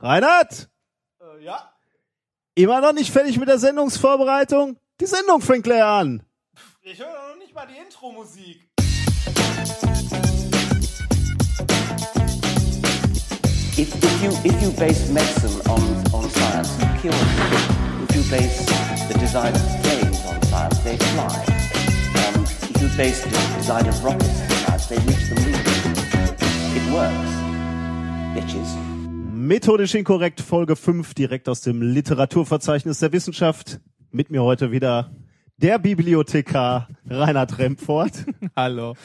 Reinhard, Äh, ja? immer noch nicht fertig mit der Sendungsvorbereitung? Die Sendung fängt gleich an. Ich höre noch nicht mal die Intro-Musik. If, if you if you base medicine on, on science, you kill people. If you base the design of planes on science, they fly. Um, if you base the design of rockets on science, they reach the moon. It works, bitches. Methodisch inkorrekt, Folge 5, direkt aus dem Literaturverzeichnis der Wissenschaft. Mit mir heute wieder der Bibliothekar Reinhard Remfort. Hallo.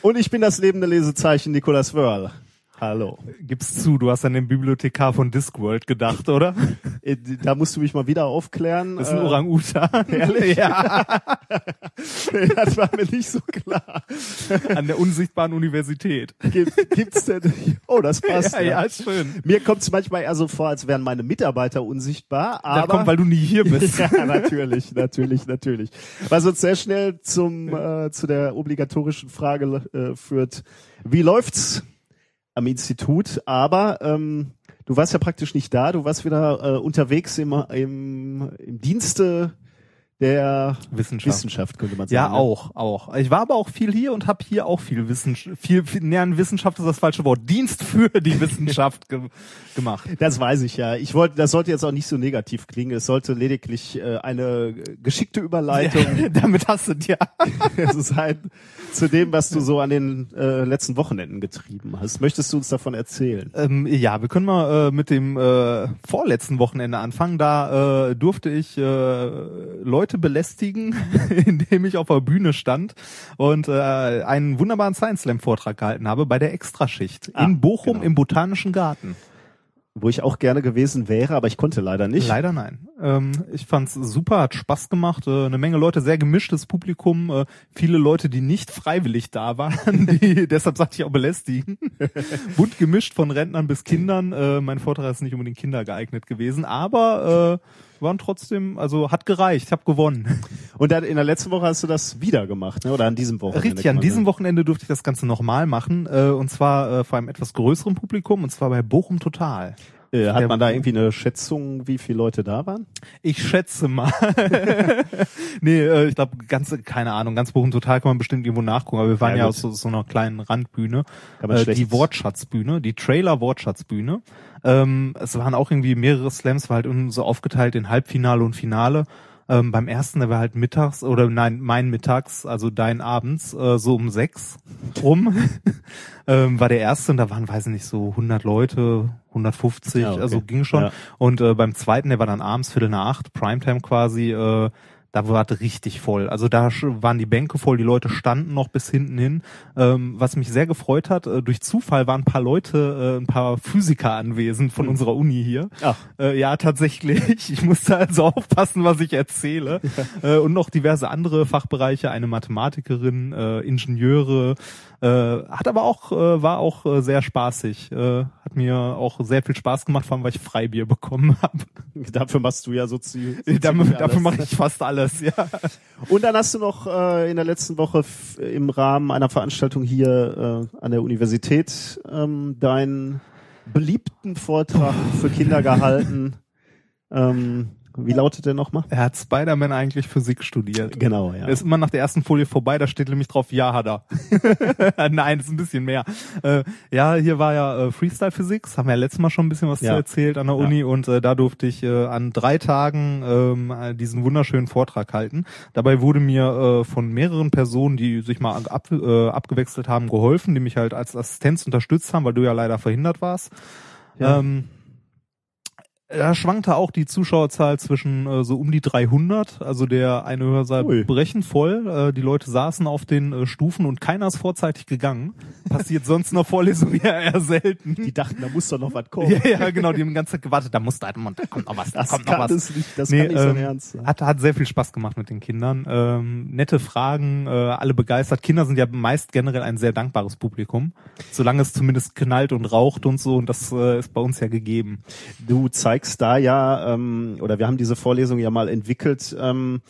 Und ich bin das lebende Lesezeichen Nicolas Wörl. Hallo. Gib's zu, du hast an den Bibliothekar von Discworld gedacht, oder? Äh, Da musst du mich mal wieder aufklären. Das ist ein Äh, Orang-Utan. Ehrlich? Ja. das war mir nicht so klar. An der unsichtbaren Universität. Gibt, gibt's denn? Oh, das passt. Ja, ja, ist schön. Mir kommt es manchmal eher so vor, als wären meine Mitarbeiter unsichtbar, aber Das kommt, weil du nie hier bist. ja, natürlich, natürlich, natürlich. Was uns sehr schnell zum äh, zu der obligatorischen Frage äh, führt: Wie läuft's am Institut? Aber ähm, du warst ja praktisch nicht da. Du warst wieder äh, unterwegs im, im, im Dienste der Wissenschaft. Wissenschaft, könnte man sagen. Ja, ne? auch, auch. Ich war aber auch viel hier und habe hier auch viel Wissenschaft, viel, viel nähern Wissenschaft ist das falsche Wort, Dienst für die Wissenschaft ge gemacht. Das weiß ich ja. Ich wollte, das sollte jetzt auch nicht so negativ klingen. Es sollte lediglich äh, eine geschickte Überleitung Damit hast du ja. sein zu dem, was du so an den äh, letzten Wochenenden getrieben hast. Möchtest du uns davon erzählen? Ähm, ja, wir können mal äh, mit dem äh, vorletzten Wochenende anfangen. Da äh, durfte ich äh, Leute belästigen, indem ich auf der Bühne stand und äh, einen wunderbaren Science Slam Vortrag gehalten habe bei der Extraschicht Ah, in Bochum genau. im Botanischen Garten. Wo ich auch gerne gewesen wäre, aber ich konnte leider nicht. Leider nein. Ähm, ich fand's super, hat Spaß gemacht. Äh, eine Menge Leute, sehr gemischtes Publikum, äh, viele Leute, die nicht freiwillig da waren, die deshalb sagte ich auch belästigen. Bunt gemischt von Rentnern bis Kindern. Äh, mein Vortrag ist nicht unbedingt Kinder geeignet gewesen, aber äh, waren trotzdem, also hat gereicht, ich habe gewonnen. Und dann in der letzten Woche hast du das wieder gemacht, ne? Oder an diesem Wochenende? Richtig, an diesem. Wochenende durfte ich das Ganze nochmal machen, äh, und zwar äh, vor einem etwas größeren Publikum, und zwar bei Bochum Total. Äh, hat man da irgendwie eine Schätzung, wie viele Leute da waren? Ich schätze mal. nee, äh, ich glaube, ganz, keine Ahnung, ganz Bochum total kann man bestimmt irgendwo nachgucken, aber wir waren Ja, ja, aus so, so einer kleinen Randbühne. Äh, die Wortschatzbühne, die Trailer-Wortschatzbühne. Ähm, es waren auch irgendwie mehrere Slams, war halt so aufgeteilt in Halbfinale und Finale. Ähm, beim ersten, der war halt mittags, oder nein, mein mittags, also dein abends, äh, so um sechs rum, ähm, war der erste und da waren, weiß ich nicht, so 100 Leute, 150, Ja, okay. also ging schon. Ja. Und äh, beim zweiten, der war dann abends Viertel nach acht, Primetime quasi, äh, da war es richtig voll. Also da waren die Bänke voll, die Leute standen noch bis hinten hin. Ähm, was mich sehr gefreut hat, äh, durch Zufall waren ein paar Leute, äh, ein paar Physiker anwesend von unserer Uni hier. Ach. Äh, ja, tatsächlich. Ich musste also aufpassen, was ich erzähle. Äh, und noch diverse andere Fachbereiche, eine Mathematikerin, äh, Ingenieure. Äh, hat aber auch, äh, war auch äh, sehr spaßig. Äh, hat mir auch sehr viel Spaß gemacht, vor allem, weil ich Freibier bekommen habe. Dafür machst du ja so, zi so ziemlich dafür alles. mache ich fast alles, ja. Und dann hast du noch äh, in der letzten Woche im Rahmen einer Veranstaltung hier äh, an der Universität ähm, deinen beliebten Vortrag für Kinder gehalten. Ähm, wie lautet der nochmal? Er hat Spider-Man eigentlich Physik studiert. Genau, ja. Er ist immer nach der ersten Folie vorbei, da steht nämlich drauf, ja, hat er. Nein, ist ein bisschen mehr. Äh, ja, hier war ja äh, Freestyle Physics, haben wir ja letztes Mal schon ein bisschen was Ja. zu erzählt an der Ja. Uni und äh, da durfte ich äh, an drei Tagen ähm, äh, diesen wunderschönen Vortrag halten. Dabei wurde mir äh, von mehreren Personen, die sich mal ab, abgewechselt haben, geholfen, die mich halt als Assistenz unterstützt haben, weil du ja leider verhindert warst. Ja. Ähm, da schwankte auch die Zuschauerzahl zwischen äh, so um die 300. Also der eine Hörsaal Ui. brechend voll. Äh, die Leute saßen auf den äh, Stufen und keiner ist vorzeitig gegangen. Passiert sonst in der Vorlesung ja eher selten. Die dachten, da muss doch noch was kommen. ja, ja, genau, die haben die ganze Zeit gewartet, da muss da, da kommt noch was, da Das kommt noch was. es nicht, das Nee, kann nicht so ähm, ernst sein. Hat, hat sehr viel Spaß gemacht mit den Kindern. Ähm, nette Fragen, äh, alle begeistert. Kinder sind ja meist generell ein sehr dankbares Publikum. Solange es zumindest knallt und raucht und so, und das äh, ist bei uns ja gegeben. Du zeigst da ja, ähm, oder wir haben diese Vorlesung ja mal entwickelt, ähm,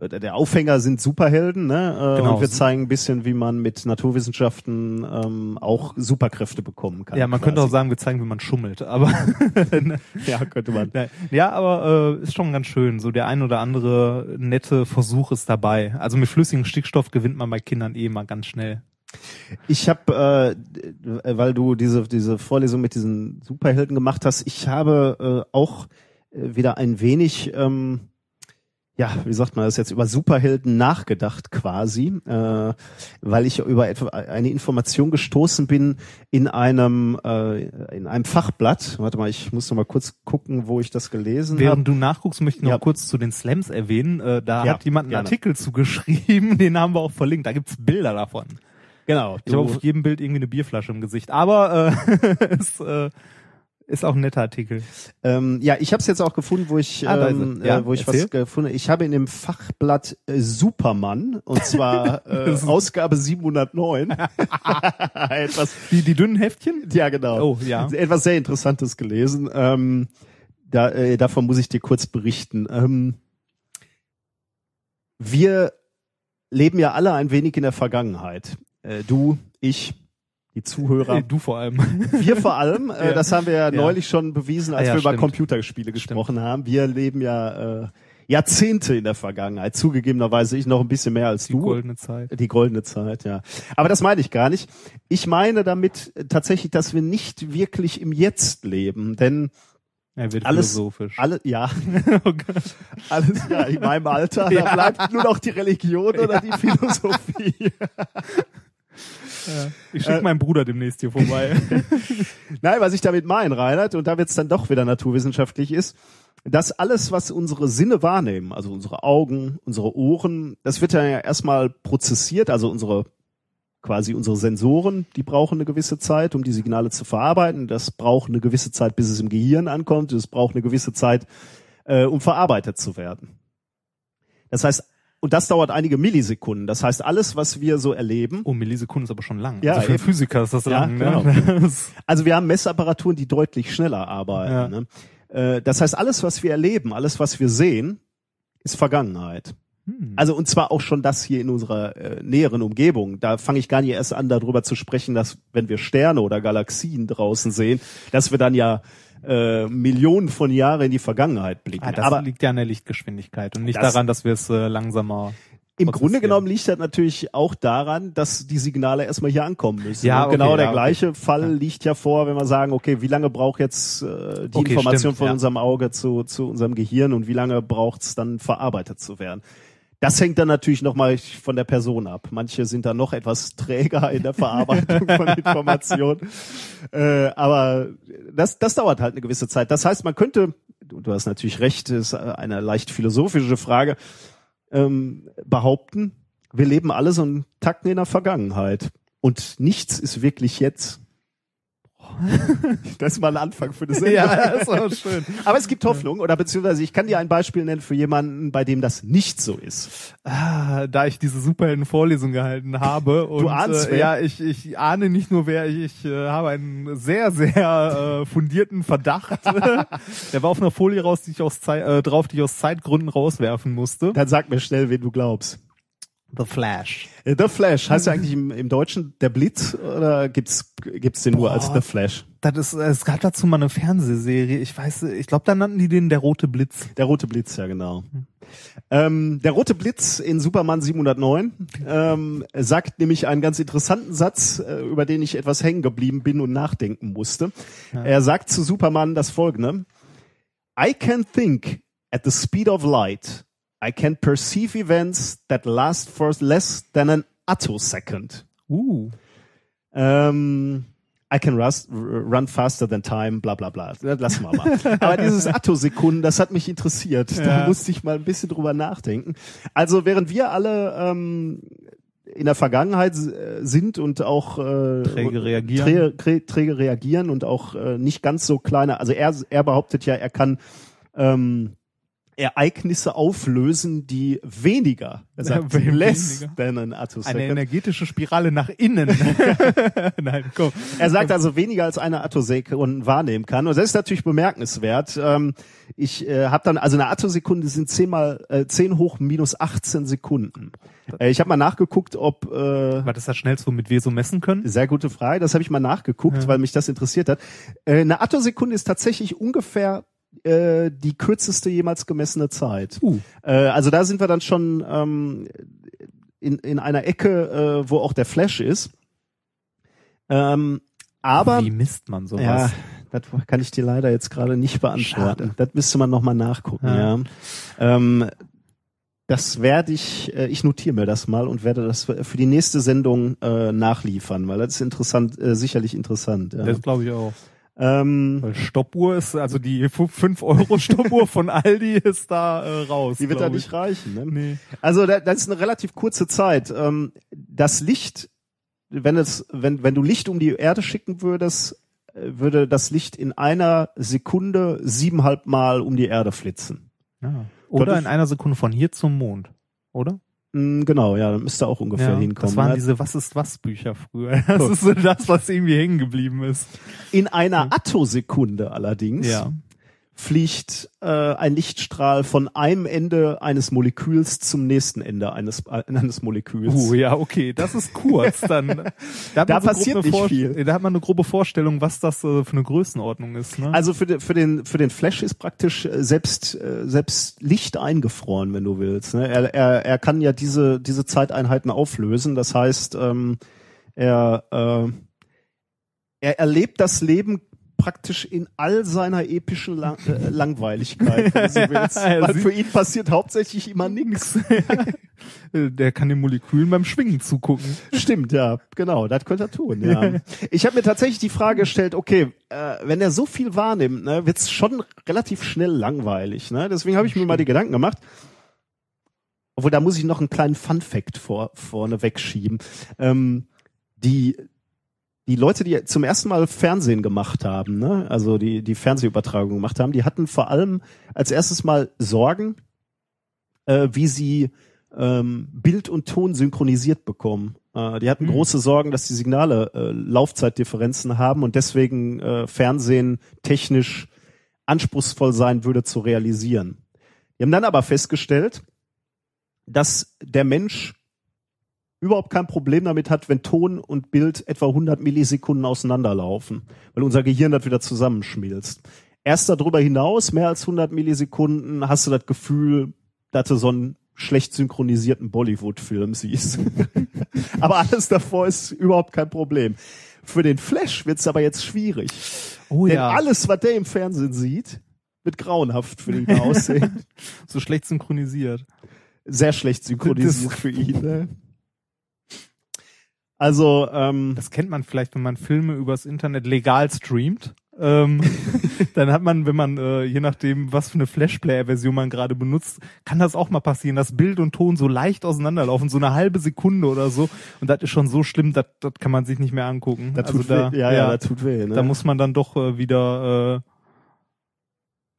äh, der Aufhänger sind Superhelden, ne? Äh, Genau. Und wir zeigen ein bisschen, wie man mit Naturwissenschaften ähm, auch Superkräfte bekommen kann. Ja, man könnte auch quasi. sagen, wir zeigen, wie man schummelt, aber Ja, könnte man. ja, aber äh, ist schon ganz schön. So der ein oder andere nette Versuch ist dabei. Also mit flüssigem Stickstoff gewinnt man bei Kindern eh mal ganz schnell. Ich habe, äh, weil du diese diese Vorlesung mit diesen Superhelden gemacht hast, ich habe äh, auch äh, wieder ein wenig, ähm, ja, wie sagt man das jetzt, über Superhelden nachgedacht quasi, äh, weil ich über etwa eine Information gestoßen bin in einem äh, in einem Fachblatt. Warte mal, ich muss noch mal kurz gucken, wo ich das gelesen habe. Während du nachguckst, möchte ich noch Ja. kurz zu den Slams erwähnen. Äh, da Ja, hat jemand einen gerne. Artikel zugeschrieben, den haben wir auch verlinkt. Da gibt's Bilder davon. Genau. Ich habe auf jedem Bild irgendwie eine Bierflasche im Gesicht. Aber äh, ist, äh, ist auch ein netter Artikel. Ähm, ja, ich habe es jetzt auch gefunden, wo ich, Ah, ähm, es. Ja, äh, wo ich erzähl. was gefunden. Ich habe in dem Fachblatt äh, Superman und zwar äh, Ausgabe 709 etwas, Die, die dünnen Heftchen? ja genau, Oh, ja. etwas sehr Interessantes gelesen. Ähm, da, äh, davon muss ich dir kurz berichten. Ähm, wir leben ja alle ein wenig in der Vergangenheit. Äh, du, ich, die Zuhörer. Äh, Du vor allem. Wir vor allem, äh, Ja. das haben wir ja, Ja. neulich schon bewiesen, als Ah ja, wir über stimmt. Computerspiele gesprochen haben. Wir leben ja äh, Jahrzehnte in der Vergangenheit. Zugegebenerweise ich noch ein bisschen mehr als Die du. goldene Zeit. Die goldene Zeit, ja. Aber das meine ich gar nicht. Ich meine damit äh, tatsächlich, dass wir nicht wirklich im Jetzt leben, denn Er wird Alles- philosophisch. alle, ja, Oh alles, ja, in meinem Alter, da Ja. bleibt nur noch die Religion oder die Philosophie. Ich schicke meinen Bruder demnächst hier vorbei. Nein, was ich damit meine, Reinhard, und da wird es dann doch wieder naturwissenschaftlich ist, dass alles, was unsere Sinne wahrnehmen, also unsere Augen, unsere Ohren, das wird ja erstmal prozessiert, also unsere quasi unsere Sensoren, die brauchen eine gewisse Zeit, um die Signale zu verarbeiten. Das braucht eine gewisse Zeit, bis es im Gehirn ankommt. Das braucht eine gewisse Zeit, äh, um verarbeitet zu werden. Das heißt, und das dauert einige Millisekunden. Das heißt, alles, was wir so erleben, Oh, Millisekunden ist aber schon lang. Ja, also für eben. Physiker ist das Ja, lang. genau. Ne? Also wir haben Messapparaturen, die deutlich schneller arbeiten. Ja. Ne? Äh, Das heißt, alles, was wir erleben, alles, was wir sehen, ist Vergangenheit. Hm. Also und zwar auch schon das hier in unserer äh, näheren Umgebung. Da fange ich gar nicht erst an, darüber zu sprechen, dass wenn wir Sterne oder Galaxien draußen sehen, dass wir dann ja äh, Millionen von Jahren in die Vergangenheit blicken. Ah, das Aber liegt ja an der Lichtgeschwindigkeit und nicht Das- daran, dass wir es äh, langsamer. im. Grunde genommen liegt das natürlich auch daran, dass die Signale erstmal hier ankommen müssen. Ja, genau okay, der ja, okay. gleiche Fall liegt ja vor, wenn wir sagen, okay, wie lange braucht jetzt äh, die Okay, Information stimmt, von ja. unserem Auge zu, zu unserem Gehirn und wie lange braucht es dann verarbeitet zu werden? Das hängt dann natürlich nochmal von der Person ab. Manche sind dann noch etwas träger in der Verarbeitung von Informationen. Äh, aber das, das dauert halt eine gewisse Zeit. Das heißt, man könnte, du, du hast natürlich recht, ist eine leicht philosophische Frage, ähm, behaupten, wir leben alle so einen Tacken in der Vergangenheit. Und nichts ist wirklich jetzt. Das ist mal ein Anfang für eine Sendung. das ist auch schön. Aber es gibt Hoffnung, oder beziehungsweise ich kann dir ein Beispiel nennen für jemanden, bei dem das nicht so ist. Ah, da ich diese Superhelden-Vorlesung gehalten habe und ahnst, äh, wer? ja, ich, ich ahne nicht nur wer, ich, ich äh, habe einen sehr, sehr äh, fundierten Verdacht. Der war auf einer Folie raus, die ich aus Zei äh, drauf, die ich aus Zeitgründen rauswerfen musste. Dann sag mir schnell, wen du glaubst. The Flash. Äh, The Flash, heißt ja eigentlich im, im Deutschen der Blitz oder gibt's gibt's den nur Boah. als The Flash? Das ist, es gab dazu mal eine Fernsehserie. Ich weiß, ich glaube, da nannten die den der rote Blitz. Der rote Blitz, ja genau. Ähm, der rote Blitz in Superman 709 ähm, sagt nämlich einen ganz interessanten Satz, äh, über den ich etwas hängen geblieben bin und nachdenken musste. Er sagt zu Superman das folgende. I can think at the speed of light. I can perceive events that last for less than an attosecond. Uh. Ähm, I can rust, run faster than time, bla bla bla. Lassen wir mal. Aber dieses Attosekunden, das hat mich interessiert. Da Ja. musste ich mal ein bisschen drüber nachdenken. Also während wir alle ähm, in der Vergangenheit äh, sind und auch äh, Träge reagieren. Träge, trä- träge reagieren und auch äh, nicht ganz so kleine, also er, er behauptet ja, er kann ähm, Ereignisse auflösen, die weniger, er sagt Ja, less weniger. than an Eine Attosecond. energetische Spirale nach innen. Nein, komm. Er sagt also weniger als eine Attosekunde wahrnehmen kann. Und das ist natürlich bemerkenswert. Ähm, ich äh, habe dann, also eine Attosekunde sind 10 mal äh, 10 hoch minus 18 Sekunden. Äh, ich habe mal nachgeguckt, ob äh, War das das schnellste, womit wir so messen können? sehr gute Frage, das habe ich mal nachgeguckt, weil mich das interessiert hat. Eine Attosekunde ist tatsächlich ungefähr äh, die kürzeste jemals gemessene Zeit. Uh. Äh, also da sind wir dann schon ähm, in, in einer Ecke, äh, wo auch der Flash ist. Ähm, aber Wie misst man sowas? ja, das kann ich dir leider jetzt gerade nicht beantworten. Schade. Das müsste man nochmal nachgucken, ja. Ja. Ähm, das werde ich, äh, ich notiere mir das mal und werde das für die nächste Sendung äh, nachliefern, weil das ist interessant, äh, sicherlich interessant. Ja. Das glaube ich auch. Ähm, Stoppuhr ist, also die 5-Euro-Stoppuhr von Aldi ist da äh, raus. die wird da nicht ich. reichen. Ne? Nee. Also da, das ist eine relativ kurze Zeit. Ähm, das Licht, wenn es, wenn, wenn du Licht um die Erde schicken würdest, äh, würde das Licht in einer Sekunde siebenhalb Mal um die Erde flitzen. Ja. Oder in einer Sekunde von hier zum Mond. Oder? Mm, Genau, ja, dann müsste auch ungefähr Ja, hinkommen. das waren diese Was ist was Bücher früher. Das ist so das, was irgendwie hängen geblieben ist. In einer Attosekunde allerdings Ja. Fliegt äh, ein Lichtstrahl von einem Ende eines Moleküls zum nächsten Ende eines, äh, eines Moleküls. Uh, ja, okay, das ist kurz dann. Da, Da so passiert nicht Vor- viel. Da hat man eine grobe Vorstellung, was das äh, für eine Größenordnung ist. Ne? Also für den, für den für den Flash ist praktisch äh, selbst äh, selbst Licht eingefroren, wenn du willst. Ne? Er, er, er kann ja diese diese Zeiteinheiten auflösen. Das heißt, ähm, er äh, er erlebt das Leben praktisch in all seiner epischen Lang äh, Langweiligkeit, wenn du so willst. Weil für ihn passiert hauptsächlich immer nichts. Äh, Der kann den Molekülen beim Schwingen zugucken. Stimmt, ja, genau, das könnte er tun. Ja. Ich habe mir tatsächlich die Frage gestellt, okay, äh, wenn er so viel wahrnimmt, ne, wird's schon relativ schnell langweilig. Ne? Deswegen habe ich mir mal die Gedanken gemacht. Obwohl, da muss ich noch einen kleinen Fun-Fact vor, vorne wegschieben. Ähm, die, die Leute, die zum ersten Mal Fernsehen gemacht haben, ne, also die, die Fernsehübertragung gemacht haben, die hatten vor allem als erstes Mal Sorgen, äh, wie sie ähm, Bild und Ton synchronisiert bekommen. Äh, die hatten Hm. große Sorgen, dass die Signale äh, Laufzeitdifferenzen haben und deswegen äh, Fernsehen technisch anspruchsvoll sein würde zu realisieren. Die haben dann aber festgestellt, dass der Mensch überhaupt kein Problem damit hat, wenn Ton und Bild etwa 100 Millisekunden auseinanderlaufen, weil unser Gehirn das wieder zusammenschmilzt. Erst darüber hinaus, mehr als 100 Millisekunden, hast du das Gefühl, dass du so einen schlecht synchronisierten Bollywood-Film siehst. aber alles davor ist überhaupt kein Problem. Für den Flash wird's aber jetzt schwierig. Oh denn alles, was der im Fernsehen sieht, wird grauenhaft für ihn aussehen. so schlecht synchronisiert. Sehr schlecht synchronisiert Das- für ihn. Ne? Also, ähm, Das kennt man vielleicht, wenn man Filme übers Internet legal streamt. Ähm, dann hat man, wenn man, äh, je nachdem, was für eine Flashplayer-Version man gerade benutzt, kann das auch mal passieren, dass Bild und Ton so leicht auseinanderlaufen, so eine halbe Sekunde oder so. Und das ist schon so schlimm, das, kann man sich nicht mehr angucken. das also tut da, weh. Ja, ja, das tut weh. Ne? da muss man dann doch äh, wieder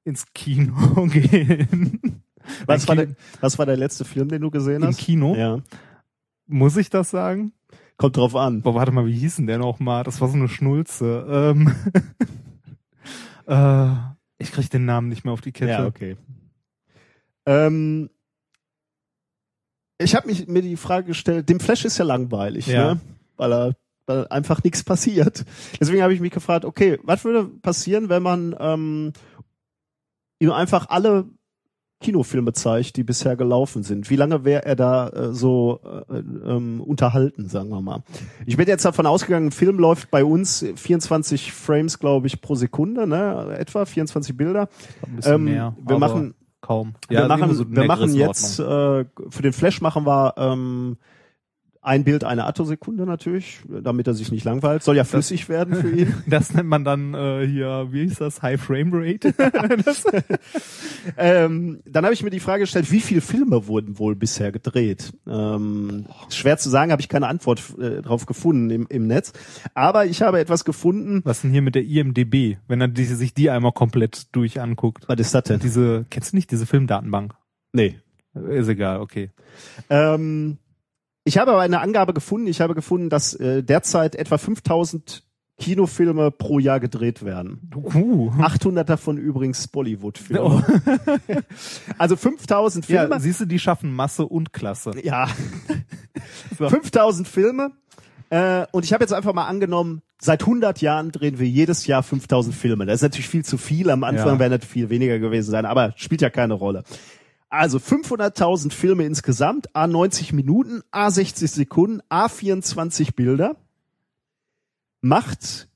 äh, ins Kino gehen. was, war Im der, was war der letzte Film, den du gesehen Im hast? Kino? Ja, Muss ich das sagen? Kommt drauf an. Boah, warte mal, wie hieß denn der noch mal? Das war so eine Schnulze. Ähm, äh, ich krieg den Namen nicht mehr auf die Kette. Ja, okay. Ähm, ich habe mich mir die Frage gestellt, dem Flash ist ja langweilig, Ja. ne? weil er weil einfach nichts passiert. Deswegen habe ich mich gefragt, okay, was würde passieren, wenn man ähm, ihm einfach alle Kinofilme zeigt, die bisher gelaufen sind? Wie lange wäre er da äh, so äh, ähm, unterhalten, sagen wir mal? Ich bin jetzt davon ausgegangen, ein Film läuft bei uns 24 Frames, glaube ich, pro Sekunde, ne? Etwa 24 Bilder. Ein bisschen Ähm, mehr. wir machen kaum. wir also machen, so wir machen jetzt, äh, für den Flash machen wir ähm, Ein Bild, eine Attosekunde natürlich, damit er sich nicht langweilt. Soll ja flüssig werden für ihn. Das nennt man dann äh, hier, wie hieß das, High Frame Rate. das, Ähm, dann habe ich mir die Frage gestellt, wie viele Filme wurden wohl bisher gedreht? Ähm, schwer zu sagen, habe ich keine Antwort äh, drauf gefunden im, im Netz. Aber ich habe etwas gefunden. was denn hier mit der IMDB, wenn er die, sich die einmal komplett durch anguckt? Was ist das denn? Diese, kennst du nicht diese Filmdatenbank? Nee. Ist egal, okay. Ähm, ich habe aber eine Angabe gefunden. Ich habe gefunden, dass äh, derzeit etwa 5000 Kinofilme pro Jahr gedreht werden. Uh. 800 davon übrigens Bollywood-Filme. Also 5000 Filme. Ja, siehst du, die schaffen Masse und Klasse. Ja. 5000 Filme. Äh, und ich habe jetzt einfach mal angenommen, seit 100 Jahren drehen wir jedes Jahr 5000 Filme. Das ist natürlich viel zu viel. Am Anfang Ja. werden das viel weniger gewesen sein, aber spielt ja keine Rolle. Also 500.000 Filme insgesamt, a 90 Minuten, a 60 Sekunden, a 24 Bilder, macht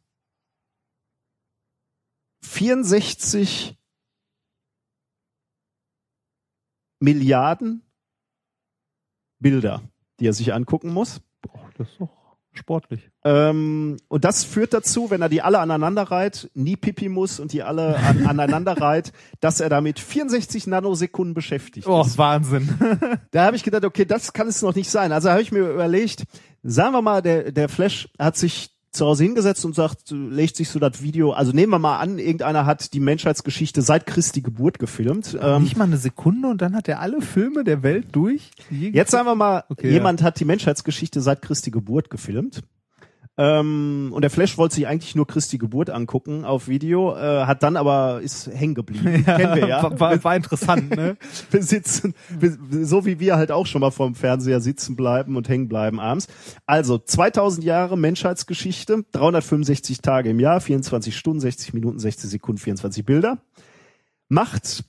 64 Milliarden Bilder, die er sich angucken muss. Boah, das ist doch sportlich. Ähm, und das führt dazu, wenn er die alle aneinander reiht, nie pipi muss und die alle an, aneinander reiht, dass er damit 64 Nanosekunden beschäftigt Oh, ist. Wahnsinn. Da habe ich gedacht, okay, das kann es noch nicht sein. Also habe ich mir überlegt, sagen wir mal, der, der Flash hat sich zu Hause hingesetzt und sagt, legt sich so das Video, also nehmen wir mal an, irgendeiner hat die Menschheitsgeschichte seit Christi Geburt gefilmt. Ähm, Nicht mal eine Sekunde und dann hat er alle Filme der Welt durch. Je- Jetzt sagen wir mal, Okay, jemand hat die Menschheitsgeschichte seit Christi Geburt gefilmt. Ähm, und der Flash wollte sich eigentlich nur Christi Geburt angucken auf Video, äh, hat dann aber ist hängen geblieben. Kennen wir ja. War, war, war interessant, ne? Wir sitzen, wir, so wie wir halt auch schon mal vorm Fernseher sitzen bleiben und hängen bleiben abends. Also 2000 Jahre Menschheitsgeschichte, 365 Tage im Jahr, 24 Stunden, 60 Minuten, 60 Sekunden, 24 Bilder. Macht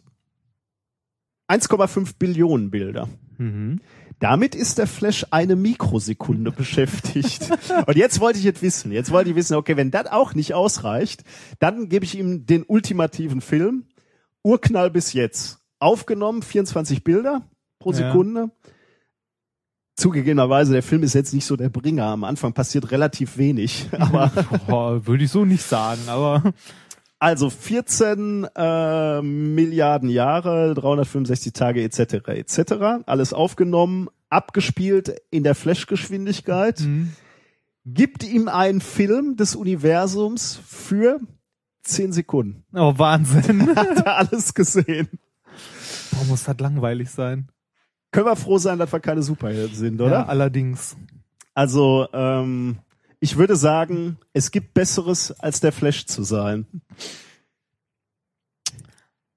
1,5 Billionen Bilder. Mhm. Damit ist der Flash eine Mikrosekunde beschäftigt. Und jetzt wollte ich jetzt wissen, jetzt wollte ich wissen, okay, wenn das auch nicht ausreicht, dann gebe ich ihm den ultimativen Film. Urknall bis jetzt. Aufgenommen, 24 Bilder pro Ja. Sekunde. Zugegebenerweise, der Film ist jetzt nicht so der Bringer. Am Anfang passiert relativ wenig. Aber Boah, würde ich so nicht sagen, aber also 14 äh, Milliarden Jahre, 365 Tage etc. etc. Alles aufgenommen, abgespielt in der Flash-Geschwindigkeit. Gibt ihm einen Film des Universums für 10 Sekunden. oh Wahnsinn. Hat er alles gesehen. Boah, muss das langweilig sein. Können wir froh sein, dass wir keine Superhelden sind, Ja, oder? allerdings. Also, ähm, ich würde sagen, es gibt Besseres, als der Flash zu sein.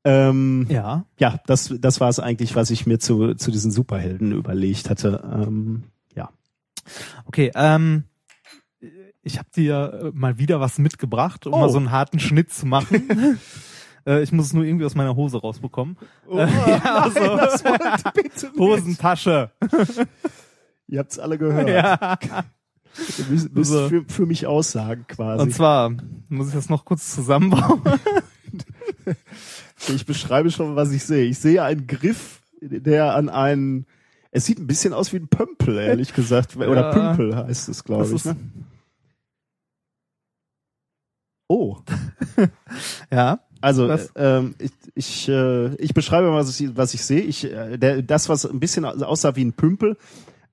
Ähm, Ja. ja, das, das war es eigentlich, was ich mir zu, zu diesen Superhelden überlegt hatte. Ähm, ja. Okay, ähm, ich habe dir äh, mal wieder was mitgebracht, um Oh. mal so einen harten Schnitt zu machen. äh, ich muss es nur irgendwie aus meiner Hose rausbekommen. Oh, Äh, ja, also, das wollte bitte. Hosentasche. Ihr habt's alle gehört. Ja. Müsst, müsst Also- für, für mich aussagen quasi. Und zwar muss ich das noch kurz zusammenbauen. ich beschreibe schon, was ich sehe. Ich sehe einen Griff, der an einen es sieht ein bisschen aus wie ein Pömpel, ehrlich gesagt. Oder Ja. Pümpel heißt es, glaube ich. Ne? Oh, ja. also ähm, ich, ich, äh, ich beschreibe mal, was ich, was ich sehe. Ich, äh, der, das, was ein bisschen aussah wie ein Pümpel,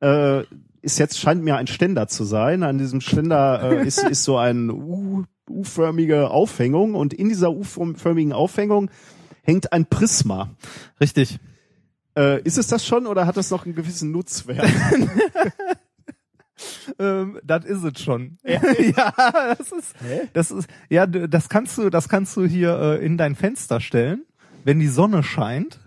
äh, ist jetzt scheint mir ein Ständer zu sein. An diesem Ständer äh, ist, ist so ein U, U-förmige Aufhängung und in dieser U-förmigen Aufhängung hängt ein Prisma. Richtig. Äh, ist es das schon oder hat das noch einen gewissen Nutzwert? Ähm, das ist es schon. ja, das ist, das ist, ja, das kannst du, das kannst du hier äh, in dein Fenster stellen. Wenn die Sonne scheint,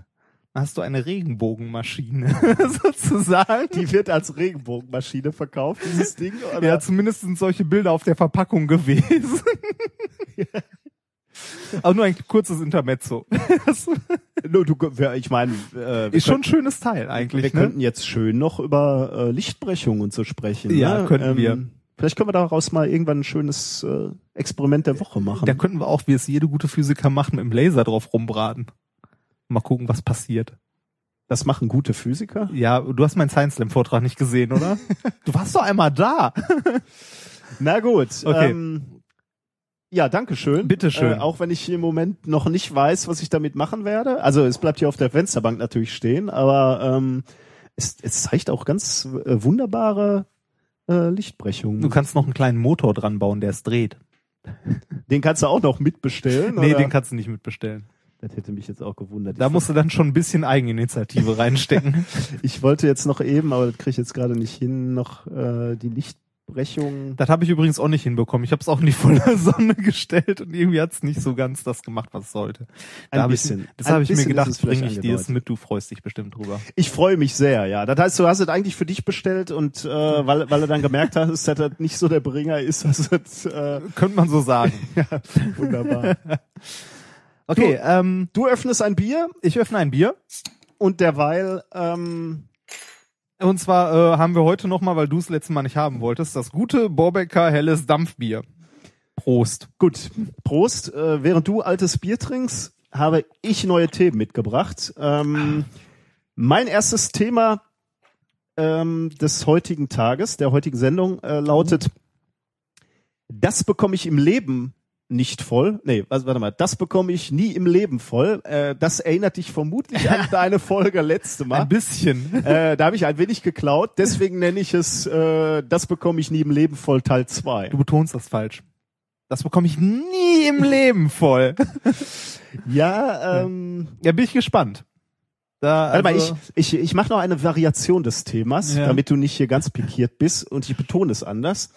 hast du eine Regenbogenmaschine sozusagen. Die wird als Regenbogenmaschine verkauft, dieses Ding? Oder? Ja, zumindest sind solche Bilder auf der Verpackung gewesen. Aber nur ein kurzes Intermezzo. Das Du, ich meine, äh, ist schon ein schönes Teil eigentlich. wir ne? könnten jetzt schön noch über äh, Lichtbrechung und so sprechen. Ja, ne? könnten wir. Vielleicht können wir daraus mal irgendwann ein schönes äh, Experiment der Woche machen. Da könnten wir auch, wie es jede gute Physiker macht, mit dem Laser drauf rumbraten. Mal gucken, was passiert. Das machen gute Physiker? Ja, du hast meinen Science Slam Vortrag nicht gesehen, oder? du warst doch einmal da. Na gut. Okay. Ähm, ja, danke schön. Bitteschön. Äh, auch wenn ich im Moment noch nicht weiß, was ich damit machen werde. Also es bleibt hier auf der Fensterbank natürlich stehen, aber ähm, es, es zeigt auch ganz äh, wunderbare äh, Lichtbrechungen. Du kannst noch einen kleinen Motor dran bauen, der es dreht. den kannst du auch noch mitbestellen. Nee, oder? den kannst du nicht mitbestellen. Das hätte mich jetzt auch gewundert. Da ich, musst du dann schon ein bisschen Eigeninitiative reinstecken. ich wollte jetzt noch eben, aber das kriege ich jetzt gerade nicht hin, noch äh, die Lichtbrechung. Das habe ich übrigens auch nicht hinbekommen. Ich habe es auch in die volle Sonne gestellt und irgendwie hat's nicht so ganz das gemacht, was es sollte. Da Ein hab bisschen. Ich, das habe ich mir gedacht, es bringe ich dir es mit. Du freust dich bestimmt drüber. Ich freue mich sehr, ja. Das heißt, du hast es eigentlich für dich bestellt und äh, weil, weil du dann gemerkt hast, dass das nicht so der Bringer ist, was es äh, Könnte man so sagen. wunderbar. Okay, ähm, Du öffnest ein Bier ich öffne ein Bier. und derweil ähm, Und zwar äh, haben wir heute nochmal, weil du es letztes Mal nicht haben wolltest, das gute Borbecker helles Dampfbier. Prost. gut. Prost. Äh, während du altes Bier trinkst, habe ich neue Themen mitgebracht. Ähm, mein erstes Thema ähm, des heutigen Tages, der heutigen Sendung, äh, lautet: Das bekomme ich im Leben nicht voll. Nee, was, warte mal, das bekomme ich nie im Leben voll. Äh, das erinnert dich vermutlich an deine Folge letzte Mal. Ein bisschen. Äh, da habe ich ein wenig geklaut, deswegen nenne ich es äh, Das bekomme ich nie im Leben voll Teil 2. Du betonst das falsch. Das bekomme ich nie im Leben voll. Ja, ähm, Ja, bin ich gespannt. Da, warte mal, also- ich, ich, ich mache noch eine Variation des Themas, Ja. damit du nicht hier ganz pikiert bist und ich betone es anders.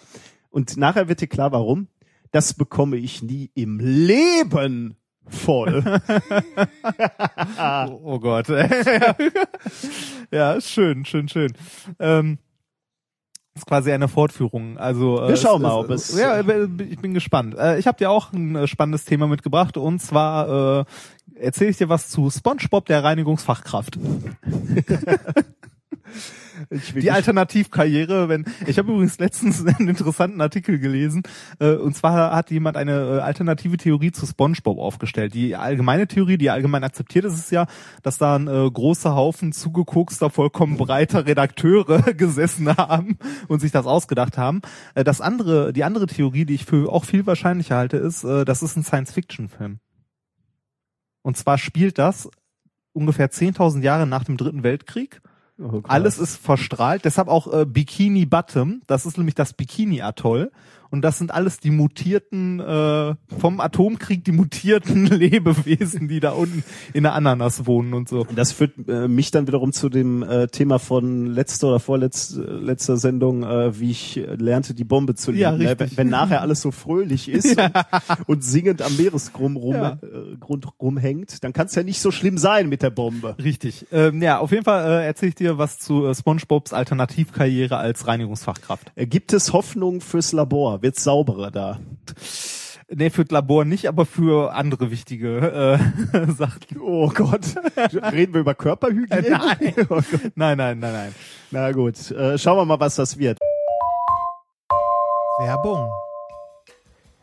Und nachher wird dir klar, warum. Das bekomme ich nie im Leben voll. Oh, oh Gott. ja, schön, schön, schön. Ähm, ist quasi eine Fortführung. Also äh, Wir schauen es- mal, ob es- Ja, ich bin gespannt. Äh, ich habe dir auch ein äh, spannendes Thema mitgebracht und zwar äh, erzähle ich dir was zu SpongeBob, der Reinigungsfachkraft. Die Alternativkarriere, wenn ich habe übrigens letztens einen interessanten Artikel gelesen äh, und zwar hat jemand eine äh, alternative Theorie zu SpongeBob aufgestellt. Die allgemeine Theorie, die allgemein akzeptiert ist, ist ja, dass da ein äh, großer Haufen zugekokster, vollkommen breiter Redakteure gesessen haben und sich das ausgedacht haben. Äh, das andere, die andere Theorie, die ich für auch viel wahrscheinlicher halte, ist, äh, das ist ein Science-Fiction-Film. Und zwar spielt das ungefähr 10.000 Jahre nach dem Dritten Weltkrieg. Oh. Alles ist verstrahlt, deshalb auch äh, Bikini Bottom. Das ist nämlich das Bikini Atoll. Und das sind alles die mutierten, äh, vom Atomkrieg die mutierten Lebewesen, die da unten in der Ananas wohnen und so. Das führt äh, mich dann wiederum zu dem äh, Thema von letzter oder vorletzter letzter Sendung, äh, wie ich lernte, die Bombe zu lieben. Ja, richtig. wenn, wenn nachher alles so fröhlich ist und, und singend am Meeresgrund rum, Ja. äh, Grund rumhängt, dann kann es ja nicht so schlimm sein mit der Bombe. Richtig. Ähm, ja, auf jeden Fall äh, erzähle ich dir was zu äh, SpongeBobs Alternativkarriere als Reinigungsfachkraft. Äh, Gibt es Hoffnung fürs Labor? Wird's sauberer da? Nee, für das Labor nicht, aber für andere wichtige äh, Sachen. Oh Gott. Reden wir über Körperhygiene? Nein. Oh. Nein, nein, nein, nein. Na gut, äh, schauen wir mal, was das wird. Werbung.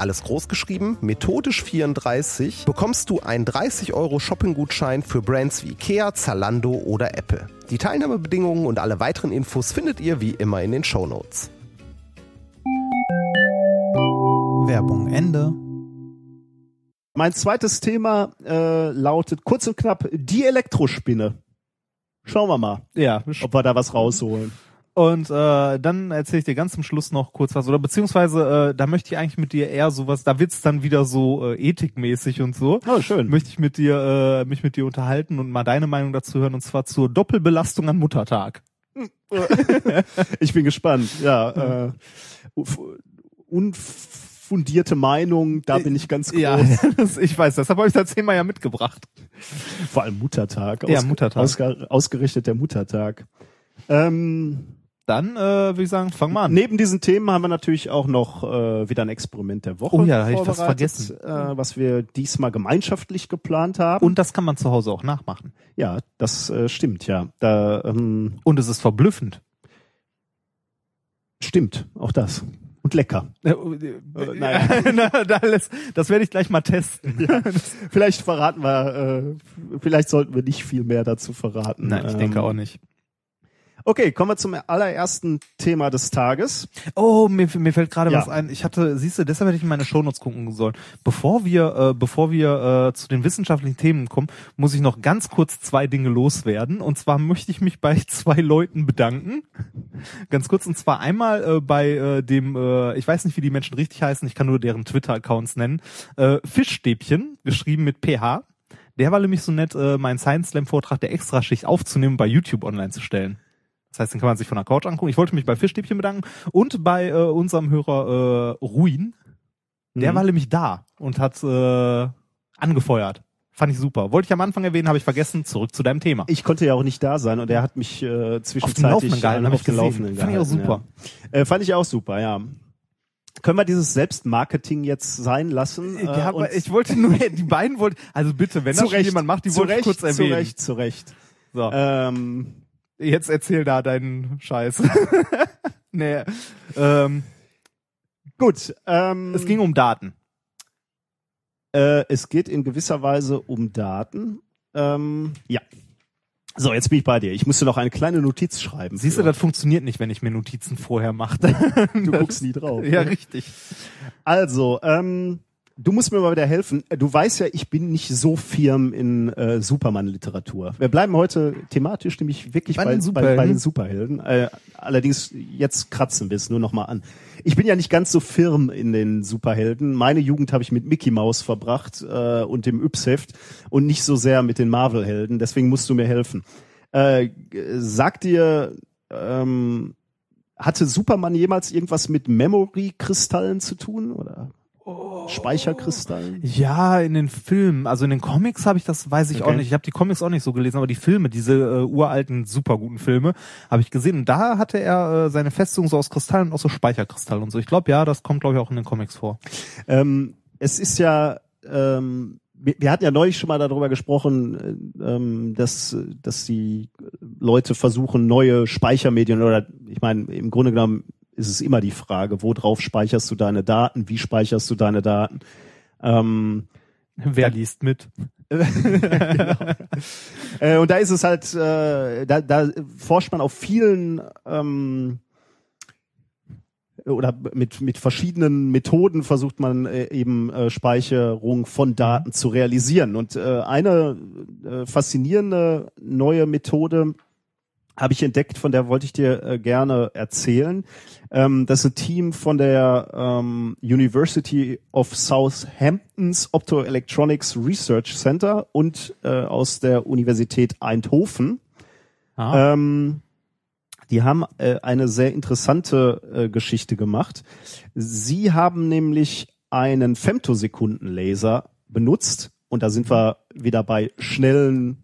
alles groß geschrieben, methodisch 34, bekommst du einen 30 Euro Shopping-Gutschein für Brands wie Ikea, Zalando oder Apple. Die Teilnahmebedingungen und alle weiteren Infos findet ihr wie immer in den Show Notes. Werbung Ende. Mein zweites Thema äh, lautet kurz und knapp die Elektrospinne. Schauen wir mal, Ja, ob wir da was rausholen. Und äh, dann erzähle ich dir ganz zum Schluss noch kurz was. Oder beziehungsweise, äh, da möchte ich eigentlich mit dir eher sowas, da wird's dann wieder so äh, ethikmäßig und so. Oh, schön. Möchte ich mit dir, äh, mich mit dir unterhalten und mal deine Meinung dazu hören, und zwar zur Doppelbelastung an Muttertag. Ich bin gespannt. Ja, äh, unfundierte Meinung, da bin ich ganz groß. Ja, das, ich weiß, deshalb habe ich das Thema ja mitgebracht. Vor allem Muttertag. Ja, Muttertag. Ausge, ausgerichtet der Muttertag. Ähm, Dann äh, würde ich sagen, fang mal an. Neben diesen Themen haben wir natürlich auch noch äh, wieder ein Experiment der Woche. Oh ja, hab ich fast vergessen. Äh, was wir diesmal gemeinschaftlich geplant haben. Und das kann man zu Hause auch nachmachen. ja, das äh, stimmt, ja. Da ähm, Und es ist verblüffend. stimmt, auch das. Und lecker. Äh, da lässt- das werde ich gleich mal testen. Vielleicht verraten wir, äh, vielleicht sollten wir nicht viel mehr dazu verraten. Nein, ich Ähm, denke auch nicht. Okay, kommen wir zum allerersten Thema des Tages. Oh, mir, mir fällt gerade Ja. was ein. Ich hatte, siehst du, deshalb hätte ich in meine Shownotes gucken sollen. Bevor wir, äh, bevor wir äh, zu den wissenschaftlichen Themen kommen, muss ich noch ganz kurz zwei Dinge loswerden. Und zwar möchte ich mich bei zwei Leuten bedanken. Ganz kurz, und zwar einmal äh, bei äh, dem, äh, ich weiß nicht, wie die Menschen richtig heißen, ich kann nur deren Twitter-Accounts nennen, äh, Fischstäbchen, geschrieben mit PH. Der war nämlich so nett, äh, meinen Science Slam Vortrag der Extraschicht aufzunehmen, bei YouTube online zu stellen. Das heißt, den kann man sich von der Couch angucken. Ich wollte mich bei Fischstäbchen bedanken und bei äh, unserem Hörer äh, Ruin. Der Mhm. war nämlich da und hat äh, angefeuert. Fand ich super. Wollte ich am Anfang erwähnen, habe ich vergessen. Zurück zu deinem Thema. Ich konnte ja auch nicht da sein und er hat mich äh, zwischenzeitlich Laufenden gehalten, hab auf ich. Laufenden Fand ich auch super. Ja. Äh, fand ich auch super, ja. Können wir dieses Selbstmarketing jetzt sein lassen? äh, ja, und aber ich wollte nur, die beiden wollten, also bitte, wenn das schon jemand macht, die wollte ich Recht, kurz erwähnen. Zu Recht, zu Recht. So, Ähm, jetzt erzähl da deinen Scheiß. nee, ähm, gut. Ähm, es ging um Daten. Äh, es geht in gewisser Weise um Daten. Ähm, ja. So, jetzt bin ich bei dir. Ich musste noch eine kleine Notiz schreiben. Siehst du, das funktioniert nicht, wenn ich mir Notizen vorher mache. du guckst nie drauf. ja, ne? richtig. Also, ähm, du musst mir mal wieder helfen. Du weißt ja, ich bin nicht so firm in äh, Superman-Literatur. Wir bleiben heute thematisch nämlich wirklich Bei bei, den bei, bei den Superhelden. Superhelden. Äh, allerdings, jetzt kratzen wir es nur noch mal an. Ich bin ja nicht ganz so firm in den Superhelden. Meine Jugend habe ich mit Mickey Mouse verbracht äh, und dem Yps-Heft und nicht so sehr mit den Marvel-Helden. Deswegen musst du mir helfen. Äh, sag dir, ähm, hatte Superman jemals irgendwas mit Memory-Kristallen zu tun oder Speicherkristallen? Ja, in den Filmen, also in den Comics habe ich das, weiß ich Okay. auch nicht. Ich habe die Comics auch nicht so gelesen, aber die Filme, diese äh, uralten, super guten Filme, habe ich gesehen. Und da hatte er äh, seine Festung so aus Kristallen und auch so Speicherkristallen und so. Ich glaube, ja, das kommt, glaube ich, auch in den Comics vor. Ähm, es ist ja, ähm, wir, wir hatten ja neulich schon mal darüber gesprochen, äh, ähm, dass, dass die Leute versuchen, neue Speichermedien oder ich meine, im Grunde genommen ist es immer die Frage, worauf speicherst du deine Daten, wie speicherst du deine Daten? Ähm, Wer liest mit? Äh, und da ist es halt, äh, da, da forscht man auf vielen ähm, oder mit mit verschiedenen Methoden versucht man äh, eben äh, Speicherung von Daten zu realisieren. Und äh, eine äh, faszinierende neue Methode habe ich entdeckt, von der wollte ich dir äh, gerne erzählen. Ähm, das ist ein Team von der ähm, University of Southamptons Optoelectronics Research Center und äh, aus der Universität Eindhoven. Ah, Ähm, die haben äh, eine sehr interessante äh, Geschichte gemacht. Sie haben nämlich einen Femtosekundenlaser benutzt, und da sind wir wieder bei schnellen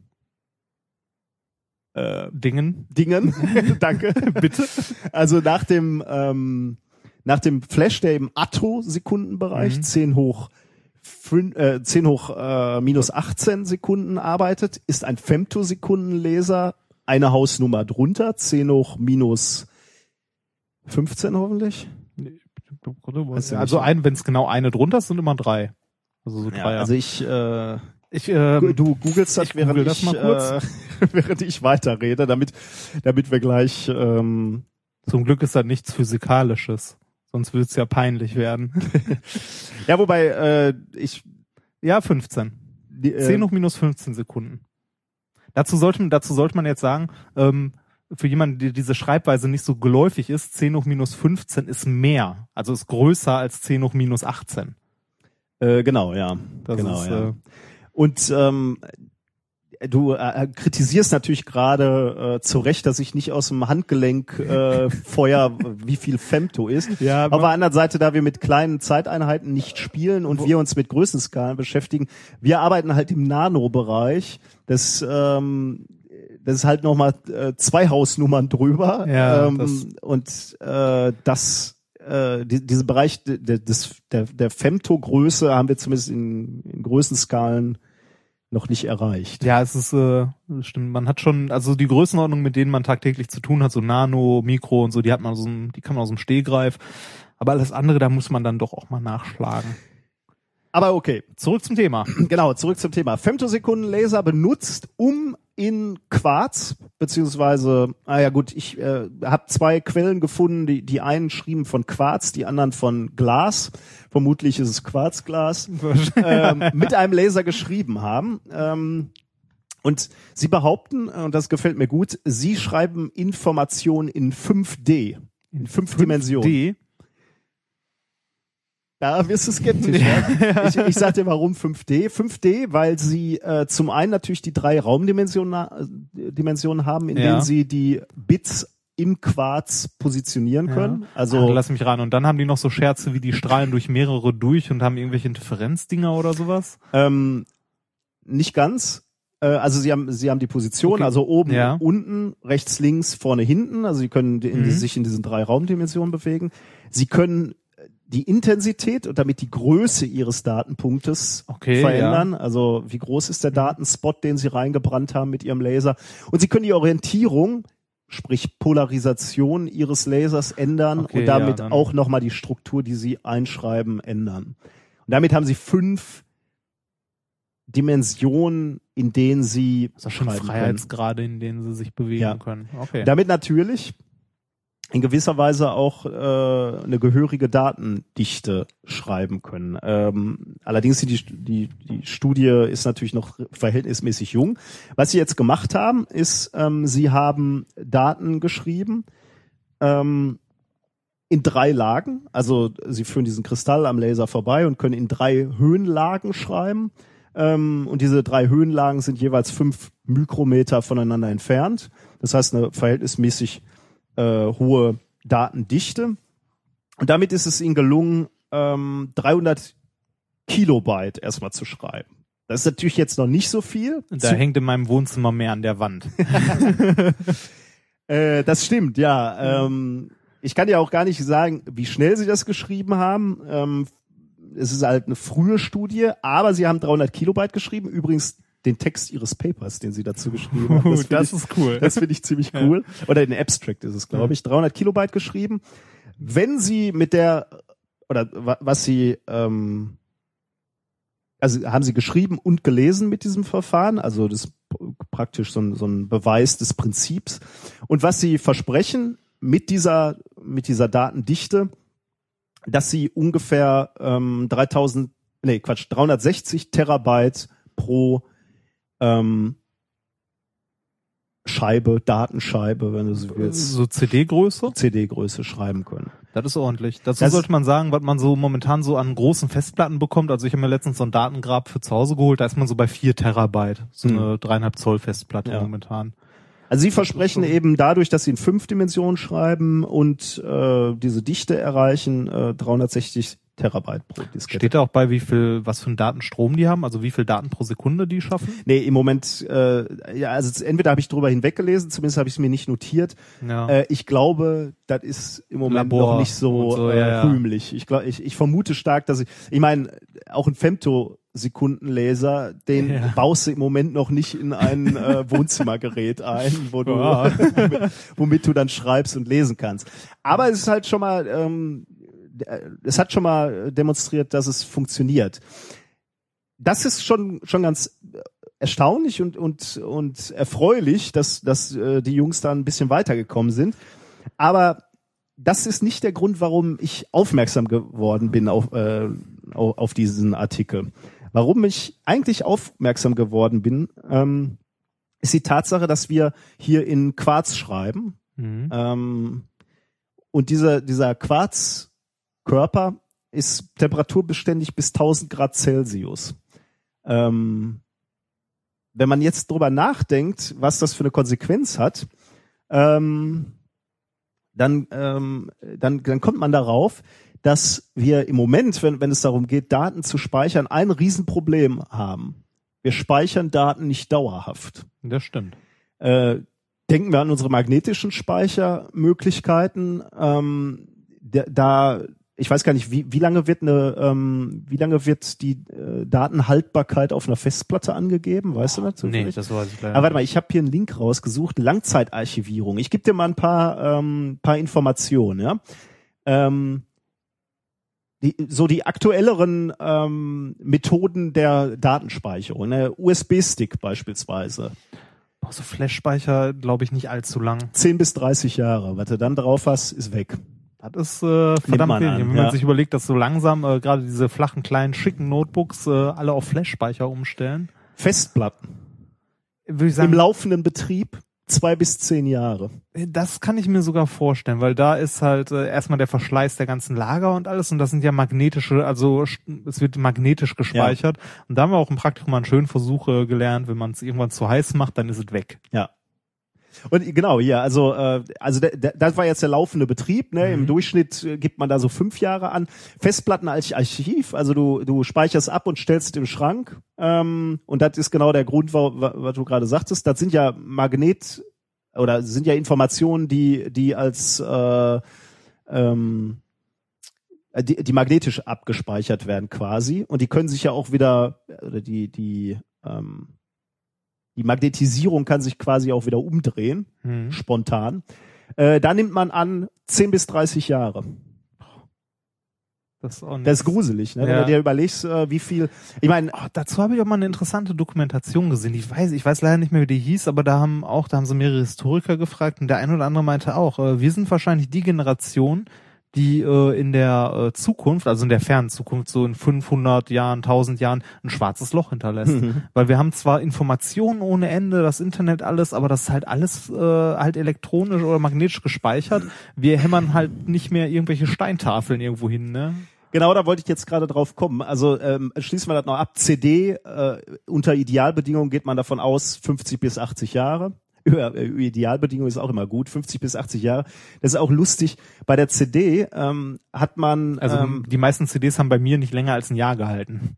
äh, Dingen. Dingen. Danke. Bitte. Also nach dem, ähm, nach dem Flash, der im Atto-Sekundenbereich Mhm. 10 hoch fün- äh, 10 hoch äh, minus 18 Sekunden arbeitet, ist ein Femtosekundenlaser eine Hausnummer drunter, 10 hoch minus 15 hoffentlich. Du Also ein, wenn es genau eine drunter ist, sind immer drei. Also so Ja, drei. also ich, äh, ich, ähm, du googelst das, ich während google das ich, mal kurz. Äh, während ich weiterrede, damit, damit wir gleich, ähm, zum Glück ist da nichts Physikalisches. Sonst würde es ja peinlich werden. ja, wobei, äh, ich, ja, 15. die, äh, 10 hoch minus 15 Sekunden. Dazu sollte, man- dazu sollte man jetzt sagen, ähm, für jemanden, der diese Schreibweise nicht so geläufig ist, 10 hoch minus 15 ist mehr. Also ist größer als 10 hoch minus 18. Äh, genau, ja. Das genau, ist, ja. äh, Und ähm, du äh, kritisierst natürlich gerade äh, zu Recht, dass ich nicht aus dem Handgelenk äh, feuer, wie viel Femto ist. Ja, Auf der anderen Seite, da wir mit kleinen Zeiteinheiten nicht spielen und wir uns mit Größenskalen beschäftigen, wir arbeiten halt im Nano-Bereich. Das, ähm, das ist halt nochmal äh, zwei Hausnummern drüber. Ja, ähm, und äh, das äh, die, diesen Bereich de, de, des, der, der Femto-Größe haben wir zumindest in, in Größenskalen noch nicht erreicht. Ja, es ist, äh, stimmt, man hat schon, also die Größenordnung, mit denen man tagtäglich zu tun hat, so Nano, Mikro und so, die hat man dem, die kann man aus dem Stehgreif. Aber alles andere, da muss man dann doch auch mal nachschlagen. Aber okay, Zurück zum Thema. genau, zurück zum Thema. Femtosekundenlaser benutzt, um in Quarz, beziehungsweise, ah ja gut, ich äh, habe zwei Quellen gefunden, die, die einen schrieben von Quarz, die anderen von Glas. Vermutlich ist es Quarzglas. ähm, mit einem Laser geschrieben haben. Ähm, und sie behaupten, äh, und das gefällt mir gut, sie schreiben Informationen in 5D, in fünf Dimensionen. Da wirst du skeptisch. ja. Ich, ich sag dir warum 5D. 5D, weil sie äh, zum einen natürlich die drei Raumdimensionen äh, Dimensionen haben, in Ja. denen sie die Bits im Quarz positionieren können. Also Also lass mich ran. Und dann haben die noch so Scherze wie die strahlen durch mehrere durch und haben irgendwelche Interferenzdinger oder sowas. ähm, nicht ganz. Äh, also sie haben sie haben die Position, Okay. also oben, Ja. unten, rechts, links, vorne, hinten. Also sie können in, Mhm. sich in diesen drei Raumdimensionen bewegen. Sie können die Intensität und damit die Größe ihres Datenpunktes Okay, verändern. Also wie groß ist der Datenspot, den sie reingebrannt haben mit ihrem Laser. Und sie können die Orientierung, sprich Polarisation ihres Lasers ändern Okay, und damit ja, auch nochmal die Struktur, die sie einschreiben, ändern. Und damit haben sie fünf Dimensionen, in denen sie Das ist schon. Freiheitsgrade, in denen sie sich bewegen Ja. können. Okay. Damit natürlich in gewisser Weise auch äh, eine gehörige Datendichte schreiben können. Ähm, allerdings die, die, die Studie ist natürlich noch verhältnismäßig jung. Was sie jetzt gemacht haben, ist, ähm, sie haben Daten geschrieben ähm, in drei Lagen. Also sie führen diesen Kristall am Laser vorbei und können in drei Höhenlagen schreiben. Ähm, und diese drei Höhenlagen sind jeweils fünf Mikrometer voneinander entfernt. Das heißt eine verhältnismäßig äh, hohe Datendichte. Und damit ist es ihnen gelungen, ähm, 300 Kilobyte erstmal zu schreiben. Das ist natürlich jetzt noch nicht so viel. da Zu- hängt in meinem Wohnzimmer mehr an der Wand. Äh, das stimmt, ja. Ähm, ich kann ja auch gar nicht sagen, wie schnell sie das geschrieben haben. Ähm, es ist halt eine frühe Studie, aber sie haben 300 Kilobyte geschrieben. Übrigens den Text ihres Papers, den sie dazu geschrieben haben. Uh, find das ich, ist cool. Das finde ich ziemlich cool. Oder in Abstract ist es, glaube ich. 300 Kilobyte geschrieben. Wenn sie mit der, oder wa- was sie, ähm, also haben sie geschrieben und gelesen mit diesem Verfahren, also das praktisch so ein, so ein Beweis des Prinzips. Und was sie versprechen mit dieser, mit dieser Datendichte, dass sie ungefähr ähm, 3000, nee, Quatsch, 360 Terabyte pro ähm, Scheibe, Datenscheibe, wenn du so willst, So CD-Größe? CD-Größe schreiben können. Das ist ordentlich. Dazu Das- sollte man sagen, was man so momentan so an großen Festplatten bekommt. Also ich habe mir letztens so ein Datengrab für zu Hause geholt, da ist man so bei vier Terabyte. So Hm. eine dreieinhalb Zoll Festplatte Ja. momentan. Also sie versprechen eben dadurch, dass sie in fünf Dimensionen schreiben und äh, diese Dichte erreichen, äh, 360 Terabyte pro Diskette. Steht da auch bei, wie viel, was für einen Datenstrom die haben, also wie viel Daten pro Sekunde die schaffen? Nee, im Moment, äh, ja, also entweder habe ich drüber hinweggelesen, zumindest habe ich es mir nicht notiert. Ja. Äh, ich glaube, das ist im Moment Labor noch nicht so, so, äh, ja, rühmlich. Ich, glaub, ich, ich vermute stark, dass ich, ich meine, auch ein Femto-Sekundenlaser, den Ja. baust du im Moment noch nicht in ein äh, Wohnzimmergerät ein, wo du, Ja. womit du dann schreibst und lesen kannst. Aber es ist halt schon mal, ähm, äh, es hat schon mal demonstriert, dass es funktioniert. Das ist schon schon ganz erstaunlich und und und erfreulich, dass dass äh, die Jungs da ein bisschen weitergekommen sind. Aber das ist nicht der Grund, warum ich aufmerksam geworden bin auf äh, auf, diesen Artikel. Warum ich eigentlich aufmerksam geworden bin, ähm, ist die Tatsache, dass wir hier in Quarz schreiben Mhm. ähm, und dieser, dieser Quarzkörper ist temperaturbeständig bis 1000 Grad Celsius. Ähm, wenn man jetzt drüber nachdenkt, was das für eine Konsequenz hat, ähm, dann, ähm, dann, dann kommt man darauf, dass wir im Moment, wenn, wenn es darum geht, Daten zu speichern, ein Riesenproblem haben. Wir speichern Daten nicht dauerhaft. Das stimmt. Äh, denken wir an unsere magnetischen Speichermöglichkeiten. Ähm, da, ich weiß gar nicht, wie, wie lange wird eine, ähm, wie lange wird die äh, Datenhaltbarkeit auf einer Festplatte angegeben? Weißt du das? Nee, zufällig? das weiß ich leider Aber warte mal, ich habe hier einen Link rausgesucht, Langzeitarchivierung. Ich gebe dir mal ein paar, ähm, paar Informationen. Ja? Ähm, die, so die aktuelleren ähm, Methoden der Datenspeicherung, ne? USB-Stick beispielsweise. Boah, so Flash-Speicher, glaube ich, nicht allzu lang. 10 bis 30 Jahre. Was du dann drauf hast, ist weg. Das ist äh, verdammt wenig. Wenn ja. man sich überlegt, dass so langsam äh, gerade diese flachen, kleinen, schicken Notebooks äh, alle auf Flash-Speicher umstellen, Festplatten würde ich im sagen, laufenden Betrieb zwei bis zehn Jahre. das kann ich mir sogar vorstellen, weil da ist halt äh, erstmal der Verschleiß der ganzen Lager und alles und das sind ja magnetische, also es wird magnetisch gespeichert und da haben wir auch im Praktikum mal einen schönen Versuch äh, gelernt, wenn man es irgendwann zu heiß macht, dann ist es weg. Ja. Und genau, ja, also äh, also das war jetzt der laufende Betrieb, ne? Im Durchschnitt äh, gibt man da so fünf Jahre an. Festplatten als Archiv, also du du speicherst ab und stellst im Schrank. Ähm, und das ist genau der Grund, wa- wa- was du gerade sagtest. Das sind ja Magnet oder sind ja Informationen, die die als äh, ähm, die, die magnetisch abgespeichert werden quasi und die können sich ja auch wieder oder die die ähm, die Magnetisierung kann sich quasi auch wieder umdrehen, Mhm. spontan. Äh, da nimmt man an 10 bis 30 Jahre. Das ist, Das ist gruselig, ne? wenn Ja. du dir überlegst, äh, wie viel. Ich meine, Oh, dazu habe ich auch mal eine interessante Dokumentation gesehen. Ich weiß, ich weiß leider nicht mehr, wie die hieß, aber da haben auch, da haben sie mehrere Historiker gefragt und der ein oder andere meinte auch, äh, wir sind wahrscheinlich die Generation, die äh, in der äh, Zukunft, also in der fernen Zukunft, so in 500 Jahren, 1000 Jahren, ein schwarzes Loch hinterlässt. Weil wir haben zwar Informationen ohne Ende, das Internet alles, aber das ist halt alles äh, halt elektronisch oder magnetisch gespeichert. Wir hämmern halt nicht mehr irgendwelche Steintafeln irgendwo hin, ne? genau da wollte ich jetzt gerade drauf kommen. Also ähm, schließen wir das noch ab. CD, äh, unter Idealbedingungen geht man davon aus, 50 bis 80 Jahre. Ja, äh, Idealbedingungen ist auch immer gut, 50 bis 80 Jahre. Das ist auch lustig. Bei der CD ähm, hat man Also ähm, die meisten CDs haben bei mir nicht länger als ein Jahr gehalten.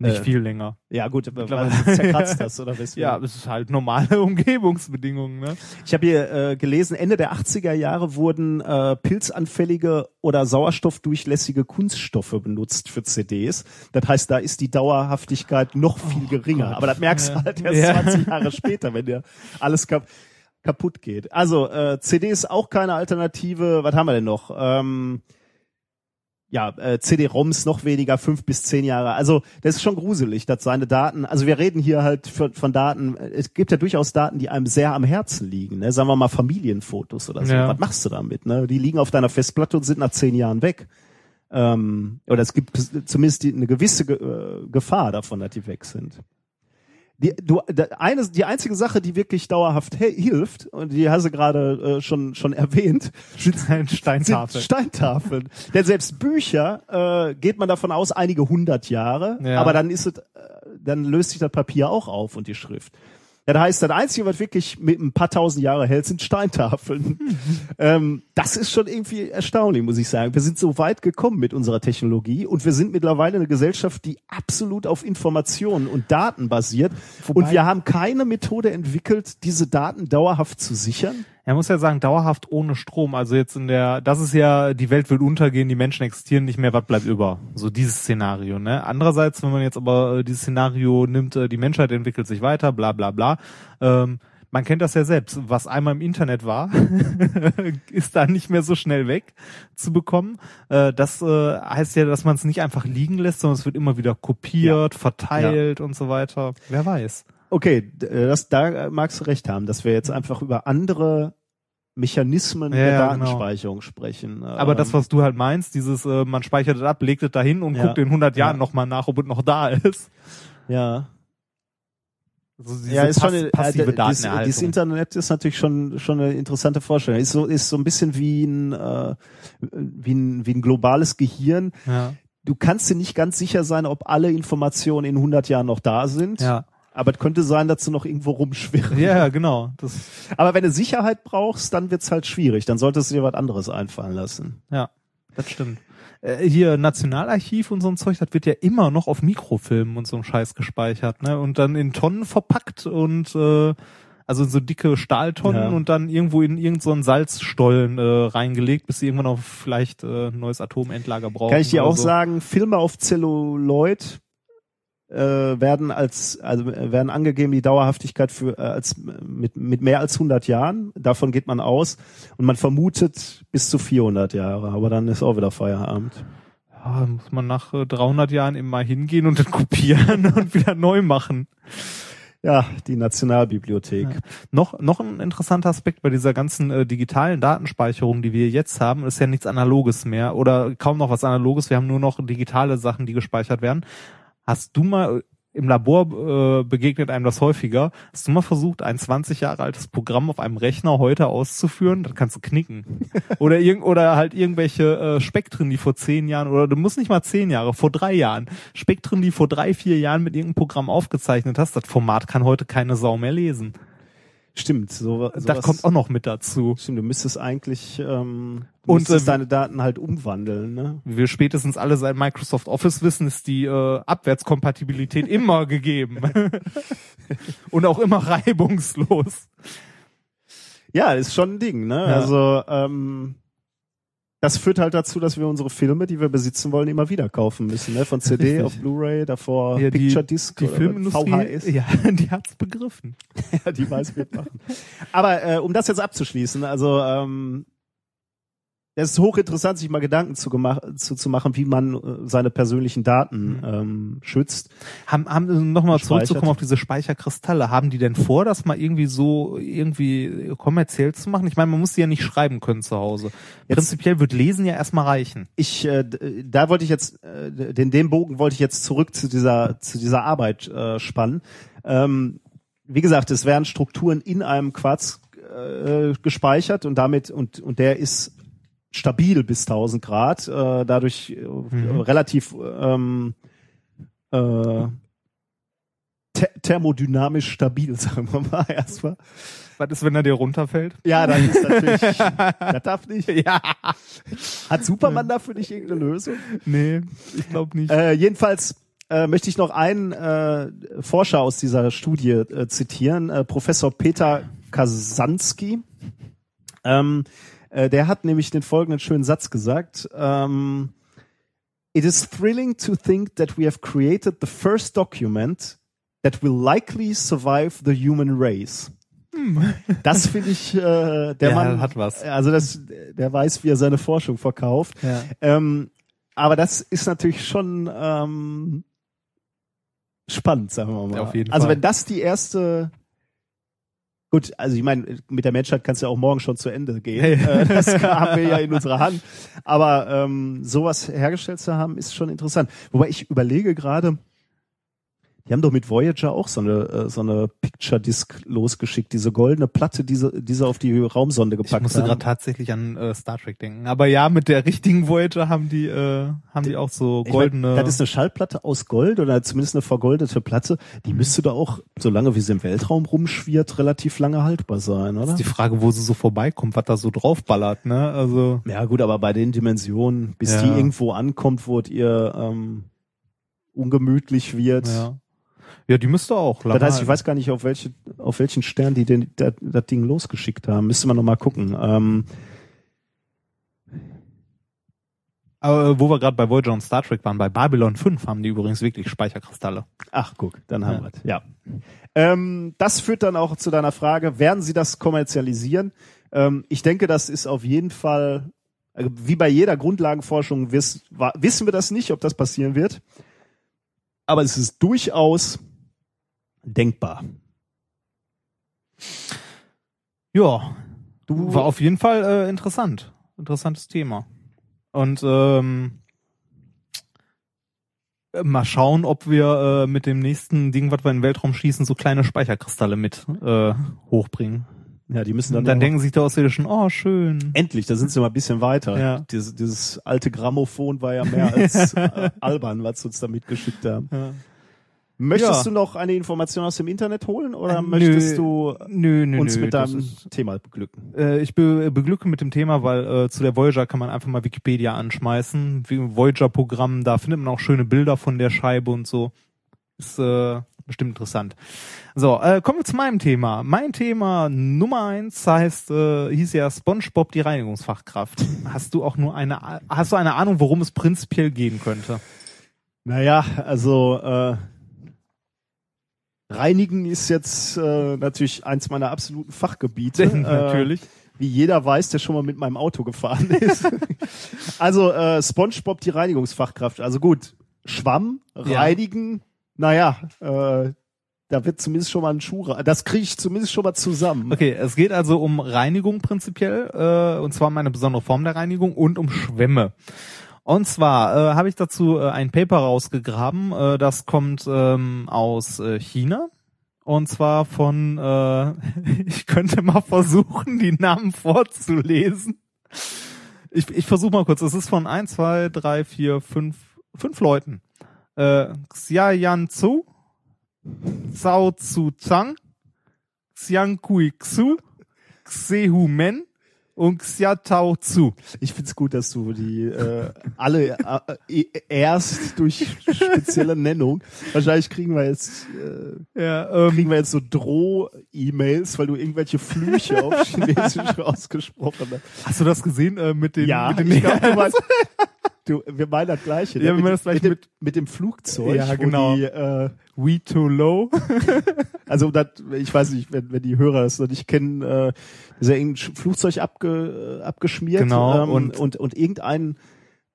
Nicht Äh, viel länger. ja gut, weil du zerkratzt hast oder weswegen. Ja, es ist halt normale Umgebungsbedingungen, ne? Ich habe hier äh, gelesen, Ende der 80er Jahre wurden äh, pilzanfällige oder sauerstoffdurchlässige Kunststoffe benutzt für CDs. Das heißt, da ist die Dauerhaftigkeit noch viel geringer. Oh Gott. Aber das merkst Ja. du halt erst Ja. 20 Jahre später, wenn dir alles kap kaputt geht. Also äh, CD ist auch keine Alternative. Was haben wir denn noch? Ähm, ja, äh, CD-ROMs noch weniger, fünf bis zehn Jahre. Also das ist schon gruselig, dass seine Daten, also wir reden hier halt von, von Daten, es gibt ja durchaus Daten, die einem sehr am Herzen liegen. Ne? Sagen wir mal Familienfotos oder so. Ja. Was machst du damit? Ne? Die liegen auf deiner Festplatte und sind nach zehn Jahren weg. Ähm, oder es gibt zumindest die, eine gewisse Ge äh, Gefahr davon, dass die weg sind. Die, du, eine, die einzige Sache, die wirklich dauerhaft hilft, und die hast du gerade äh, schon, schon erwähnt, Ein Steintafel. sind Steintafeln. Denn selbst Bücher äh, geht man davon aus, einige hundert Jahre, Ja. aber dann ist es, äh, dann löst sich das Papier auch auf und die Schrift. Das heißt, das Einzige, was wirklich mit ein paar tausend Jahre hält, sind Steintafeln. ähm, das ist schon irgendwie erstaunlich, muss ich sagen. Wir sind so weit gekommen mit unserer Technologie und wir sind mittlerweile eine Gesellschaft, die absolut auf Informationen und Daten basiert. und wir haben keine Methode entwickelt, diese Daten dauerhaft zu sichern. Er muss ja sagen, dauerhaft ohne Strom. Also jetzt in der, das ist ja, die Welt wird untergehen, die Menschen existieren nicht mehr, was bleibt über? So dieses Szenario, ne? Andererseits, wenn man jetzt aber äh, dieses Szenario nimmt, äh, die Menschheit entwickelt sich weiter, bla bla bla, ähm, man kennt das ja selbst. Was einmal im Internet war, ist da nicht mehr so schnell weg zu bekommen. Äh, das heißt ja, dass man es nicht einfach liegen lässt, sondern es wird immer wieder kopiert, verteilt und so weiter. Wer weiß. Okay, das, da magst du recht haben, dass wir jetzt einfach über andere Mechanismen Ja, der genau. Datenspeicherung sprechen. Aber das, was du halt meinst, dieses, äh, man speichert es ab, legt es dahin und Ja. guckt in 100 Jahren Ja. nochmal nach, ob es noch da ist. ja, Also ja, ist schon pass eine, passive äh, das, das Internet ist natürlich schon schon eine interessante Vorstellung. Ist so ist so ein bisschen wie ein äh, wie ein wie ein globales Gehirn. ja, Du kannst dir nicht ganz sicher sein, ob alle Informationen in 100 Jahren noch da sind. ja. Aber es könnte sein, dass sie noch irgendwo rumschwirren. Ja, genau. Das, Aber wenn du Sicherheit brauchst, dann wird's halt schwierig. Dann solltest du dir was anderes einfallen lassen. ja, das stimmt. Äh, hier Nationalarchiv und so ein Zeug, das wird ja immer noch auf Mikrofilmen und so ein Scheiß gespeichert, ne? Und dann in Tonnen verpackt und äh, also in so dicke Stahltonnen Ja. und dann irgendwo in irgendeinen so Salzstollen äh, reingelegt, bis sie irgendwann auch vielleicht äh, ein neues Atomendlager brauchen. Kann ich dir auch so. sagen, Filme auf Celluloid äh, werden als also äh, werden angegeben die Dauerhaftigkeit für äh, als mit mit mehr als 100 Jahren davon geht man aus und man vermutet bis zu 400 Jahre aber dann ist auch wieder Feierabend Ja, muss man nach äh, 300 Jahren immer hingehen und dann kopieren und wieder neu machen. ja die Nationalbibliothek Noch, noch ein interessanter Aspekt bei dieser ganzen äh, digitalen Datenspeicherung, die wir jetzt haben, ist ja nichts Analoges mehr oder kaum noch was Analoges. Wir haben nur noch digitale Sachen, die gespeichert werden. Hast du mal im Labor äh, begegnet einem das häufiger? Hast du mal versucht, ein 20 Jahre altes Programm auf einem Rechner heute auszuführen? Das kannst du knicken. oder irgend oder halt irgendwelche äh, Spektren, die vor zehn Jahren oder du musst nicht mal zehn Jahre, vor drei Jahren Spektren, die vor drei vier Jahren mit irgendeinem Programm aufgezeichnet hast. Das Format kann heute keine Sau mehr lesen. Stimmt so Das kommt auch noch mit dazu. stimmt du müsstest eigentlich ähm, du Und, müsstest äh, deine Daten halt umwandeln ne Wie wir spätestens alle seit Microsoft Office wissen, ist die äh, Abwärtskompatibilität immer gegeben. Und auch immer reibungslos. Ja, ist schon ein Ding, ne? Ja. Also ähm, das führt halt dazu, dass wir unsere Filme, die wir besitzen wollen, immer wieder kaufen müssen, ne? Von CD Richtig. auf Blu-ray, davor Ja, die- Picture Disc Die Filmindustrie, VHS. ja, die hat's begriffen. Ja, die weiß wird machen. Aber äh, um das jetzt abzuschließen, also ähm, es ist hochinteressant, sich mal Gedanken zu, zu, zu machen, wie man äh, seine persönlichen Daten ähm, schützt. Haben, haben nochmal Gespeichert. zurückzukommen auf diese Speicherkristalle. Haben die denn vor, das mal irgendwie so irgendwie kommerziell zu machen? Ich meine, man muss die ja nicht schreiben können zu Hause. Jetzt- Prinzipiell wird Lesen ja erstmal reichen. Ich, äh, da wollte ich jetzt, äh, den, den Bogen wollte ich jetzt zurück zu dieser, zu dieser Arbeit äh, spannen. Ähm, wie gesagt, es werden Strukturen in einem Quarz äh, gespeichert und damit und und der ist stabil bis 1000 Grad, äh, dadurch äh, relativ ähm, äh, the thermodynamisch stabil, sagen wir mal erstmal. Was ist, wenn er dir runterfällt? Ja, dann ist natürlich, das darf nicht. Ja. Hat Superman dafür nicht irgendeine Lösung? Nee, ich glaube nicht. Äh, jedenfalls äh, möchte ich noch einen äh, Forscher aus dieser Studie äh, zitieren, äh, Professor Peter Kasansky. Ähm, äh, der hat nämlich den folgenden schönen Satz gesagt. Ähm, It is thrilling to think that we have created the first document that will likely survive the human race. Das finde ich, äh, der Ja, Mann hat was. Also das, der weiß, wie er seine Forschung verkauft. Ja. Ähm, aber das ist natürlich schon ähm, spannend, sagen wir mal. Auf jeden also Fall. wenn das die erste Gut, also ich meine, mit der Menschheit kannst du ja auch morgen schon zu Ende gehen. Äh, das haben wir ja in unserer Hand. Aber ähm, sowas hergestellt zu haben, ist schon interessant. Wobei ich überlege gerade, Die haben doch mit Voyager auch so eine, äh, so eine Picture Disc losgeschickt, diese goldene Platte, diese, diese auf die Raumsonde Ich gepackt musste haben. gerade tatsächlich an äh, Star Trek denken. Aber ja, mit der richtigen Voyager haben die, äh, haben die auch so Ich goldene. Mein, das ist eine Schallplatte aus Gold oder zumindest eine vergoldete Platte. Die müsste da auch, solange wie sie im Weltraum rumschwirrt, relativ lange haltbar sein, oder? ist die Frage, wo sie so vorbeikommt, was da so draufballert, ne? Also Ja gut, aber bei den Dimensionen, bis Ja. die irgendwo ankommt, wo ihr ähm, ungemütlich wird. ja. Ja, die müsste auch. Das heißt, ich weiß gar nicht, auf welche, auf welchen Stern die den, das, das Ding losgeschickt haben. Müsste man noch mal gucken. Ähm, Aber äh, wo wir gerade bei Voyager und Star Trek waren, bei Babylon 5 haben die übrigens wirklich Speicherkristalle. ach, guck, dann haben Ja. wir es. Ja. Ähm, das führt dann auch zu deiner Frage, werden sie das kommerzialisieren? Ähm, ich denke, das ist auf jeden Fall, also wie bei jeder Grundlagenforschung, wiss, wissen wir das nicht, ob das passieren wird. Aber es ist durchaus denkbar. Ja, Du, war auf jeden Fall äh, interessant. Interessantes Thema. Und ähm, äh, mal schauen, ob wir äh, mit dem nächsten Ding, was wir in den Weltraum schießen, so kleine Speicherkristalle mit äh, hochbringen. ja, die müssen Dann, dann, denken sich die Außerirdischen, oh schön. Endlich, da sind sie mal ein bisschen weiter. Ja. Dieses, dieses alte Grammophon war ja mehr als äh, albern, was sie uns da mitgeschickt haben. Ja. Möchtest Ja. du noch eine Information aus dem Internet holen oder Äh, möchtest nö, du nö, nö, uns mit deinem ist- Thema beglücken? Äh, ich be beglücke mit dem Thema, weil äh, zu der Voyager kann man einfach mal Wikipedia anschmeißen. Voyager-Programm, da findet man auch schöne Bilder von der Scheibe und so. Ist äh, bestimmt interessant. So, äh, kommen wir zu meinem Thema. Mein Thema Nummer eins heißt, äh, hieß ja SpongeBob die Reinigungsfachkraft. Hast du auch nur eine, hast du eine Ahnung, worum es prinzipiell gehen könnte? Naja, also äh, Reinigen ist jetzt äh, natürlich eins meiner absoluten Fachgebiete. Natürlich. Äh, wie jeder weiß, der schon mal mit meinem Auto gefahren ist. also äh, SpongeBob die Reinigungsfachkraft. Also gut, Schwamm, Ja. reinigen, naja, äh, da wird zumindest schon mal ein Schuh, das kriege ich zumindest schon mal zusammen. Okay, es geht also um Reinigung prinzipiell, äh, und zwar um eine besondere Form der Reinigung und um Schwämme. Und zwar äh, habe ich dazu äh, ein Paper rausgegraben, äh, das kommt ähm, aus äh, China. Und zwar von, äh, ich könnte mal versuchen, die Namen vorzulesen. Ich, ich versuche mal kurz, es ist von 1, 2, 3, 4, 5, fünf Leuten. Äh, Xia Yan Zu, Zhao Zu Zhang, Xiang Kui Xu, Xehu Men und Xia Tao Zu. Ich find's gut, dass du die äh, alle äh, äh, erst durch spezielle Nennung. Wahrscheinlich kriegen wir jetzt äh, Ja, ähm, kriegen wir jetzt so Droh-E-Mails, weil du irgendwelche Flüche auf Chinesisch ausgesprochen hast. hast du das gesehen äh, mit den, Ja, mit den ich glaube, du meinst, du, wir meinen das Gleiche. ne? Ja, wir meinen das Gleiche mit, dem, mit dem Flugzeug. Ja, genau. Die, äh, We Too Low? also das, ich weiß nicht, wenn, wenn die Hörer das noch nicht kennen, äh, ist ja irgendein Flugzeug abge, äh, abgeschmiert Genau, ähm, und- und, und, irgendein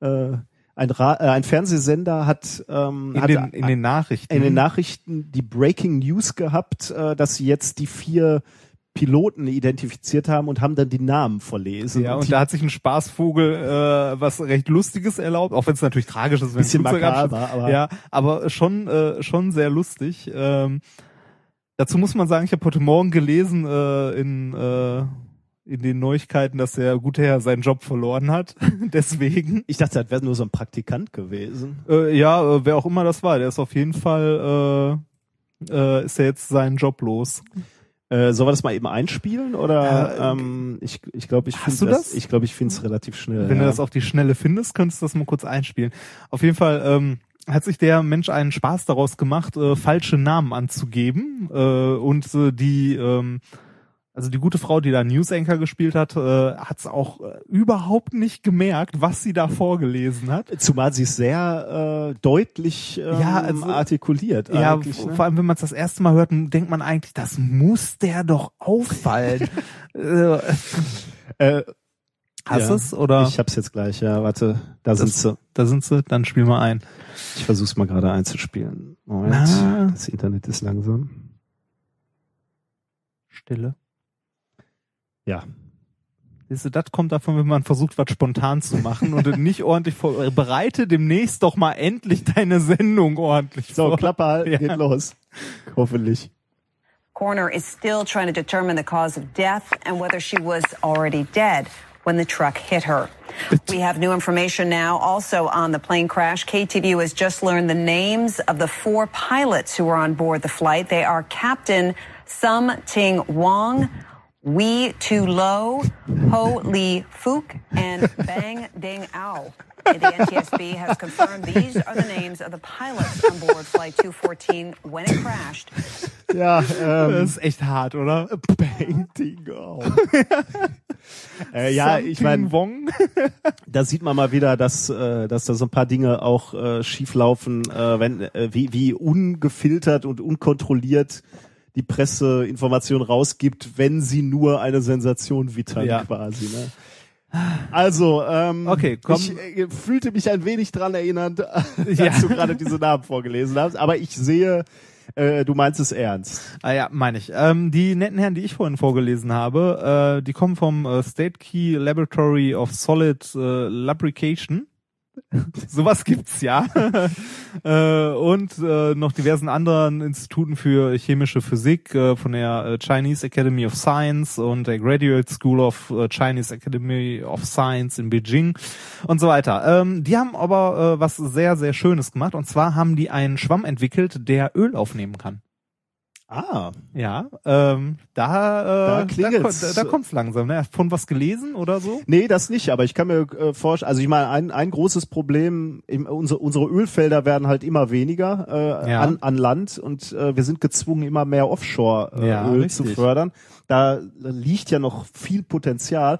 äh, ein, Ra äh, ein Fernsehsender hat, ähm, In hat den, in den Nachrichten. in den Nachrichten die Breaking News gehabt, äh, dass sie jetzt die vier Piloten identifiziert haben und haben dann die Namen verlesen. ja, und die, da hat sich ein Spaßvogel äh, was recht Lustiges erlaubt, auch wenn es natürlich tragisch ist, wenn ein bisschen makaber, aber Ja, aber schon äh, schon sehr lustig. Ähm, dazu muss man sagen, ich habe heute Morgen gelesen äh, in äh, in den Neuigkeiten, dass der gute Herr seinen Job verloren hat. Deswegen. ich dachte, das wäre nur so ein Praktikant gewesen. Äh, ja, äh, wer auch immer das war, der ist auf jeden Fall äh, äh, ist er jetzt seinen Job los. Äh, sollen wir das mal eben einspielen oder Äh, ähm, ich ich glaube ich finde das, das? ich glaube ich finde es relativ schnell. Wenn ja. du das auf die Schnelle findest, könntest du das mal kurz einspielen. Auf jeden Fall ähm, hat sich der Mensch einen Spaß daraus gemacht, äh, falsche Namen anzugeben äh, und äh, die ähm, also die gute Frau, die da News Anchor gespielt hat, äh, hat es auch äh, überhaupt nicht gemerkt, was sie da vorgelesen hat. Zumal sie es sehr äh, deutlich ähm, Ja, also- artikuliert. Ja, ne? vor allem wenn man es das erste Mal hört, denkt man eigentlich, das muss der doch auffallen. äh, Äh, hast Ja. es oder? ich hab's jetzt gleich, ja, warte, da sind sie. da sind sie, dann spiel mal ein. Ich versuch's mal gerade einzuspielen. Moment, Na. das Internet ist langsam. Stille. Ja. Siehst du, das kommt davon, wenn man versucht, was spontan zu machen und nicht ordentlich vor. Bereite demnächst doch mal endlich deine Sendung ordentlich So, vor. Klappe halten, Ja. geht los. Hoffentlich. Coroner is still trying to determine the cause of death and whether she was already dead when the truck hit her. We have new information now also on the plane crash. KTVU has just learned the names of the four pilots who were on board the flight. They are Captain Sum Ting Wong, Wee Tu Lo, Ho Lee Fook, and Bang Ding Ao. The NTSB has confirmed these are the names of the pilots on board Flight 214 when it crashed. Ja, ähm, Das ist echt hart, oder? Painting auch. äh, ja, ich meine, Wong. da sieht man mal wieder, dass, äh, dass da so ein paar Dinge auch äh, schieflaufen, äh, wenn, äh, wie, wie ungefiltert und unkontrolliert die Presse Informationen rausgibt, wenn sie nur eine Sensation wittern Ja. quasi. Ne? Also, ähm, Okay, komm. ich äh, fühlte mich ein wenig dran erinnert, Ja. als du gerade diese Namen vorgelesen hast, aber ich sehe, äh, du meinst es ernst. Ah ja, meine ich. Ähm, die netten Herren, die ich vorhin vorgelesen habe, äh, die kommen vom äh, State Key Laboratory of Solid äh, Lubrication. Sowas gibt's ja. äh, und äh, noch diversen anderen Instituten für chemische Physik äh, von der äh, Chinese Academy of Science und der Graduate School of äh, Chinese Academy of Science in Beijing und so weiter. Ähm, die haben aber äh, was sehr, sehr Schönes gemacht. Und zwar haben die einen Schwamm entwickelt, der Öl aufnehmen kann. Ah, Ja, ähm, da, äh, Da da, klingelt's. da, da kommt's langsam. Ne? Von was gelesen oder so? Nee, das nicht, aber ich kann mir äh, vorstellen, also ich meine, ein, ein großes Problem, im, unsere, unsere Ölfelder werden halt immer weniger äh, Ja. an, an Land und äh, wir sind gezwungen, immer mehr Offshore-Öl äh, Ja, zu fördern. Da liegt ja noch viel Potenzial.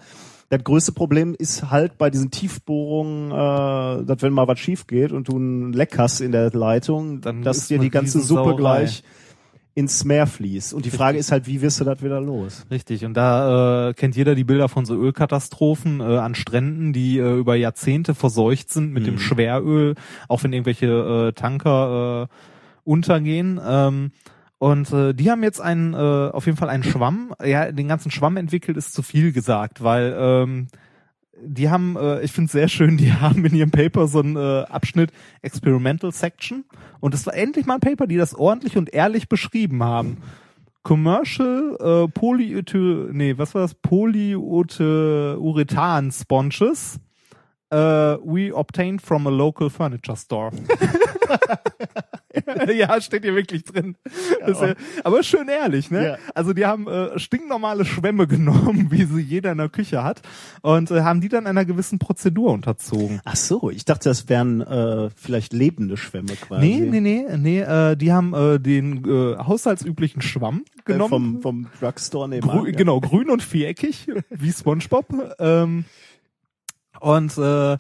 Das größte Problem ist halt bei diesen Tiefbohrungen, äh, dass wenn mal was schief geht und du ein Leck hast in der Leitung, Dann dass ist dir die ganze Suppe gleich ins Meer fließt. Und die Frage ist halt, wie wirst du das wieder los? Richtig. Und da äh, kennt jeder die Bilder von so Ölkatastrophen äh, an Stränden, die äh, über Jahrzehnte verseucht sind mit dem Schweröl, auch wenn irgendwelche äh, Tanker äh, untergehen. Ähm, und äh, die haben jetzt einen, äh, auf jeden Fall einen Schwamm. Ja, den ganzen Schwamm entwickelt ist zu viel gesagt, weil ähm, die haben, äh, ich finde es sehr schön, die haben in ihrem Paper so einen äh, Abschnitt Experimental Section und es war endlich mal ein Paper, die das ordentlich und ehrlich beschrieben haben. Commercial äh, Polyurethan, nee, was war das? Polyurethan Sponges äh, we obtained from a local furniture store. ja, steht hier wirklich drin. Ist ja, aber schön ehrlich, ne? Ja. Also die haben äh, stinknormale Schwämme genommen, wie sie jeder in der Küche hat, und äh, haben die dann einer gewissen Prozedur unterzogen. Ach so, ich dachte, das wären äh, vielleicht lebende Schwämme quasi. Nee, nee, nee, nee, äh, die haben äh, den äh, haushaltsüblichen Schwamm Äh, genommen. vom, vom Drugstore nebenan. Grü ja. Genau, grün und viereckig, wie SpongeBob. Ähm, und äh,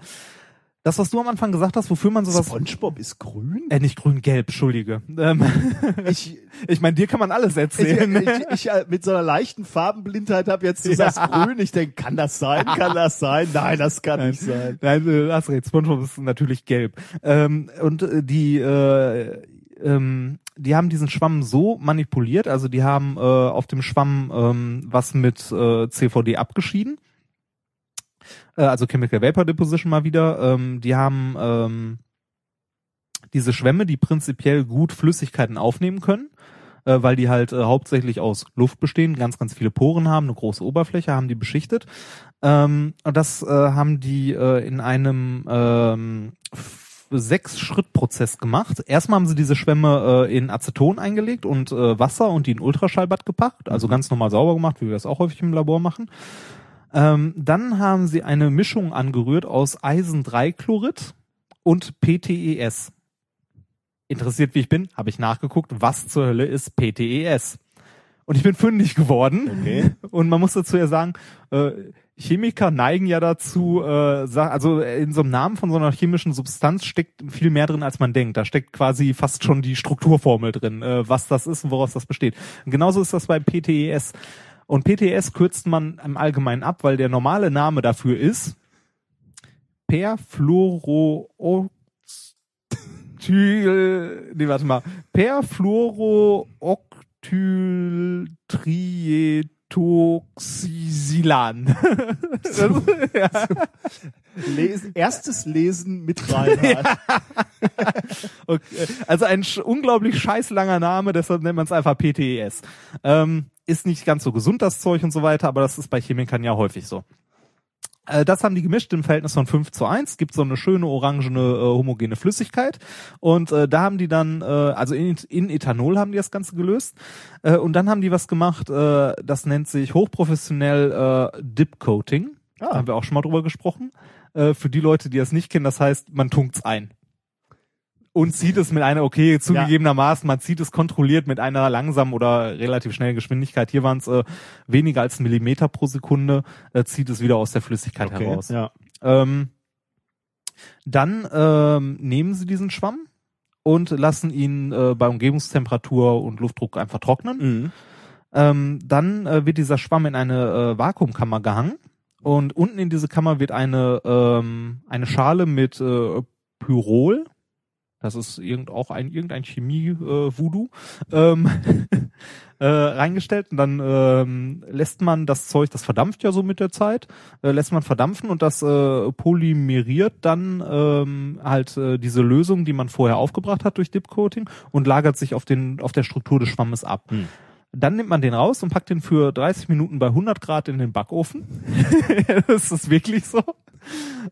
das, was du am Anfang gesagt hast, wofür man sowas... SpongeBob ist grün? Äh, nicht grün, gelb, entschuldige. Ähm, Ich, ich meine, dir kann man alles ich, erzählen. ich, ich äh, mit so einer leichten Farbenblindheit habe jetzt, du Ja. grün, ich denke, kann das sein, kann das sein? Nein, das kann nicht sein. Nein, äh, du hast recht, SpongeBob ist natürlich gelb. Ähm, und äh, die, äh, ähm, die haben diesen Schwamm so manipuliert, also die haben äh, auf dem Schwamm ähm, was mit äh, CVD abgeschieden. Äh, also Chemical Vapor Deposition mal wieder. Ähm, die haben ähm, diese Schwämme, die prinzipiell gut Flüssigkeiten aufnehmen können, äh, weil die halt äh, hauptsächlich aus Luft bestehen, ganz, ganz viele Poren haben, eine große Oberfläche, haben die beschichtet. Ähm, und das äh, haben die äh, in einem ähm, Sechs-Schritt-Prozess gemacht. Erstmal haben sie diese Schwämme äh, in Aceton eingelegt und äh, Wasser und die in Ultraschallbad gepackt, also ganz normal sauber gemacht, wie wir das auch häufig im Labor machen. Ähm, dann haben sie eine Mischung angerührt aus Eisen-3-Chlorid und PTES. Interessiert wie ich bin, habe ich nachgeguckt, was zur Hölle ist PTES. Und ich bin fündig geworden. Okay. Und man muss dazu ja sagen, äh, Chemiker neigen ja dazu, äh, also in so einem Namen von so einer chemischen Substanz steckt viel mehr drin, als man denkt. Da steckt quasi fast schon die Strukturformel drin, äh, was das ist und woraus das besteht. Und genauso ist das bei PTES. Und PTS kürzt man im Allgemeinen ab, weil der normale Name dafür ist Perfluorooxyl, nee, warte mal. Das- ja. Lesen, erstes Lesen mit Reinhard. Okay. Also ein unglaublich scheiß langer Name, deshalb nennt man es einfach PTES. Ähm, ist nicht ganz so gesund, das Zeug und so weiter, aber das ist bei Chemikern ja häufig so. Äh, Das haben die gemischt im Verhältnis von 5 zu 1, gibt so eine schöne orangene äh, homogene Flüssigkeit und äh, da haben die dann, äh, also in, in Ethanol haben die das Ganze gelöst äh, und dann haben die was gemacht, äh, das nennt sich hochprofessionell äh, Dip Coating, Ah. da haben wir auch schon mal drüber gesprochen. Äh, für die Leute, die das nicht kennen, das heißt, man tunkt's ein und zieht es mit einer, okay, zugegebenermaßen, man zieht es kontrolliert mit einer langsamen oder relativ schnellen Geschwindigkeit. Hier waren es äh, weniger als ein Millimeter pro Sekunde, äh, zieht es wieder aus der Flüssigkeit heraus. Ja. Ähm, dann ähm, nehmen sie diesen Schwamm und lassen ihn äh, bei Umgebungstemperatur und Luftdruck einfach trocknen. Mhm. Ähm, dann äh, wird dieser Schwamm in eine äh, Vakuumkammer gehangen und unten in diese Kammer wird eine ähm, eine Schale mit äh, Pyrol, das ist irgend auch ein irgendein Chemie äh, Voodoo, ähm, äh, reingestellt und dann ähm, lässt man das Zeug, das verdampft ja so mit der Zeit, äh, lässt man verdampfen und das äh, polymeriert dann ähm, halt äh, diese Lösung, die man vorher aufgebracht hat durch Dip Coating und lagert sich auf den auf der Struktur des Schwammes ab. Hm. Dann nimmt man den raus und packt den für 30 Minuten bei 100 Grad in den Backofen. das ist wirklich so.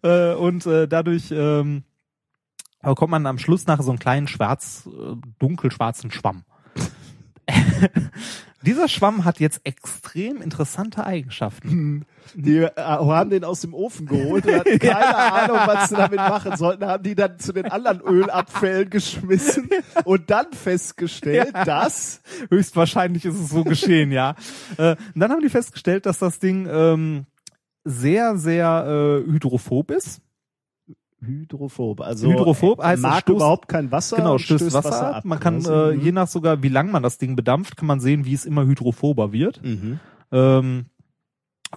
Äh, und äh, dadurch ähm, bekommt man am Schluss nachher so einen kleinen schwarz, äh, dunkelschwarzen Schwamm. Dieser Schwamm hat jetzt extrem interessante Eigenschaften. Die äh, haben den aus dem Ofen geholt und hatten keine Ahnung, was sie damit machen sollten. Haben die dann zu den anderen Ölabfällen geschmissen und dann festgestellt, dass Höchstwahrscheinlich ist es so geschehen, ja. Äh, und dann haben die festgestellt, dass das Ding ähm, sehr, sehr äh, hydrophob ist. Hydrophob, also Hydrophob heißt, es mag stoßt- überhaupt kein Wasser. Genau, und stößt Wasser, ab. Man kann, äh, je nach sogar, wie lang man das Ding bedampft, kann man sehen, wie es immer hydrophober wird. Mhm. Ähm,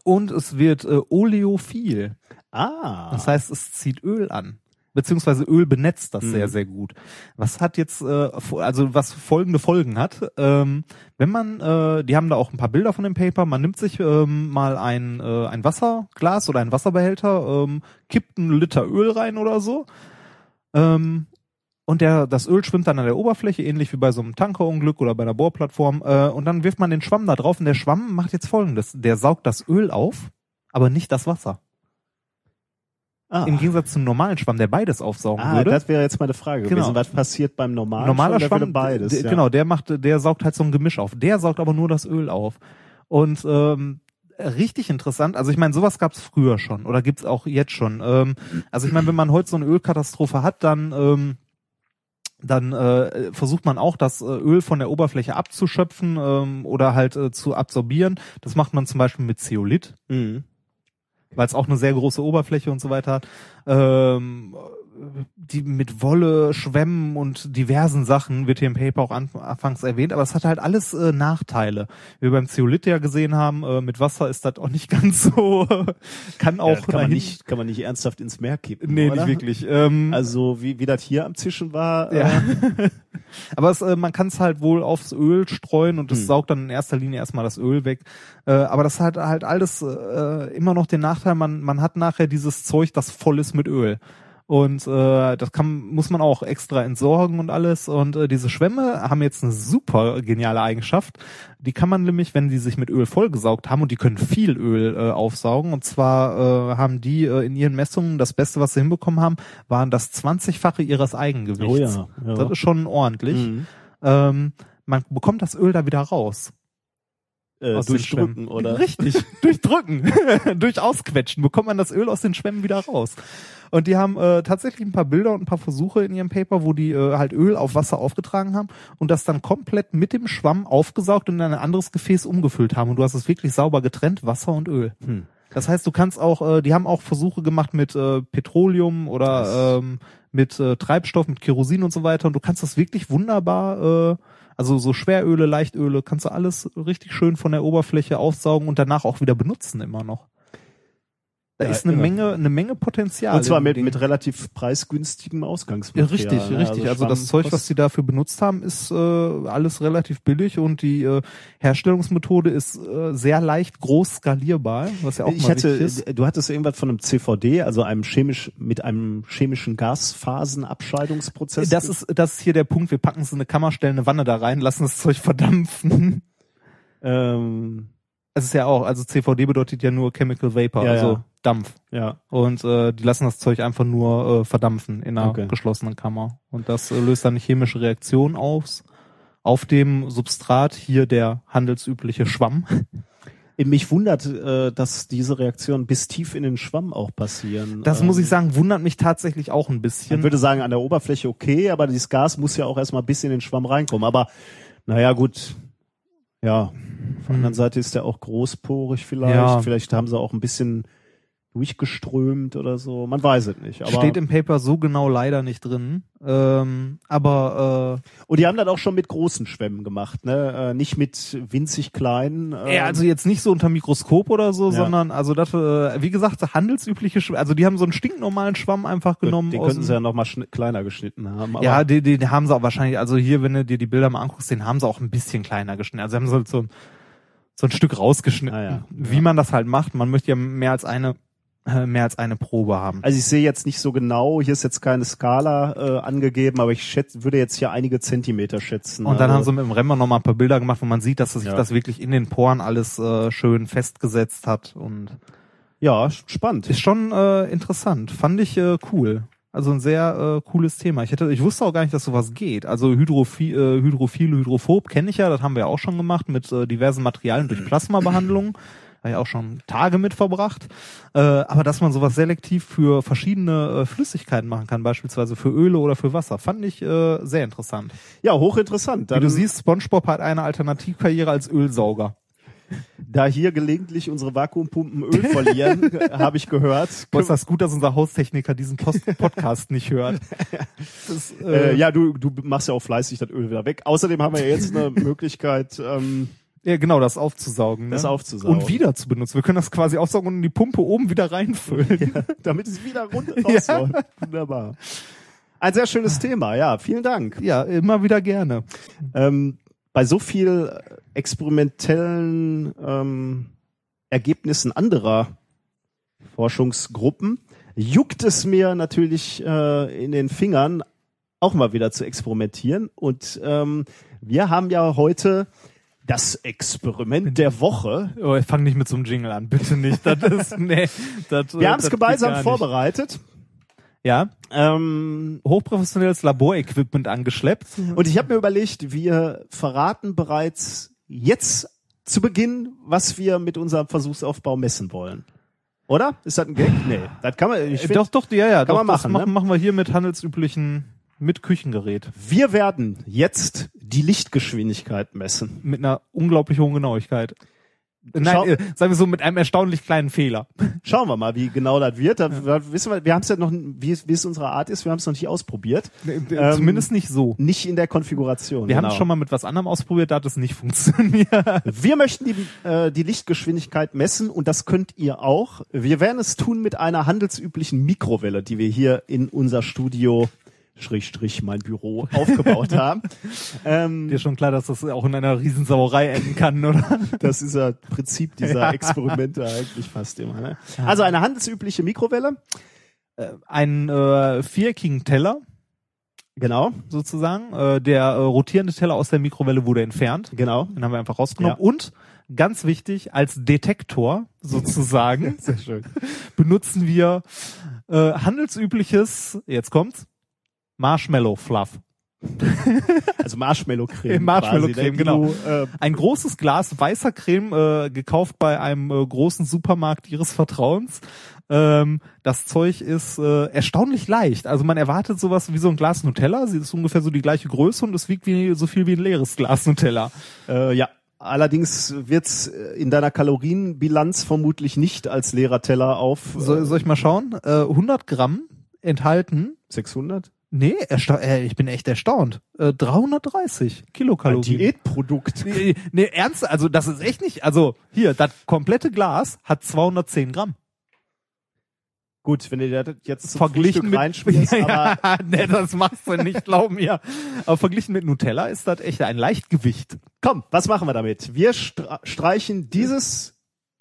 und es wird äh, oleophil. Ah. Das heißt, es zieht Öl an. Beziehungsweise Öl benetzt das Mhm. sehr, sehr gut. Was hat jetzt, äh, also was folgende Folgen hat, ähm, wenn man, äh, die haben da auch ein paar Bilder von dem Paper, man nimmt sich ähm, mal ein, äh, ein Wasserglas oder ein Wasserbehälter, ähm, kippt einen Liter Öl rein oder so, ähm, und der, das Öl schwimmt dann an der Oberfläche, ähnlich wie bei so einem Tankerunglück oder bei einer Bohrplattform, äh, und dann wirft man den Schwamm da drauf und der Schwamm macht jetzt folgendes, der saugt das Öl auf, aber nicht das Wasser. Ah. Im Gegensatz zum normalen Schwamm, der beides aufsaugen ah, würde. das wäre jetzt meine Frage Genau. gewesen. Was passiert beim normalen normaler Der Schwamm, würde beides. ja. genau, der macht, der saugt halt so ein Gemisch auf. Der saugt aber nur das Öl auf. Und ähm, richtig interessant. Also ich meine, sowas gab es früher schon oder gibt's auch jetzt schon. Ähm, also ich meine, wenn man heute so eine Ölkatastrophe hat, dann ähm, dann äh, versucht man auch, das äh, Öl von der Oberfläche abzuschöpfen ähm, oder halt äh, zu absorbieren. Das macht man zum Beispiel mit Zeolit Mhm. Weil es auch eine sehr große Oberfläche und so weiter hat. Ähm, die mit Wolle, Schwämmen und diversen Sachen wird hier im Paper auch an, anfangs erwähnt, aber es hat halt alles äh, Nachteile. Wie wir beim Zeolit ja gesehen haben, äh, mit Wasser ist das auch nicht ganz so, kann Ja, auch das kann man nicht, kann man nicht ernsthaft ins Meer kippen. nee, oder? nicht wirklich. Ähm, Also wie, wie das hier am Zischen war. ja. Äh, Aber es, äh, man kann es halt wohl aufs Öl streuen und es Hm. saugt dann in erster Linie erstmal das Öl weg. Äh, aber das hat halt alles äh, immer noch den Nachteil, man, man hat nachher dieses Zeug, das voll ist mit Öl. Und äh, das kann, muss man auch extra entsorgen und alles. Und äh, diese Schwämme haben jetzt eine super geniale Eigenschaft. Die kann man nämlich, wenn die sich mit Öl vollgesaugt haben und die können viel Öl äh, aufsaugen. Und zwar äh, haben die äh, in ihren Messungen das Beste, was sie hinbekommen haben, waren das 20-fache ihres Eigengewichts. Oh ja, ja. Das ist schon ordentlich. Mhm. Ähm, man bekommt das Öl da wieder raus. äh, Aus durch den Schwämmen. Drücken, oder? Richtig, durch Drücken, durch Ausquetschen bekommt man das Öl aus den Schwämmen wieder raus. Und die haben äh, tatsächlich ein paar Bilder und ein paar Versuche in ihrem Paper, wo die äh, halt Öl auf Wasser aufgetragen haben und das dann komplett mit dem Schwamm aufgesaugt und in ein anderes Gefäß umgefüllt haben. Und du hast es wirklich sauber getrennt, Wasser und Öl. Hm. Das heißt, du kannst auch, äh, die haben auch Versuche gemacht mit äh, Petroleum oder ähm, mit äh, Treibstoff, mit Kerosin und so weiter. Und du kannst das wirklich wunderbar, äh, also so Schweröle, Leichtöle, kannst du alles richtig schön von der Oberfläche aufsaugen und danach auch wieder benutzen immer noch. Da Ja, ist eine immer. Menge, eine Menge Potenzial. Und zwar mit, Ding. mit relativ preisgünstigem Ja, Ausgangsmaterial. richtig, ne? richtig. Also, das Schwamm Zeug, was sie dafür benutzt haben, ist äh, alles relativ billig und die äh, Herstellungsmethode ist äh, sehr leicht groß skalierbar, was ja auch ich mal hatte, wichtig ist. du hattest irgendwas von einem CVD, also einem chemisch mit einem chemischen Gasphasenabscheidungsprozess. Das ist, das ist hier der Punkt. Wir packen es in eine Kammer, stellen eine Wanne da rein, lassen das Zeug verdampfen. ähm, Es ist ja auch, also CVD bedeutet ja nur Chemical Vapor, Ja, also ja. Dampf. ja. Und äh, die lassen das Zeug einfach nur äh, verdampfen in einer Okay. geschlossenen Kammer. Und das äh, löst dann eine chemische Reaktion aus. Auf dem Substrat hier der handelsübliche Schwamm. Mich wundert, äh, dass diese Reaktionen bis tief in den Schwamm auch passieren. Das ähm, muss ich sagen, wundert mich tatsächlich auch ein bisschen. würde sagen, an der Oberfläche okay, aber dieses Gas muss ja auch erstmal bis in den Schwamm reinkommen. Aber naja, gut. Ja. Auf der anderen Seite ist der auch großporig vielleicht. Ja. Vielleicht haben sie auch ein bisschen durchgeströmt oder so. Man weiß es nicht. Aber Steht im Paper so genau leider nicht drin. Ähm, aber Und die haben das auch schon mit großen Schwämmen gemacht, ne? Äh, nicht mit winzig kleinen. äh, Äh, ja, also jetzt nicht so unter Mikroskop oder so, Ja. sondern also das, äh, wie gesagt, handelsübliche Schwämme. Also die haben so einen stinknormalen Schwamm einfach genommen. den könnten sie ja noch mal kleiner geschnitten haben. Aber Ja, die, die, haben sie auch wahrscheinlich, also hier, wenn du dir die Bilder mal anguckst, den haben sie auch ein bisschen kleiner geschnitten. Also haben sie so, ein- so ein Stück rausgeschnitten. Ah, ja. Wie man das halt macht. Man möchte ja mehr als eine, äh, mehr als eine Probe haben. Also ich sehe jetzt nicht so genau, hier ist jetzt keine Skala äh, angegeben, aber ich schätze, würde jetzt hier einige Zentimeter schätzen. Und dann also, haben sie mit dem Remmer noch mal ein paar Bilder gemacht, wo man sieht, dass sich Ja. das wirklich in den Poren alles äh, schön festgesetzt hat und Ja, spannend. ist schon äh, interessant. Fand ich äh, cool. Also ein sehr äh, cooles Thema. Ich hätte, ich wusste auch gar nicht, dass sowas geht. Also Hydrophil, äh, Hydrophil, Hydrophob kenne ich ja, das haben wir auch schon gemacht mit äh, diversen Materialien durch Plasmabehandlung. Habe ich auch schon Tage mit verbracht. Äh, aber dass man sowas selektiv für verschiedene äh, Flüssigkeiten machen kann, beispielsweise für Öle oder für Wasser, fand ich äh, sehr interessant. Ja, hochinteressant. Wie Dann, du siehst, SpongeBob hat eine Alternativkarriere als Ölsauger. da hier gelegentlich unsere Vakuumpumpen Öl verlieren, habe ich gehört. Boah, ist das gut, dass unser Haustechniker diesen Post Podcast nicht hört. Das, Äh, ja, du, du machst ja auch fleißig das Öl wieder weg. Außerdem haben wir ja jetzt eine Möglichkeit, ähm, Ja, genau, das aufzusaugen. Ne? das aufzusaugen. Und wieder zu benutzen. Wir können das quasi aufsaugen und in die Pumpe oben wieder reinfüllen. damit es wieder runter rausläuft. Wunderbar. Ein sehr schönes Thema, ja, vielen Dank. Ja, immer wieder gerne. Ähm, bei so viel experimentellen ähm, Ergebnissen anderer Forschungsgruppen juckt es mir natürlich äh, in den Fingern, auch mal wieder zu experimentieren. Und ähm, wir haben ja heute das Experiment der Woche. Oh, ich fang nicht mit so einem Jingle an, bitte nicht. Das ist, nee, das, Wir haben es das gemeinsam vorbereitet. Ja, Ähm, hochprofessionelles Laborequipment angeschleppt. Und ich habe mir überlegt, wir verraten bereits jetzt zu Beginn, was wir mit unserem Versuchsaufbau messen wollen. Oder? Ist das ein Gag? Nee, das kann man. Ich Äh, find, doch, doch, ja, ja, kann doch, man das machen, machen, ne? machen wir hier mit handelsüblichen, mit Küchengerät. Wir werden jetzt die Lichtgeschwindigkeit messen. Mit einer unglaublich hohen Genauigkeit. Schau- Nein, äh, sagen wir so, mit einem erstaunlich kleinen Fehler. Schauen wir mal, wie genau das wird. Da, da wissen wir, wir haben es ja noch, wie es, wie es unsere Art ist, wir haben es noch nicht ausprobiert. Äh, Zumindest nicht so. Nicht in der Konfiguration. Wir haben genau. es schon mal mit was anderem ausprobiert, da hat es nicht funktioniert. Wir möchten die, äh, die Lichtgeschwindigkeit messen und das könnt ihr auch. Wir werden es tun mit einer handelsüblichen Mikrowelle, die wir hier in unser Studio Schrägstrich mein Büro aufgebaut haben. Ähm, Dir schon klar, dass das auch in einer Riesensauerei enden kann, oder? das ist ja Prinzip dieser. Experimente eigentlich fast immer. Ne? Also eine handelsübliche Mikrowelle, Einen äh, viereckigen Teller, genau, sozusagen. Äh, der äh, rotierende Teller aus der Mikrowelle wurde entfernt. genau. Den haben wir einfach rausgenommen. Ja. Und ganz wichtig, als Detektor sozusagen Sehr schön. benutzen wir äh, handelsübliches, jetzt kommt's, Marshmallow Fluff. Also Marshmallow-Creme. Marshmallow-Creme, quasi, ne, die genau. Du, äh, Ein großes Glas weißer Creme, äh, gekauft bei einem äh, großen Supermarkt ihres Vertrauens. Ähm, das Zeug ist äh, erstaunlich leicht. Also man erwartet sowas wie so ein Glas Nutella. Sie ist ungefähr so die gleiche Größe und es wiegt wie, so viel wie ein leeres Glas Nutella. äh, ja. Allerdings wird's äh, in deiner Kalorienbilanz vermutlich nicht als leerer Teller auf So, soll ich mal schauen? Äh, 100 Gramm enthalten. 600? Nee, äh, ich bin echt erstaunt. Äh, 330 Ein Kilokalorien. Diätprodukt. Nee, nee, ernst, also das ist echt nicht, also hier, das komplette Glas hat 210 Gramm. Gut, wenn du das jetzt zum verglichen mit reinschmierst, ja, aber nee, das machst du nicht, glaub mir. Aber verglichen mit Nutella ist das echt ein Leichtgewicht. komm, was machen wir damit? Wir streichen dieses,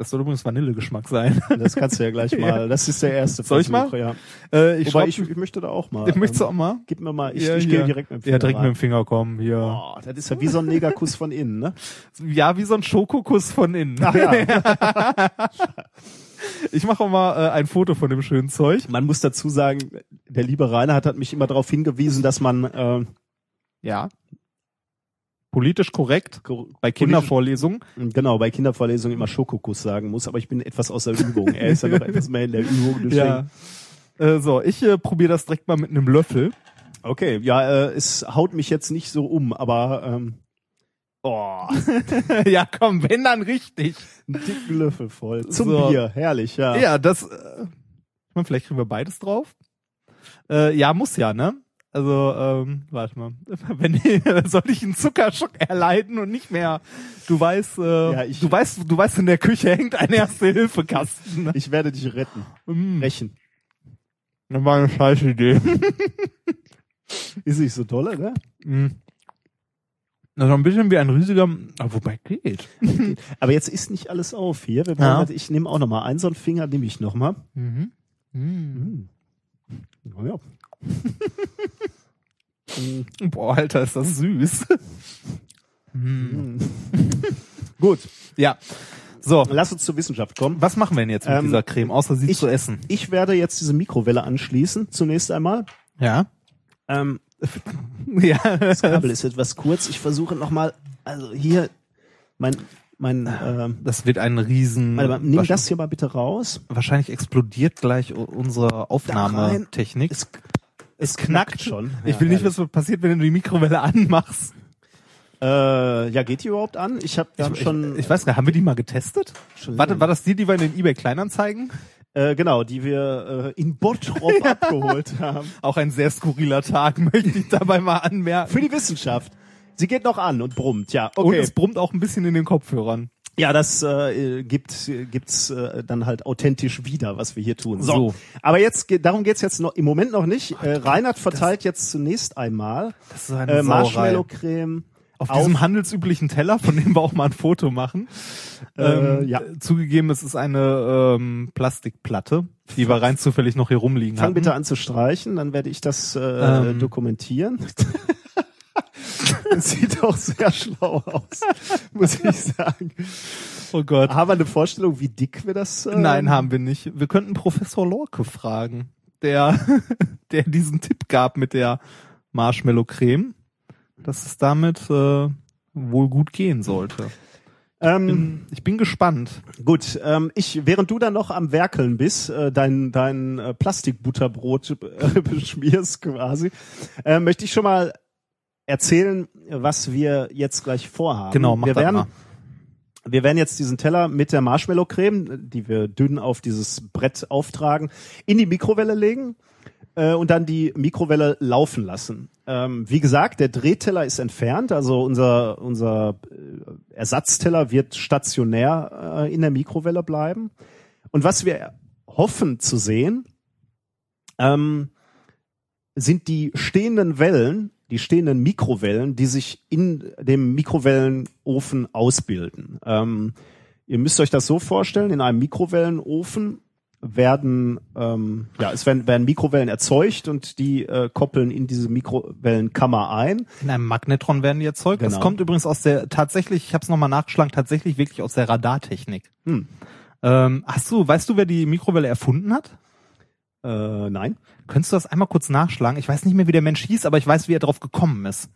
Das soll übrigens Vanillegeschmack sein. das kannst du ja gleich mal, das ist der erste Soll ich mal? Ja. Äh, ich Wobei ich, ich möchte da auch mal. ich möchtest du ähm, auch mal? Gib mir mal, ich, Ja, ich gehe direkt mit dem Finger Ja, direkt mit rein. dem Finger kommen, hier. Oh, das ist ja wie so ein Negerkuss von innen, ne? Ja, wie so ein Schokokuss von innen. Ach ja. Ich mache auch mal äh, ein Foto von dem schönen Zeug. Man muss dazu sagen, der liebe Rainer hat, hat mich immer darauf hingewiesen, dass man äh, Ja. Politisch korrekt. ko- Bei Kindervorlesungen. genau bei Kindervorlesungen immer Schokokuss sagen muss, aber ich bin etwas aus der Übung. Er ist ja noch etwas mehr in der Übung. Deswegen. Ja. Äh, so, ich äh, probiere das direkt mal mit einem Löffel. Okay, ja, äh, es haut mich jetzt nicht so um, aber ähm, oh, ja, komm, wenn dann richtig. einen dicken Löffel voll. Zum So. Bier, herrlich, ja. Ja, das. Äh, vielleicht kriegen wir beides drauf. Äh, ja, muss ja, ne? Also, ähm, warte mal. Wenn soll ich einen Zuckerschock erleiden und nicht mehr. Du weißt, äh, Ja, ich- du weißt, du weißt, in der Küche hängt ein Erste-Hilfe-Kasten. Ich werde dich retten. Mm, Rächen. das war eine scheiß Idee. Ist nicht so dolle, ne? Mm. Das ist ein bisschen wie ein riesiger, ah, wobei geht. Aber jetzt ist nicht alles auf hier. Wir Ja. Ich nehme auch noch mal einen, so einen Finger nehme ich noch mal. Mhm. Mm. Hm. Boah, Alter, ist das süß. mm. Gut, Ja. So, lass uns zur Wissenschaft kommen. was machen wir denn jetzt mit Ähm, dieser Creme, außer sie ich- zu essen? Ich werde jetzt diese Mikrowelle anschließen, zunächst einmal. Ja. Ähm, Ja. das Kabel ist etwas kurz. Ich versuche noch mal, also hier, mein, mein, ähm, Das wird ein Riesen. warte mal, nimm das hier mal bitte raus. Wahrscheinlich explodiert gleich unsere. Aufnahmetechnik. Es, Es knackt schon. Ich will nicht, was passiert, wenn du die Mikrowelle anmachst. Äh, ja, geht die überhaupt an? Ich habe ich, schon, ich, ich weiß gar nicht, haben wir die mal getestet? Warte, war das die, die wir in den eBay Kleinanzeigen? äh, genau, die wir äh, in Bottrop abgeholt haben. Auch ein sehr skurriler Tag, möchte ich dabei mal anmerken. Für die Wissenschaft. Sie geht noch an und brummt, ja. Und Okay. es brummt auch ein bisschen in den Kopfhörern. Ja, das äh, gibt gibt's äh, dann halt authentisch wieder, was wir hier tun. So. So. Aber jetzt geht, darum geht's jetzt noch im Moment noch nicht. Äh, Reinhard verteilt jetzt zunächst einmal Das ist eine äh, Sauerei. Marshmallow-Creme Auf diesem handelsüblichen Teller, von dem wir auch mal ein Foto machen. Äh, ähm, ja. Zugegeben, es ist eine ähm, Plastikplatte, die wir rein zufällig noch hier rumliegen Fang hatten. bitte an zu streichen, dann werde ich das äh, Ähm. dokumentieren. das sieht doch sehr schlau aus, muss ich sagen. Oh Gott. Haben wir eine Vorstellung, wie dick wir das? Äh, Nein, haben wir nicht. Wir könnten Professor Lorke fragen, der, der diesen Tipp gab mit der Marshmallow-Creme, dass es damit äh, wohl gut gehen sollte. Ähm, Bin, ich bin gespannt. Gut, ähm, ich, während du dann noch am Werkeln bist, äh, dein, dein äh, Plastikbutterbrot äh, beschmierst quasi, äh, möchte ich schon mal erzählen, was wir jetzt gleich vorhaben. Genau, mach wir das werden, mal. wir werden jetzt diesen Teller mit der Marshmallow-Creme, die wir dünn auf dieses Brett auftragen, in die Mikrowelle legen äh, und dann die Mikrowelle laufen lassen. Ähm, wie gesagt, der Drehteller ist entfernt, also unser, unser äh, Ersatzteller wird stationär äh, in der Mikrowelle bleiben. Und was wir hoffen zu sehen, ähm, sind die stehenden Wellen, die stehenden Mikrowellen, die sich in dem Mikrowellenofen ausbilden. Ähm, ihr müsst euch das so vorstellen, in einem Mikrowellenofen werden, ähm, ja, es werden, werden Mikrowellen erzeugt und die äh, koppeln in diese Mikrowellenkammer ein. In einem Magnetron werden die erzeugt. Das Genau. kommt übrigens aus der, tatsächlich, ich habe es nochmal nachgeschlagen, tatsächlich wirklich aus der Radartechnik. Hm. Ähm, hast du, weißt du, wer die Mikrowelle erfunden hat? Äh, nein. Könntest du das einmal kurz nachschlagen? Ich weiß nicht mehr, wie der Mensch hieß, aber ich weiß, wie er drauf gekommen ist.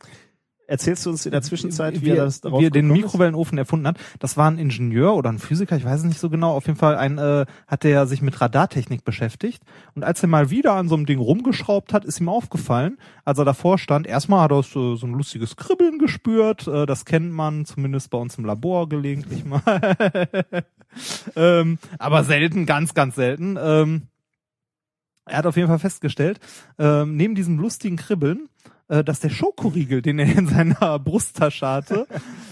Erzählst du uns in der Zwischenzeit, wie, wie, er das darauf wie er den? Mikrowellenofen erfunden hat. Das war ein Ingenieur oder ein Physiker, ich weiß es nicht so genau. Auf jeden Fall ein, äh, hat der sich mit Radartechnik beschäftigt. Und als er mal wieder an so einem Ding rumgeschraubt hat, ist ihm aufgefallen, als er davor stand, erstmal hat er so, so ein lustiges Kribbeln gespürt. Äh, das kennt man zumindest bei uns im Labor gelegentlich mal. ähm, aber selten, ganz, ganz selten. Ähm, er hat auf jeden Fall festgestellt, ähm, neben diesem lustigen Kribbeln äh, dass der Schokoriegel, den er in seiner Brusttasche hatte,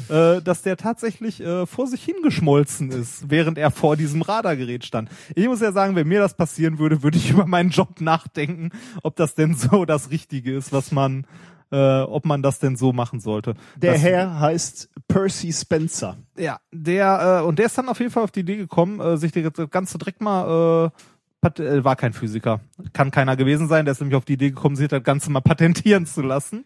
äh, dass der tatsächlich äh, vor sich hingeschmolzen ist, während er vor diesem Radargerät stand. Ich muss ja sagen, wenn mir das passieren würde, würde ich über meinen Job nachdenken, ob das denn so das Richtige ist, was man, äh, ob man das denn so machen sollte. Der das, Herr heißt Percy Spencer. Ja, der, äh, und der ist dann auf jeden Fall auf die Idee gekommen, äh, sich das Ganze direkt mal, äh, pat- äh, war kein Physiker. Kann keiner gewesen sein, der ist nämlich auf die Idee gekommen, sich das Ganze mal patentieren zu lassen,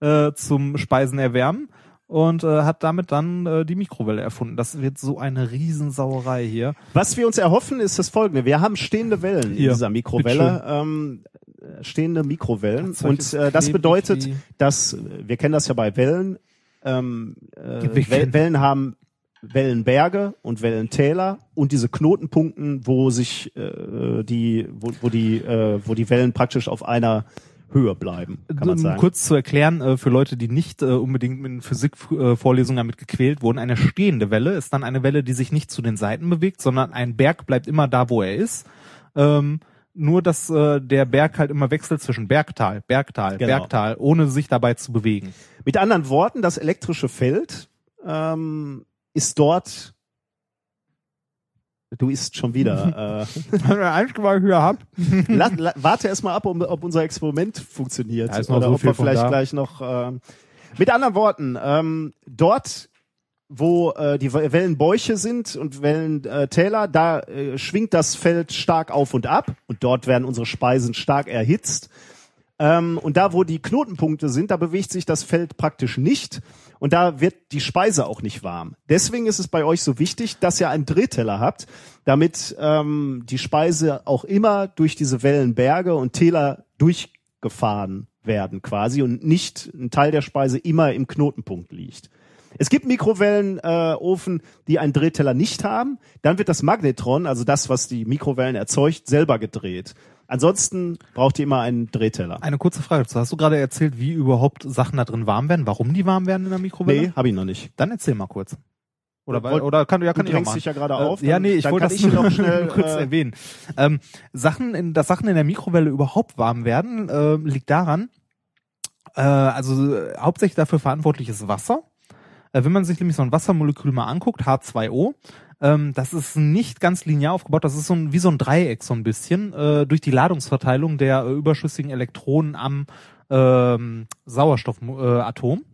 äh, zum Speisen erwärmen. Und äh, hat damit dann äh, die Mikrowelle erfunden. Das wird so eine Riesensauerei hier. Was wir uns erhoffen, ist das folgende. Wir haben stehende Wellen in Hier, dieser Mikrowelle. Ähm, äh, stehende Mikrowellen. Und äh, das bedeutet, dass, äh, wir kennen das ja bei Wellen, ähm, äh, Wellen haben Wellenberge und Wellentäler und diese Knotenpunkten, wo sich äh, die, wo, wo die, äh, wo die Wellen praktisch auf einer Höhe bleiben, kann man Um sagen. Kurz zu erklären, äh, für Leute, die nicht äh, unbedingt mit Physikvorlesungen damit gequält wurden, eine stehende Welle ist dann eine Welle, die sich nicht zu den Seiten bewegt, sondern ein Berg bleibt immer da, wo er ist. Ähm, nur, dass äh, der Berg halt immer wechselt zwischen Bergtal, Bergtal, Genau. Bergtal, ohne sich dabei zu bewegen. Mit anderen Worten, das elektrische Feld ähm, ist dort. Du isst schon wieder. äh, hier hab. la, la, warte erst mal ab, um, ob unser Experiment funktioniert. Noch oder so ob wir vielleicht da. gleich noch. ähm, mit anderen Worten, ähm, dort, wo äh, die Wellenbäuche sind und Wellentäler, da äh, schwingt das Feld stark auf und ab und dort werden unsere Speisen stark erhitzt. Ähm, und da, wo die Knotenpunkte sind, da bewegt sich das Feld praktisch nicht. Und da wird die Speise auch nicht warm. Deswegen ist es bei euch so wichtig, dass ihr einen Drehteller habt, damit ähm, die Speise auch immer durch diese Wellenberge und Täler durchgefahren werden quasi und nicht ein Teil der Speise immer im Knotenpunkt liegt. Es gibt Mikrowellenofen, äh, die einen Drehteller nicht haben. Dann wird das Magnetron, also das, was die Mikrowellen erzeugt, selber gedreht. Ansonsten braucht ihr immer einen Drehteller. Eine kurze Frage dazu. Hast du gerade erzählt, wie überhaupt Sachen da drin warm werden? Warum die warm werden in der Mikrowelle? Nee, habe ich noch nicht. Dann erzähl mal kurz. Oder, Wollt- oder kann, ja, du kann ich auch drängst dich ja gerade Äh, auf. Ja, dann- nee, ich wollte das ich noch schnell kurz äh, erwähnen. Ähm, Sachen, in, dass Sachen in der Mikrowelle überhaupt warm werden, äh, liegt daran, äh, also äh, hauptsächlich dafür verantwortlich ist Wasser. Äh, wenn man sich nämlich so ein Wassermolekül mal anguckt, H2O, ähm, das ist nicht ganz linear aufgebaut, das ist so ein, wie so ein Dreieck so ein bisschen, äh, durch die Ladungsverteilung der äh, überschüssigen Elektronen am ähm, Sauerstoffatom.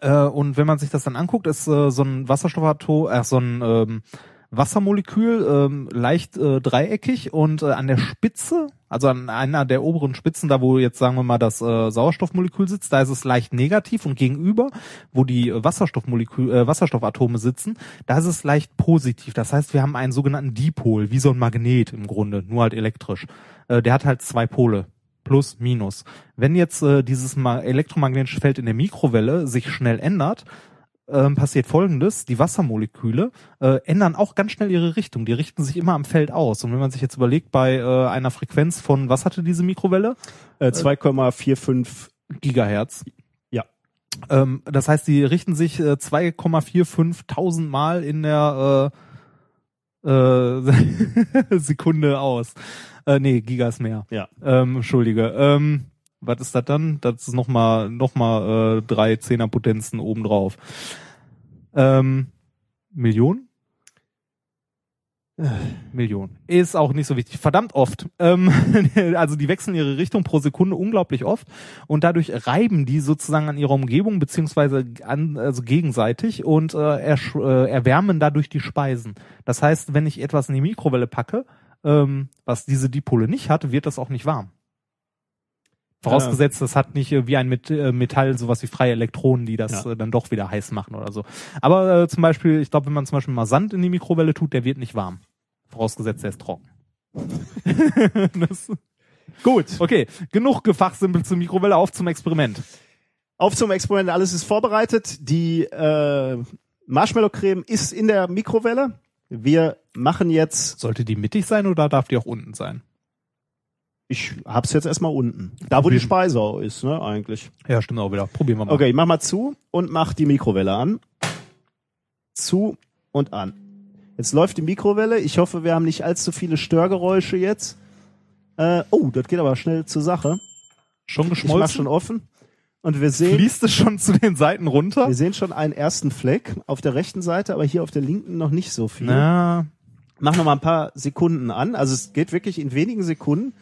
Äh, und wenn man sich das dann anguckt, ist äh, so ein Wasserstoffatom, äh, so ein ähm, Wassermolekül ähm, leicht äh, dreieckig und äh, an der Spitze, also an einer der oberen Spitzen, da wo jetzt sagen wir mal das äh, Sauerstoffmolekül sitzt, da ist es leicht negativ und gegenüber, wo die äh, Wasserstoffmolekül, äh, Wasserstoffatome sitzen, da ist es leicht positiv. Das heißt, wir haben einen sogenannten Dipol, wie so ein Magnet im Grunde, nur halt elektrisch. Äh, der hat halt zwei Pole. Plus, Minus. Wenn jetzt äh, dieses ma elektromagnetische Feld in der Mikrowelle sich schnell ändert, ähm, passiert folgendes, die Wassermoleküle äh, ändern auch ganz schnell ihre Richtung. Die richten sich immer am Feld aus. Und wenn man sich jetzt überlegt, bei äh, einer Frequenz von, was hatte diese Mikrowelle? äh, 2,45 Gigahertz. Ja. Ähm, das heißt, die richten sich äh, 2,45 tausend Mal in der äh, äh, Sekunde aus. Äh, nee, Giga ist mehr. Ja. Ähm, Entschuldige. Ähm, was ist das dann? Das ist nochmal noch mal, äh, drei Zehnerpotenzen obendrauf. Ähm, Millionen? Millionen. Ist auch nicht so wichtig. Verdammt oft. Ähm, also die wechseln ihre Richtung pro Sekunde unglaublich oft und dadurch reiben die sozusagen an ihrer Umgebung beziehungsweise an, also gegenseitig und äh, äh, erwärmen dadurch die Speisen. Das heißt, wenn ich etwas in die Mikrowelle packe, ähm, was diese Dipole nicht hat, wird das auch nicht warm. Vorausgesetzt, das hat nicht äh, wie ein äh, Metall sowas wie freie Elektronen, die das Ja. äh, dann doch wieder heiß machen oder so. Aber äh, zum Beispiel, ich glaube, wenn man zum Beispiel mal Sand in die Mikrowelle tut, der wird nicht warm. Vorausgesetzt, der ist trocken. Gut. okay, genug gefachsimpelt zur Mikrowelle, auf zum Experiment. Auf zum Experiment, alles ist vorbereitet. Die äh, Marshmallow-Creme ist in der Mikrowelle. Wir machen jetzt, Sollte die mittig sein oder darf die auch unten sein? Ich hab's jetzt erstmal unten. Da, wo die Speise auch ist, ne, eigentlich. Ja, stimmt auch wieder. Probieren wir mal. Okay, ich mach mal zu und mach die Mikrowelle an. Zu und an. Jetzt läuft die Mikrowelle. Ich hoffe, wir haben nicht allzu viele Störgeräusche jetzt. Äh, oh, das geht aber schnell zur Sache. Schon Ich mach geschmolzen? schon offen. Und wir sehen, Fließt es schon zu den Seiten runter? wir sehen schon einen ersten Fleck auf der rechten Seite, aber hier auf der linken noch nicht so viel. Na, Mach noch mal ein paar Sekunden an. Also es geht wirklich in wenigen Sekunden.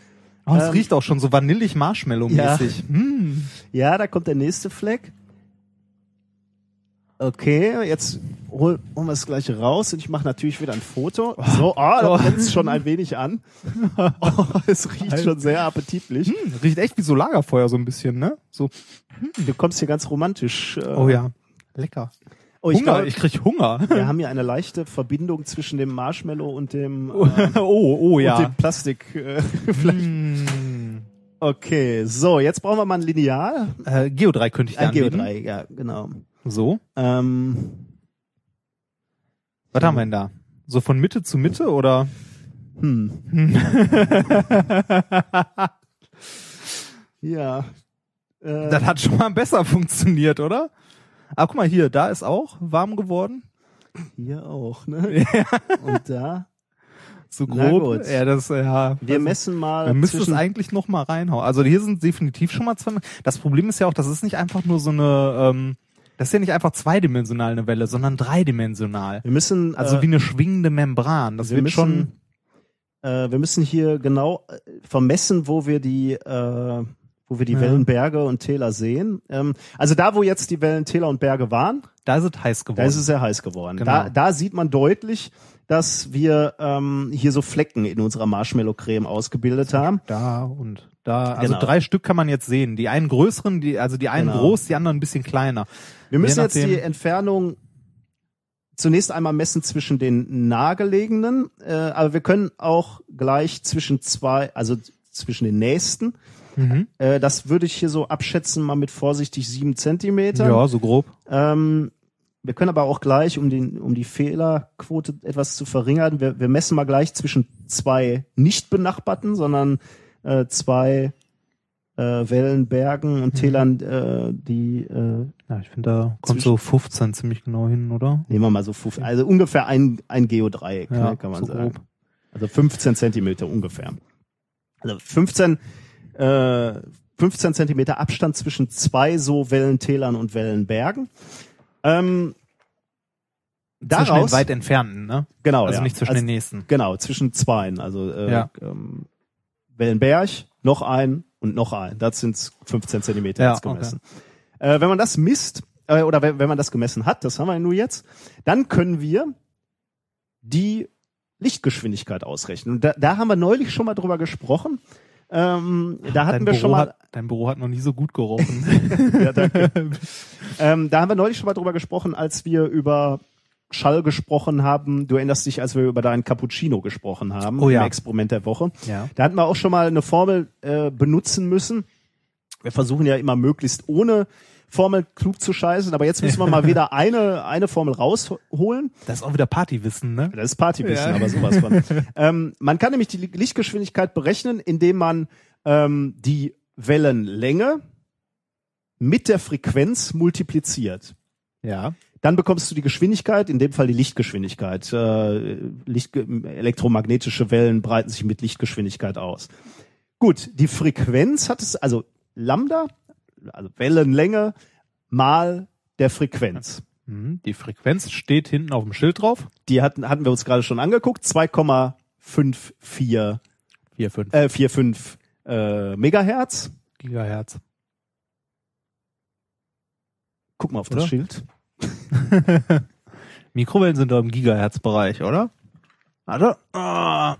Oh, es Ähm, riecht auch schon so vanillig Marshmallow-mäßig. Hm. Ja, da kommt der nächste Fleck. Okay, jetzt hol, holen wir das gleiche raus und ich mache natürlich wieder ein Foto. So, ah, da Oh. brennt es schon ein wenig an. Oh, es riecht schon sehr appetitlich. Hm, Riecht echt wie so Lagerfeuer so ein bisschen, ne? So, Du kommst hier ganz romantisch. Äh, oh ja, lecker. Oh, ich Hunger, glaube, ich krieg Hunger. wir haben hier eine leichte Verbindung zwischen dem Marshmallow und dem, oh, äh, oh und ja. dem Plastik. Äh, vielleicht. Hm. Okay, so, jetzt brauchen wir mal ein Lineal. Äh, Geodreieck könnte ich Ein anbieten. Geodreieck, ja, genau. So. Ähm, Was haben wir denn da? So von Mitte zu Mitte oder? hm. ja. Äh, Das hat schon mal besser funktioniert, oder? Ah, guck mal hier, da ist auch warm geworden. Hier auch, ne? Und da. So grob. gut. Ja, das, ja. Wir messen mal. Man müsste es eigentlich noch mal reinhauen. Also hier sind definitiv schon mal zwei. Das Problem ist ja auch, das ist nicht einfach nur so eine, ähm, das ist ja nicht einfach zweidimensional eine Welle, sondern dreidimensional. wir müssen, Also äh, wie eine schwingende Membran. Das wir wird müssen, schon. äh, wir müssen hier genau äh, vermessen, wo wir die, äh, wo wir die Ja. Wellenberge und Täler sehen. Ähm, also da, wo jetzt die Wellen, Täler und Berge waren, Da ist es heiß geworden. da ist es sehr heiß geworden. Genau. Da, da sieht man deutlich, dass wir ähm, hier so Flecken in unserer Marshmallow-Creme ausgebildet haben. da und da. Also Genau. drei Stück kann man jetzt sehen. Die einen größeren, die, also die einen Genau. groß, die anderen ein bisschen kleiner. Wir müssen Je jetzt die Entfernung zunächst einmal messen zwischen den nahegelegenen, äh, aber wir können auch gleich zwischen zwei, also zwischen den nächsten. Mhm. Äh, das würde ich hier so abschätzen, mal mit vorsichtig sieben Zentimeter. Ja, so grob. Ähm, wir können aber auch gleich, um, den, um die Fehlerquote etwas zu verringern, wir, wir messen mal gleich zwischen zwei nicht benachbarten, sondern äh, zwei äh, Wellenbergen und Tälern, äh, die äh, Ja, ich finde, da kommt so 15 ziemlich genau hin, oder? nehmen wir mal so, fuf- also ungefähr ein, ein Geodreieck, Ja, ne, kann man so sagen. grob. Also 15 Zentimeter ungefähr. Also 15, äh, 15 Zentimeter Abstand zwischen zwei so Wellentälern und Wellenbergen. Ähm, Zwischen den daraus, weit entfernten, ne? genau, Also ja. nicht zwischen also, den nächsten. Genau, zwischen zweien. Also äh, Ja. ähm, Wellenberg, noch ein und noch ein. Das sind 15 Zentimeter Ja, jetzt gemessen. Äh, wenn man das misst, äh, oder wenn, wenn man das gemessen hat, das haben wir nur jetzt, dann können wir die Lichtgeschwindigkeit ausrechnen. Und da, da haben wir neulich schon mal drüber gesprochen. Ähm, da hatten dein wir Büro schon mal, Hat, dein Büro hat noch nie so gut gerochen. ja, danke. ähm, da haben wir neulich schon mal drüber gesprochen, als wir über Schall gesprochen haben. Du erinnerst dich, als wir über deinen Cappuccino gesprochen haben Oh ja. im Experiment der Woche. ja. Da hatten wir auch schon mal eine Formel äh, benutzen müssen. Wir versuchen ja immer möglichst ohne Formel klug zu scheißen, aber jetzt müssen wir mal wieder eine, eine Formel rausholen. Das ist auch wieder Partywissen, ne? Das ist Partywissen, Ja. aber sowas von. ähm, man kann nämlich die Lichtgeschwindigkeit berechnen, indem man ähm, die Wellenlänge mit der Frequenz multipliziert. Ja. Dann bekommst du die Geschwindigkeit, in dem Fall die Lichtgeschwindigkeit. Äh, Licht, elektromagnetische Wellen breiten sich mit Lichtgeschwindigkeit aus. Gut, die Frequenz hat es, also Lambda, also Wellenlänge mal der Frequenz. Mhm. Die Frequenz steht hinten auf dem Schild drauf. Die hatten, hatten wir uns gerade schon angeguckt, 2,54 4, 5 äh, 45 äh, Megahertz. Gigahertz. Guck mal auf das Oder? Schild. Mikrowellen sind da im Gigahertz-Bereich, oder? Warte. Ah.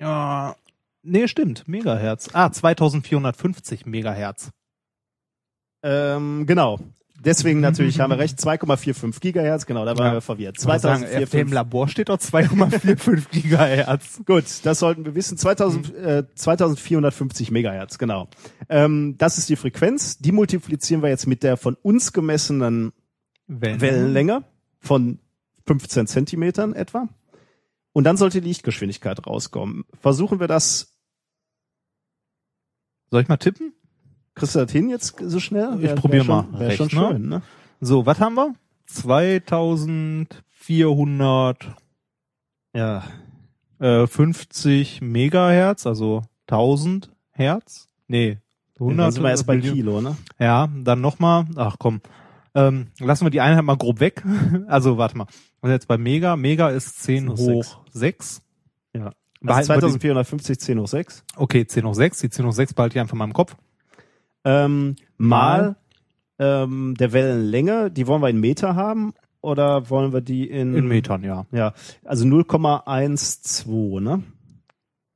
Ja. Nee, stimmt. Megahertz. Ah, 2450 Megahertz. Ähm, genau. Deswegen natürlich haben wir recht, 2,45 Gigahertz, genau, da waren Ja. wir verwirrt. Ich wollte sagen, auf dem 2045. Labor steht doch 2,45 Gigahertz. Gut, das sollten wir wissen. 2000, äh, 2450 Megahertz, genau. Ähm, das ist die Frequenz. Die multiplizieren wir jetzt mit der von uns gemessenen Wellenlänge von 15 Zentimetern etwa. Und dann sollte die Lichtgeschwindigkeit rauskommen. Versuchen wir das. Soll ich mal tippen? Kriegst du das hin jetzt so schnell? Ich probier mal. Schon Recht, ne? schön, ne? So, was haben wir? 2450 Ja. äh, 50 Megahertz, also 1000 Hertz. Nee, Dann sind wir erst bei. Kilo, ne? Ja, dann nochmal, ach komm, ähm, lassen wir die Einheit mal grob weg. Also warte mal, sind jetzt bei Mega. Mega ist 10 hoch hoch 6. Ja. Also Behalten wir die- 2450 10 hoch 6. Okay, 10 hoch 6. Die 10 hoch 6 behalte ich einfach mal im Kopf. Ähm, mal ähm, der Wellenlänge, die wollen wir in Meter haben oder wollen wir die in, In Metern, ja. Ja, also 0,12, ne?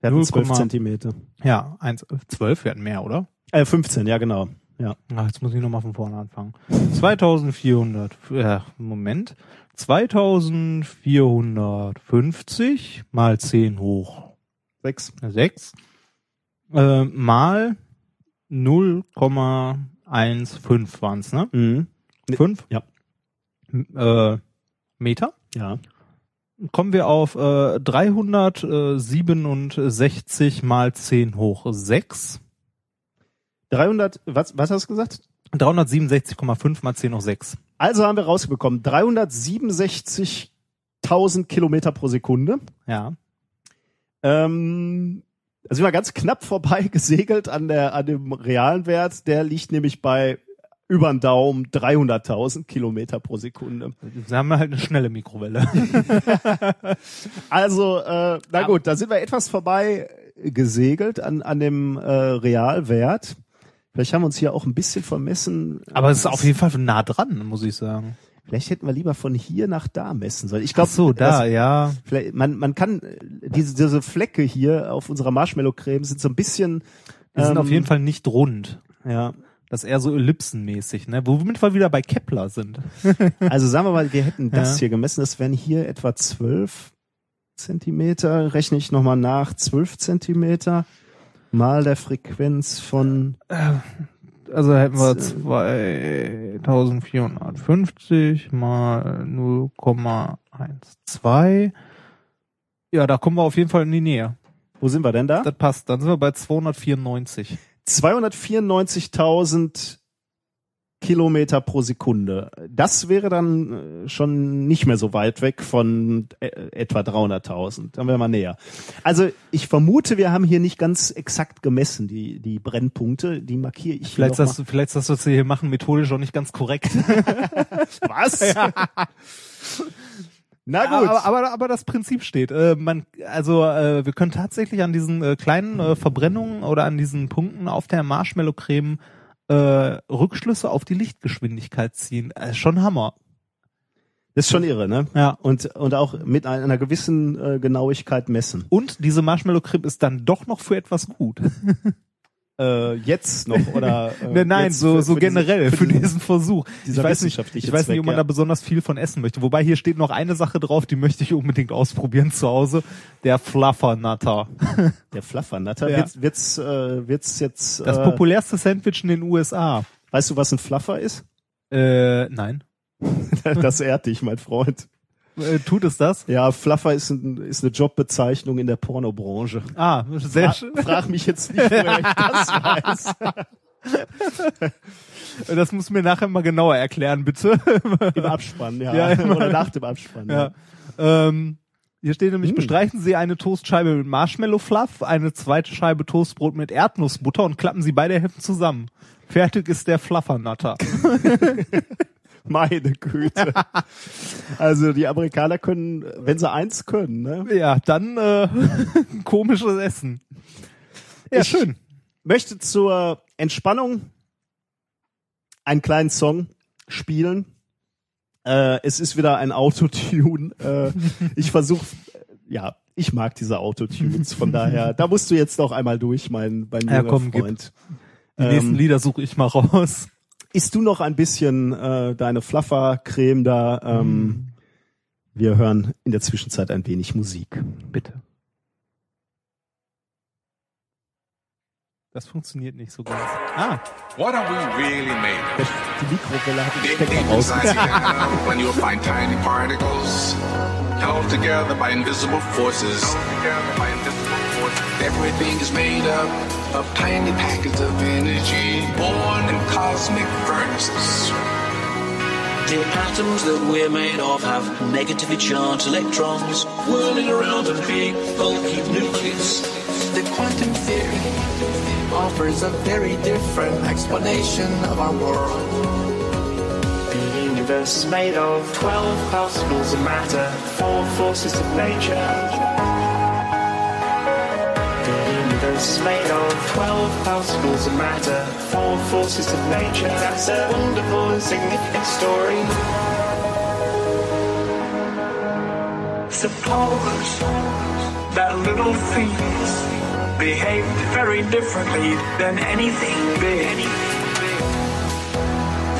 Wir hatten 12 0,- Zentimeter. Ja, 1, 12, wir hatten mehr, oder? Äh, 15, ja genau. Ja. Ach, jetzt muss ich nochmal von vorne anfangen. 2400, äh, Moment. 2450 mal 10 hoch 6. 6 äh, mal 0,15 waren's, ne? Mhm. 5? Ja. Äh, Meter. Ja. Kommen wir auf äh, 367 mal 10 hoch 6. 300, was, was hast du gesagt? 367,5 mal 10 hoch 6. Also haben wir rausbekommen, 367.000 Kilometer pro Sekunde. Ja. Ähm, da sind wir ganz knapp vorbei gesegelt an der, an dem realen Wert. Der liegt nämlich bei über den Daumen 300.000 Kilometer pro Sekunde. Sie haben halt eine schnelle Mikrowelle. Also, äh, na gut, da sind wir etwas vorbei gesegelt an, an dem äh, Realwert. Vielleicht haben wir uns hier auch ein bisschen vermessen. Aber es ist auf jeden Fall nah dran, muss ich sagen. Vielleicht hätten wir lieber von hier nach da messen sollen. Ich glaube, so, da, ja. Vielleicht, man, man kann äh, diese, diese Flecke hier auf unserer Marshmallow-Creme sind so ein bisschen. Die sind ähm, auf jeden Fall nicht rund. Ja. Das ist eher so ellipsenmäßig, ne? Womit wir wieder bei Kepler sind. Also sagen wir mal, wir hätten das Ja. hier gemessen. Das wären hier etwa 12 Zentimeter. Rechne ich nochmal nach. 12 Zentimeter mal der Frequenz von Also hätten wir Z- 2450 mal 0,12. Ja, da kommen wir auf jeden Fall in die Nähe. Wo sind wir denn da? Das passt. Dann sind wir bei 294. 294.000 Kilometer pro Sekunde. Das wäre dann äh, schon nicht mehr so weit weg von äh, etwa 300.000. Dann wären wir näher. Also ich vermute, wir haben hier nicht ganz exakt gemessen, die, die Brennpunkte. Die markiere ich Vielleicht hier das, vielleicht ist das, was wir hier machen, methodisch auch nicht ganz korrekt. mal. Was? Na gut. Aber, aber, aber das Prinzip steht. Äh, man, also äh, wir können tatsächlich an diesen äh, kleinen äh, Verbrennungen oder an diesen Punkten auf der Marshmallow-Creme äh, Rückschlüsse auf die Lichtgeschwindigkeit ziehen. Äh, schon Hammer. das ist schon irre, ne? Ja. Und, und auch mit einer, gewissen äh, Genauigkeit messen. Und diese Marshmallow-Creme ist dann doch noch für etwas gut. Äh, jetzt noch oder äh, Ne, Nein, jetzt so, für- so für generell, für, diesen- diesen Versuch. ich weiß nicht, ich weiß nicht, ob man Zweck, da besonders viel von essen möchte. Wobei hier steht noch eine Sache drauf, die möchte ich unbedingt ausprobieren zu Hause. Der Fluffernutter. Der Fluffernutter. Ja. Wird's, wird's, äh, wird's jetzt. Das äh, populärste Sandwich in den USA. weißt du, was ein Fluffer ist? Äh, nein. Das ehrt dich, mein Freund. Äh, tut es das? Ja, Fluffer ist, ein, ist eine Jobbezeichnung in der Pornobranche. Ah, sehr Fra schön. frag mich jetzt nicht, woher ich das weiß. Das muss mir nachher mal genauer erklären, bitte. Im Abspann, ja. Ja. Oder nach dem Abspann. ja. Ähm, hier steht nämlich, Hm. bestreichen Sie eine Toastscheibe mit Marshmallow-Fluff, eine zweite Scheibe Toastbrot mit Erdnussbutter und klappen Sie beide Hälften zusammen. Fertig ist der Fluffernutter. Meine Güte. Also die Amerikaner können, wenn sie eins können, ne? Ja, dann äh, komisches Essen. Ja, Ich- schön. möchte zur Entspannung einen kleinen Song spielen. Äh, es ist wieder ein Autotune. Äh, ich versuche, ja, ich mag diese Autotunes. Von daher, da musst du jetzt noch einmal durch, mein, mein Ja, komm, gib. Freund. Die nächsten Ähm, Lieder suche ich mal raus. Isst du noch ein bisschen äh, deine Fluffer-Creme da? Ähm, Wir hören in der Zwischenzeit ein wenig Musik. Bitte. Das funktioniert nicht so ganz. Ah, What are we really made of? Die Mikrowelle hat den Stecker raus. and you'll find tiny particles held together by invisible forces. Everything is made up of tiny packets of energy born in cosmic furnaces. The atoms that we're made of have negatively charged electrons whirling around a big bulky nucleus. The quantum theory offers a very different explanation of our world. The universe made of 12 particles of matter, four forces of nature. Universe made of 12 particles of matter, four forces of nature. That's a wonderful and significant story. Suppose that little things behaved very differently than anything big.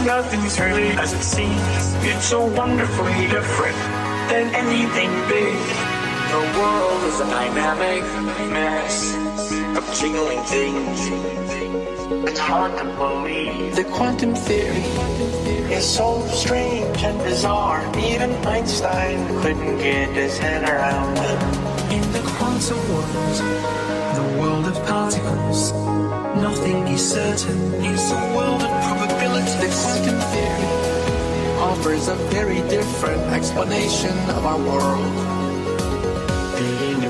Nothing's really as it seems. It's so wonderfully different than anything big. The world is a dynamic mess of jingling things. It's hard to believe. The quantum theory is so strange and bizarre. Even Einstein couldn't get his head around it. In the quantum world, the world of particles, nothing is certain. It's a world of probabilities. The quantum theory offers a very different explanation of our world.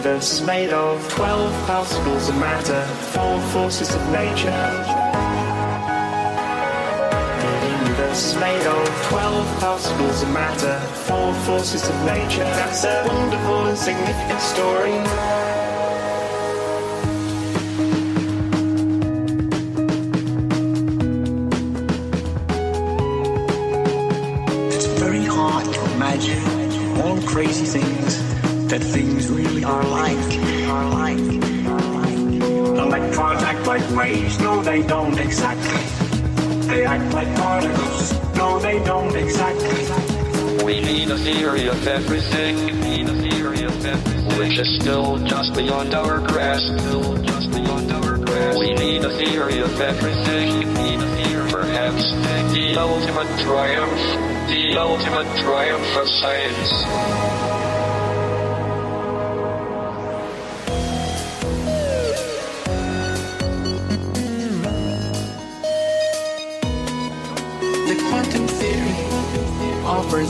Universe made of 12 particles of matter, four forces of nature. The universe made of 12 particles of matter, four forces of nature. That's a wonderful and significant story. It's very hard to imagine all the crazy things that things really are like. Are like. Electrons act like waves. No, they don't exactly. They act like particles. No, they don't exactly. We need a theory of everything. We need a theory of everything. Which is still just beyond our grasp. Still just beyond our grasp. We need a theory of everything. We need a theory. Perhaps the ultimate triumph. The ultimate triumph of science.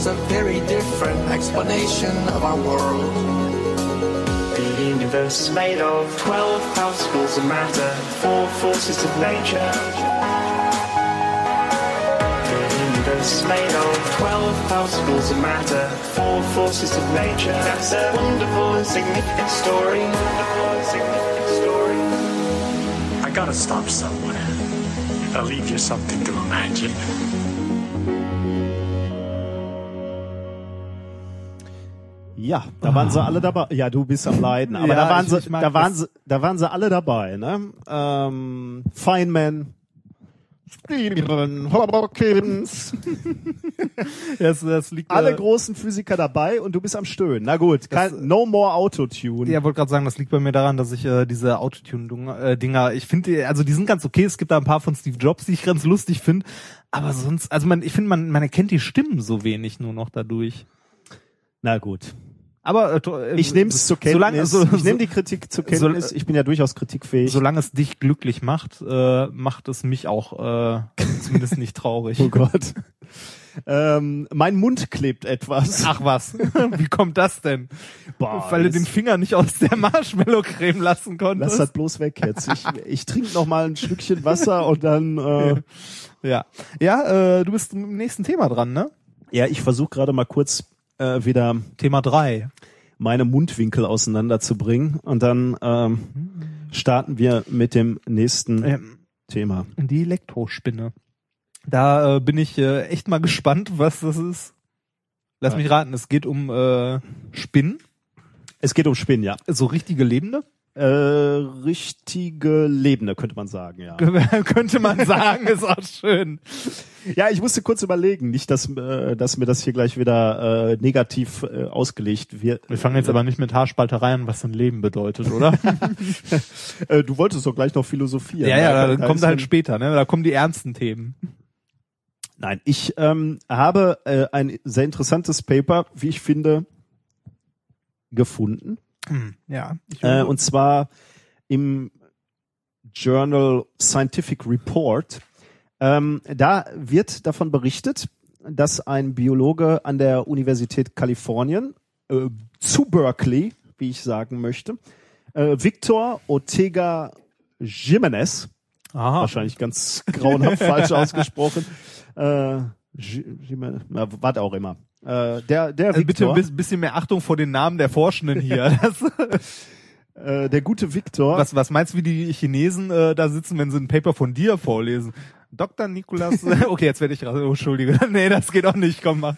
Theory a very different explanation of our world. The universe is made of 12 particles of matter, four forces of nature. The universe made of 12 particles of matter, four forces of nature. That's a wonderful and significant story. Wonderful and significant story. I gotta stop somewhere. I'll leave you something to imagine. Ja, da waren sie alle dabei. Ja, du bist am Leiden, aber Ja, da waren ich- sie, ich da waren das. sie, da waren sie alle dabei, ne? Ähm, Feynman, Stephen Hawkins, Das, das liegt alle äh, großen Physiker dabei und du bist am Stöhnen. Na gut, kein, no more Autotune. Ja, wollte gerade sagen, das liegt bei mir daran, dass ich äh, diese Autotune-Dinger, ich finde, also die sind ganz okay. Es gibt da ein paar von Steve Jobs, die ich ganz lustig finde, aber sonst, also man, ich finde, man, man erkennt die Stimmen so wenig nur noch dadurch. Na gut. Aber äh, äh, Ich nehme es zur Kenntnis. Solange, so, ich nehme die Kritik zur Kenntnis. so- ich bin ja durchaus kritikfähig. solange es dich glücklich macht, äh, macht es mich auch äh, zumindest nicht traurig. oh Gott. ähm, mein Mund klebt etwas. Ach was, wie kommt das denn? Boah, Weil du den Finger nicht aus der Marshmallow-Creme lassen konntest. Lass das bloß weg jetzt. Ich, ich trinke noch mal ein Stückchen Wasser und dann. Äh, ja, ja äh, du bist im nächsten Thema dran, ne? ja, ich versuche gerade mal kurz äh, wieder Thema drei. meine Mundwinkel auseinanderzubringen und dann ähm, starten wir mit dem nächsten Ähm, Thema. Die Elektrospinne. Da äh, bin ich äh, echt mal gespannt, was das ist. Lass Ja. mich raten, es geht um äh, Spinnen, Es geht um Spinnen, ja. so richtige Lebende. Äh, richtige Lebende, könnte man sagen, ja. Könnte man sagen, ist auch schön. Ja, ich musste kurz überlegen, nicht, dass, äh, dass mir das hier gleich wieder äh, negativ äh, ausgelegt wird. Wir fangen jetzt aber nicht mit Haarspalterei an, was ein Leben bedeutet, oder? Äh, du wolltest doch gleich noch philosophieren. ja, ja, Da- dann da kommt ist halt später, ne? Da kommen die ernsten Themen. Nein, ich ähm, habe äh, ein sehr interessantes Paper, wie ich finde, gefunden. Ja. Äh, und zwar im Journal Scientific Report. Ähm, da wird davon berichtet, dass ein Biologe an der Universität Kalifornien äh, zu Berkeley, wie ich sagen möchte, äh, Victor Ortega Jimenez, Aha. wahrscheinlich ganz grauenhaft falsch ausgesprochen, äh, Jimenez, na, was auch immer. Äh, der der Also bitte Victor, ein bis- bisschen mehr Achtung vor den Namen der Forschenden hier. Das, äh, der gute Victor, was, was meinst du, wie die Chinesen äh, da sitzen, wenn sie ein Paper von dir vorlesen? Dr. Nikolas, okay, jetzt werde ich raus. Oh, Entschuldige. Nee, das geht auch nicht, komm mal.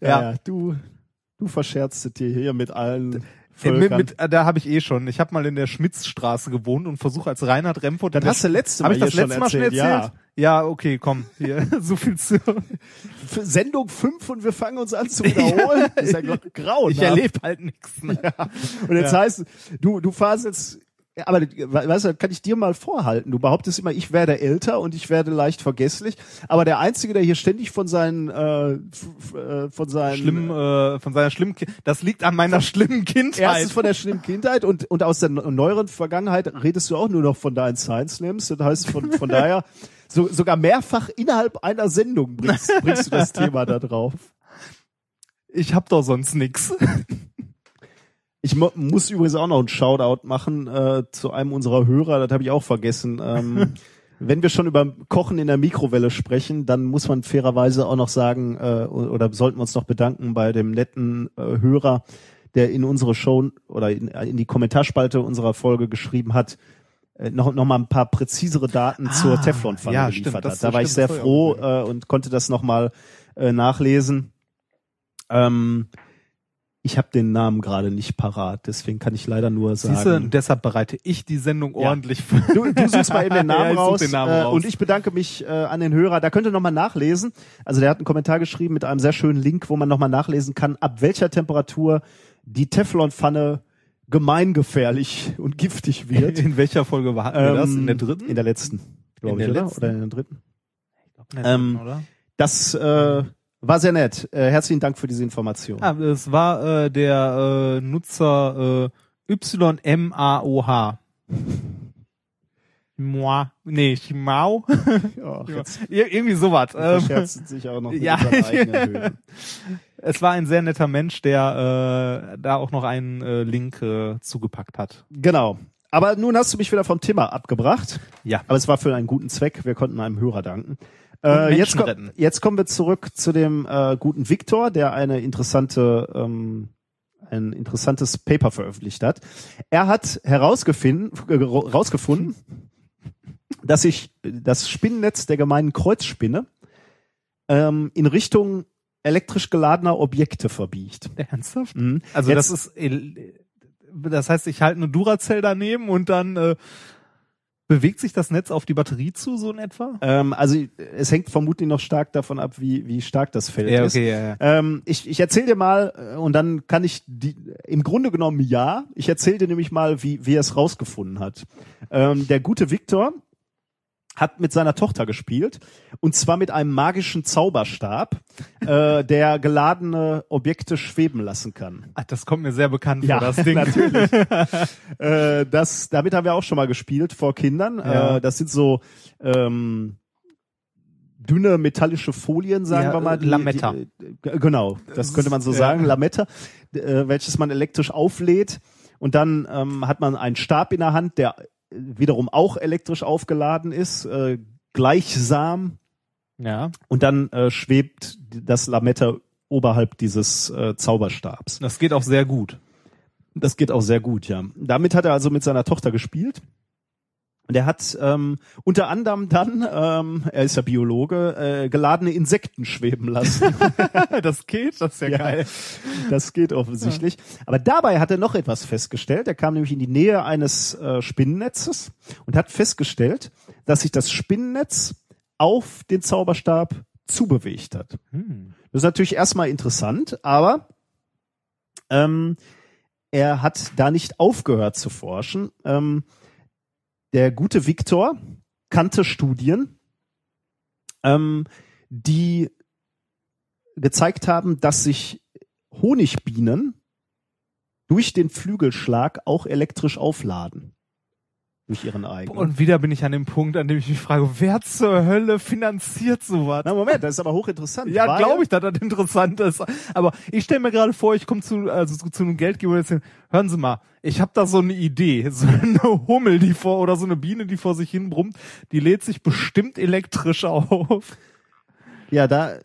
ja, ja, du du verscherzt es dir hier mit allen Mit, mit, äh, da habe ich eh schon. Ich habe mal in der Schmitzstraße gewohnt und versuche als Reinhard Remford. Das hast du letzte Hab Mal ich das letzte Mal schon erzählt, erzählt? Ja, okay, komm. Hier, so viel zu. Sendung 5 und wir fangen uns an zu wiederholen. ist ja grauenhaft. Ich erlebe halt nichts. Ne? Und jetzt Ja. heißt, du, du fahrst jetzt, ja, aber weißt du, kann ich dir mal vorhalten. Du behauptest immer, ich werde älter und ich werde leicht vergesslich. Aber der Einzige, der hier ständig von seinen, äh, äh, von seinen Schlimm, äh, von seiner schlimmen, das liegt an meiner schlimmen Kindheit. Erstens von der schlimmen Kindheit und, und aus der neueren Vergangenheit redest du auch nur noch von deinen Science Slams. Das heißt, von, von daher, so, sogar mehrfach innerhalb einer Sendung bringst, bringst du das Thema da drauf. ich hab doch sonst nix. Ich mu muss übrigens auch noch einen Shoutout machen äh, zu einem unserer Hörer, das habe ich auch vergessen. Ähm, wenn wir schon über Kochen in der Mikrowelle sprechen, dann muss man fairerweise auch noch sagen, äh, oder sollten wir uns noch bedanken bei dem netten äh, Hörer, der in unsere Show oder in, in die Kommentarspalte unserer Folge geschrieben hat, äh, noch, noch mal ein paar präzisere Daten zur Teflonpfanne ja, geliefert stimmt, hat. Da war ich sehr froh äh, und konnte das noch mal äh, nachlesen. Ähm, ich habe den Namen gerade nicht parat, deswegen kann ich leider nur Siehste, sagen. deshalb bereite ich die Sendung Ja. ordentlich vor. Du, du suchst mal eben den Namen Ja, ich raus, den Namen äh, raus. und ich bedanke mich äh, an den Hörer. Da könnt ihr nochmal nachlesen. Also der hat einen Kommentar geschrieben mit einem sehr schönen Link, wo man nochmal nachlesen kann, ab welcher Temperatur die Teflonpfanne gemeingefährlich und giftig wird. In welcher Folge war wir das? In der dritten? In der letzten, glaube ich, der oder? letzten? Oder in der dritten? In der dritten, Ähm, oder? Das äh, war sehr nett. Äh, herzlichen Dank für diese Information. Ah, es war äh, der äh, Nutzer äh, YMAOH. Moi. Nee, Chimau. Jetzt Ir irgendwie sowas. Ähm, sich auch noch ja. es war ein sehr netter Mensch, der äh, da auch noch einen äh, Link äh, zugepackt hat. Genau. Aber nun hast du mich wieder vom Thema abgebracht. Ja. Aber es war für einen guten Zweck. Wir konnten einem Hörer danken. Äh, jetzt, retten. jetzt kommen wir zurück zu dem äh, guten Viktor, der eine interessante, ähm, ein interessantes Paper veröffentlicht hat. Er hat herausgefunden, äh, herausgefunden dass sich das Spinnennetz der gemeinen Kreuzspinne ähm, in Richtung elektrisch geladener Objekte verbiegt. Ernsthaft? Mhm. Also Jetzt- das ist, das heißt, ich halte eine Duracell daneben und dann äh, bewegt sich das Netz auf die Batterie zu, so in etwa? Ähm, also es hängt vermutlich noch stark davon ab, wie, wie stark das Feld Ja, ist. okay, ja, ja. Ähm, ich ich erzähle dir mal äh, und dann kann ich die, im Grunde genommen ja. Ich erzähle dir nämlich mal, wie, wie er es rausgefunden hat. Ähm, der gute Viktor hat mit seiner Tochter gespielt und zwar mit einem magischen Zauberstab, äh, der geladene Objekte schweben lassen kann. Ach, das kommt mir sehr bekannt Ja, vor, das Ding. natürlich. äh, das, damit haben wir auch schon mal gespielt vor Kindern. Ja. Äh, das sind so ähm, dünne metallische Folien, sagen Ja, wir mal. Die, Lametta. Die, äh, genau, das könnte man so sagen, Lametta, äh, welches man elektrisch auflädt. Und dann ähm, hat man einen Stab in der Hand, der wiederum auch elektrisch aufgeladen ist, äh, gleichsam. Ja. Und dann äh, schwebt das Lametta oberhalb dieses äh, Zauberstabs. Das geht auch sehr gut. Das geht auch sehr gut, ja. Damit hat er also mit seiner Tochter gespielt. Und er hat ähm, unter anderem dann, ähm, er ist ja Biologe, äh, geladene Insekten schweben lassen. das geht, das ist ja, Ja. geil. Das geht offensichtlich. Aber dabei hat er noch etwas festgestellt. Er kam nämlich in die Nähe eines äh, Spinnennetzes und hat festgestellt, dass sich das Spinnennetz auf den Zauberstab zubewegt hat. Hm. Das ist natürlich erstmal interessant, aber ähm, er hat da nicht aufgehört zu forschen. Ähm, der gute Viktor kannte Studien, ähm, die gezeigt haben, dass sich Honigbienen durch den Flügelschlag auch elektrisch aufladen. Durch ihren eigenen. Und wieder bin ich an dem Punkt, an dem ich mich frage, wer zur Hölle finanziert sowas? Na Moment, das ist aber hochinteressant. Ja, glaube ich, dass das interessant ist. Aber ich stelle mir gerade vor, ich komme zu, also zu, zu einem Geldgeber und erzähle, hören Sie mal, ich habe da so eine Idee, so eine Hummel, die vor oder so eine Biene, die vor sich hin brummt, die lädt sich bestimmt elektrisch auf. Ja, da.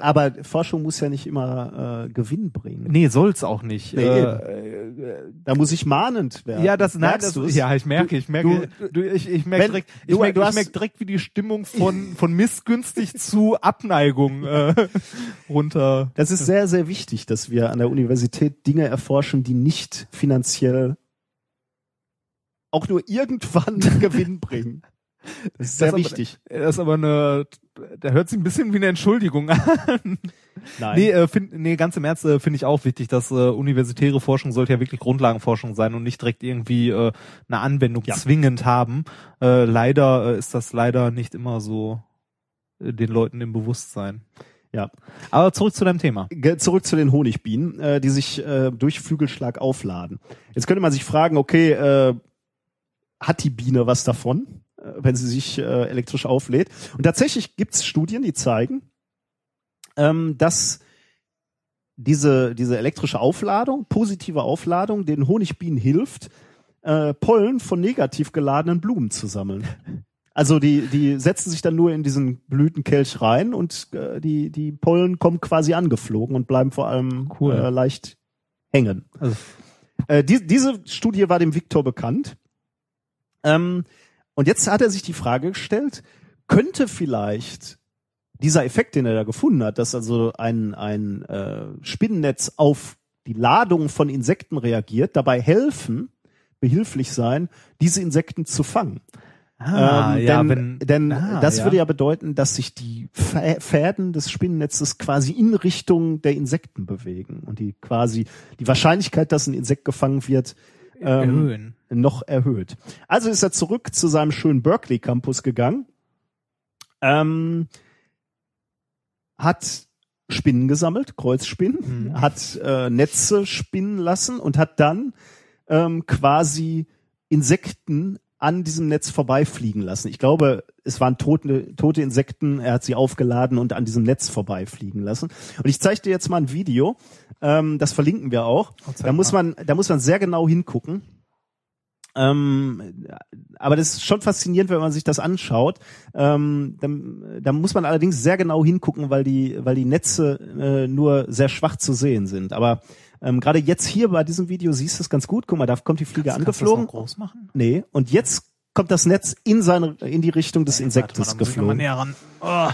Aber Forschung muss ja nicht immer äh, Gewinn bringen. Nee, soll's auch nicht. Nee, äh, Da muss ich mahnend werden. ja, das, Merkst du's? ja, ich merke, ich merke, du- du, ich, ich merke wenn- direkt, du- ich merke, du ich hast- merke direkt, wie die Stimmung von, von missgünstig zu Abneigung, äh, runter. Das ist sehr, sehr wichtig, dass wir an der Universität Dinge erforschen, die nicht finanziell auch nur irgendwann Gewinn bringen. Das ist sehr Das wichtig. Aber, das ist aber eine, da hört sich ein bisschen wie eine Entschuldigung an. Nein. Nee, äh, find, nee, ganz im Ernst äh, finde ich auch wichtig, dass äh, universitäre Forschung sollte ja wirklich Grundlagenforschung sein und nicht direkt irgendwie äh, eine Anwendung Ja. zwingend haben. Äh, leider äh, ist das leider nicht immer so äh, den Leuten im Bewusstsein. Ja. Aber zurück zu deinem Thema. Ge- Zurück zu den Honigbienen, äh, die sich äh, durch Flügelschlag aufladen. Jetzt könnte man sich fragen, okay, äh, hat die Biene was davon, wenn sie sich äh, elektrisch auflädt? Und tatsächlich gibt's Studien, die zeigen, ähm, dass diese, diese elektrische Aufladung, positive Aufladung, den Honigbienen hilft, äh, Pollen von negativ geladenen Blumen zu sammeln. Also die, die setzen sich dann nur in diesen Blütenkelch rein und äh, die, die Pollen kommen quasi angeflogen und bleiben vor allem Cool. äh, leicht hängen. Also, Äh, die, diese Studie war dem Viktor bekannt. Ähm, und jetzt hat er sich die Frage gestellt, könnte vielleicht dieser Effekt, den er da gefunden hat, dass also ein, ein äh, Spinnennetz auf die Ladung von Insekten reagiert, dabei helfen, behilflich sein, diese Insekten zu fangen. ah, ähm, ja, denn wenn, denn ah, das ja. würde ja bedeuten, dass sich die Fä- Fäden des Spinnennetzes quasi in Richtung der Insekten bewegen und die quasi die Wahrscheinlichkeit, dass ein Insekt gefangen wird, ähm, erhöhen. Noch erhöht. Also ist er zurück zu seinem schönen Berkeley Campus gegangen, ähm, hat Spinnen gesammelt, Kreuzspinnen, Mhm. hat äh, Netze spinnen lassen und hat dann ähm, quasi Insekten an diesem Netz vorbeifliegen lassen. Ich glaube, es waren tote, tote Insekten, er hat sie aufgeladen und an diesem Netz vorbeifliegen lassen. Und ich zeige dir jetzt mal ein Video, ähm, das verlinken wir auch. Oh, Da muss man, da muss man sehr genau hingucken. Ähm, aber das ist schon faszinierend, wenn man sich das anschaut. Ähm, dann, da muss man allerdings sehr genau hingucken, weil die, weil die Netze äh, nur sehr schwach zu sehen sind. Aber ähm, gerade jetzt hier bei diesem Video siehst du es ganz gut. Guck mal, da kommt die Fliege Kannst du das angeflogen. noch groß machen? Nee, und jetzt kommt das Netz in seine, in die Richtung des Warte mal, Insektes ich noch mal geflogen. näher ran. Oh.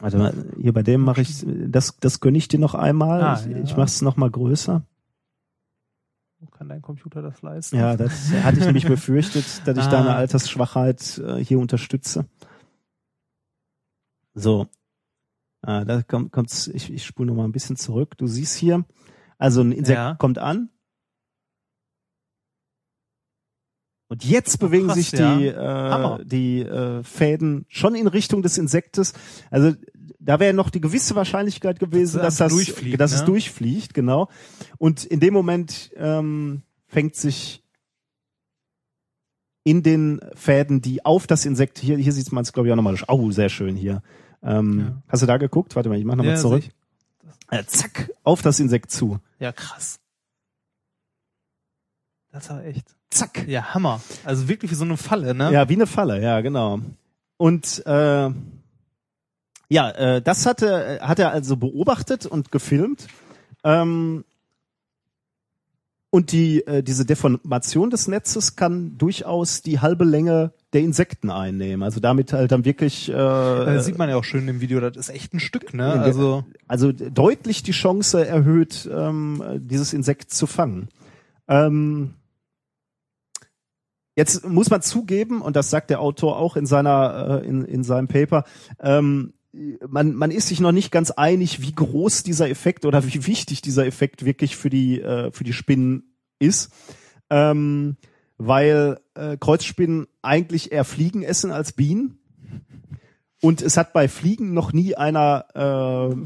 Warte mal, hier bei dem mache ich, das, das gönne ich dir noch einmal. Ah, ich ja. ich mache es noch mal größer. Kann dein Computer das leisten? Ja, das hatte ich nämlich befürchtet, dass ich Ah. deine Altersschwachheit äh, hier unterstütze. So. Ah, da kommt, kommt's, ich, ich spule noch mal ein bisschen zurück. Du siehst hier, also ein Insekt Ja. kommt an. Und jetzt bewegen krass, sich ja. die, Hammer. äh, die äh, Fäden schon in Richtung des Insektes. Also da wäre noch die gewisse Wahrscheinlichkeit gewesen, Dass dass es das, durchfliegt, dass es ne? durchfliegt, genau. Und in dem Moment ähm, fängt sich in den Fäden, die auf das Insekt, hier, hier sieht man es, glaube ich, auch nochmal. Oh, sehr schön hier. Ähm, Ja. Hast du da geguckt? Warte mal, ich mach nochmal Ja, zurück. Äh, zack, auf das Insekt zu. Ja, krass. Das war echt. Zack. Ja, Hammer. Also wirklich wie so eine Falle, ne? Ja, wie eine Falle, ja, genau. Und äh, ja, äh, das hatte, hat er also beobachtet und gefilmt. Ähm, und die, äh, diese Deformation des Netzes kann durchaus die halbe Länge der Insekten einnehmen. Also damit halt dann wirklich äh, Das sieht man ja auch schön im Video, das ist echt ein Stück, ne? Also also deutlich die Chance erhöht, ähm, dieses Insekt zu fangen. Ähm, jetzt muss man zugeben, und das sagt der Autor auch in seiner äh, in, in seinem Paper, ähm, man, man ist sich noch nicht ganz einig, wie groß dieser Effekt oder wie wichtig dieser Effekt wirklich für die äh, für die Spinnen ist, ähm, weil äh, Kreuzspinnen eigentlich eher Fliegen essen als Bienen. Und es hat bei Fliegen noch nie einer äh,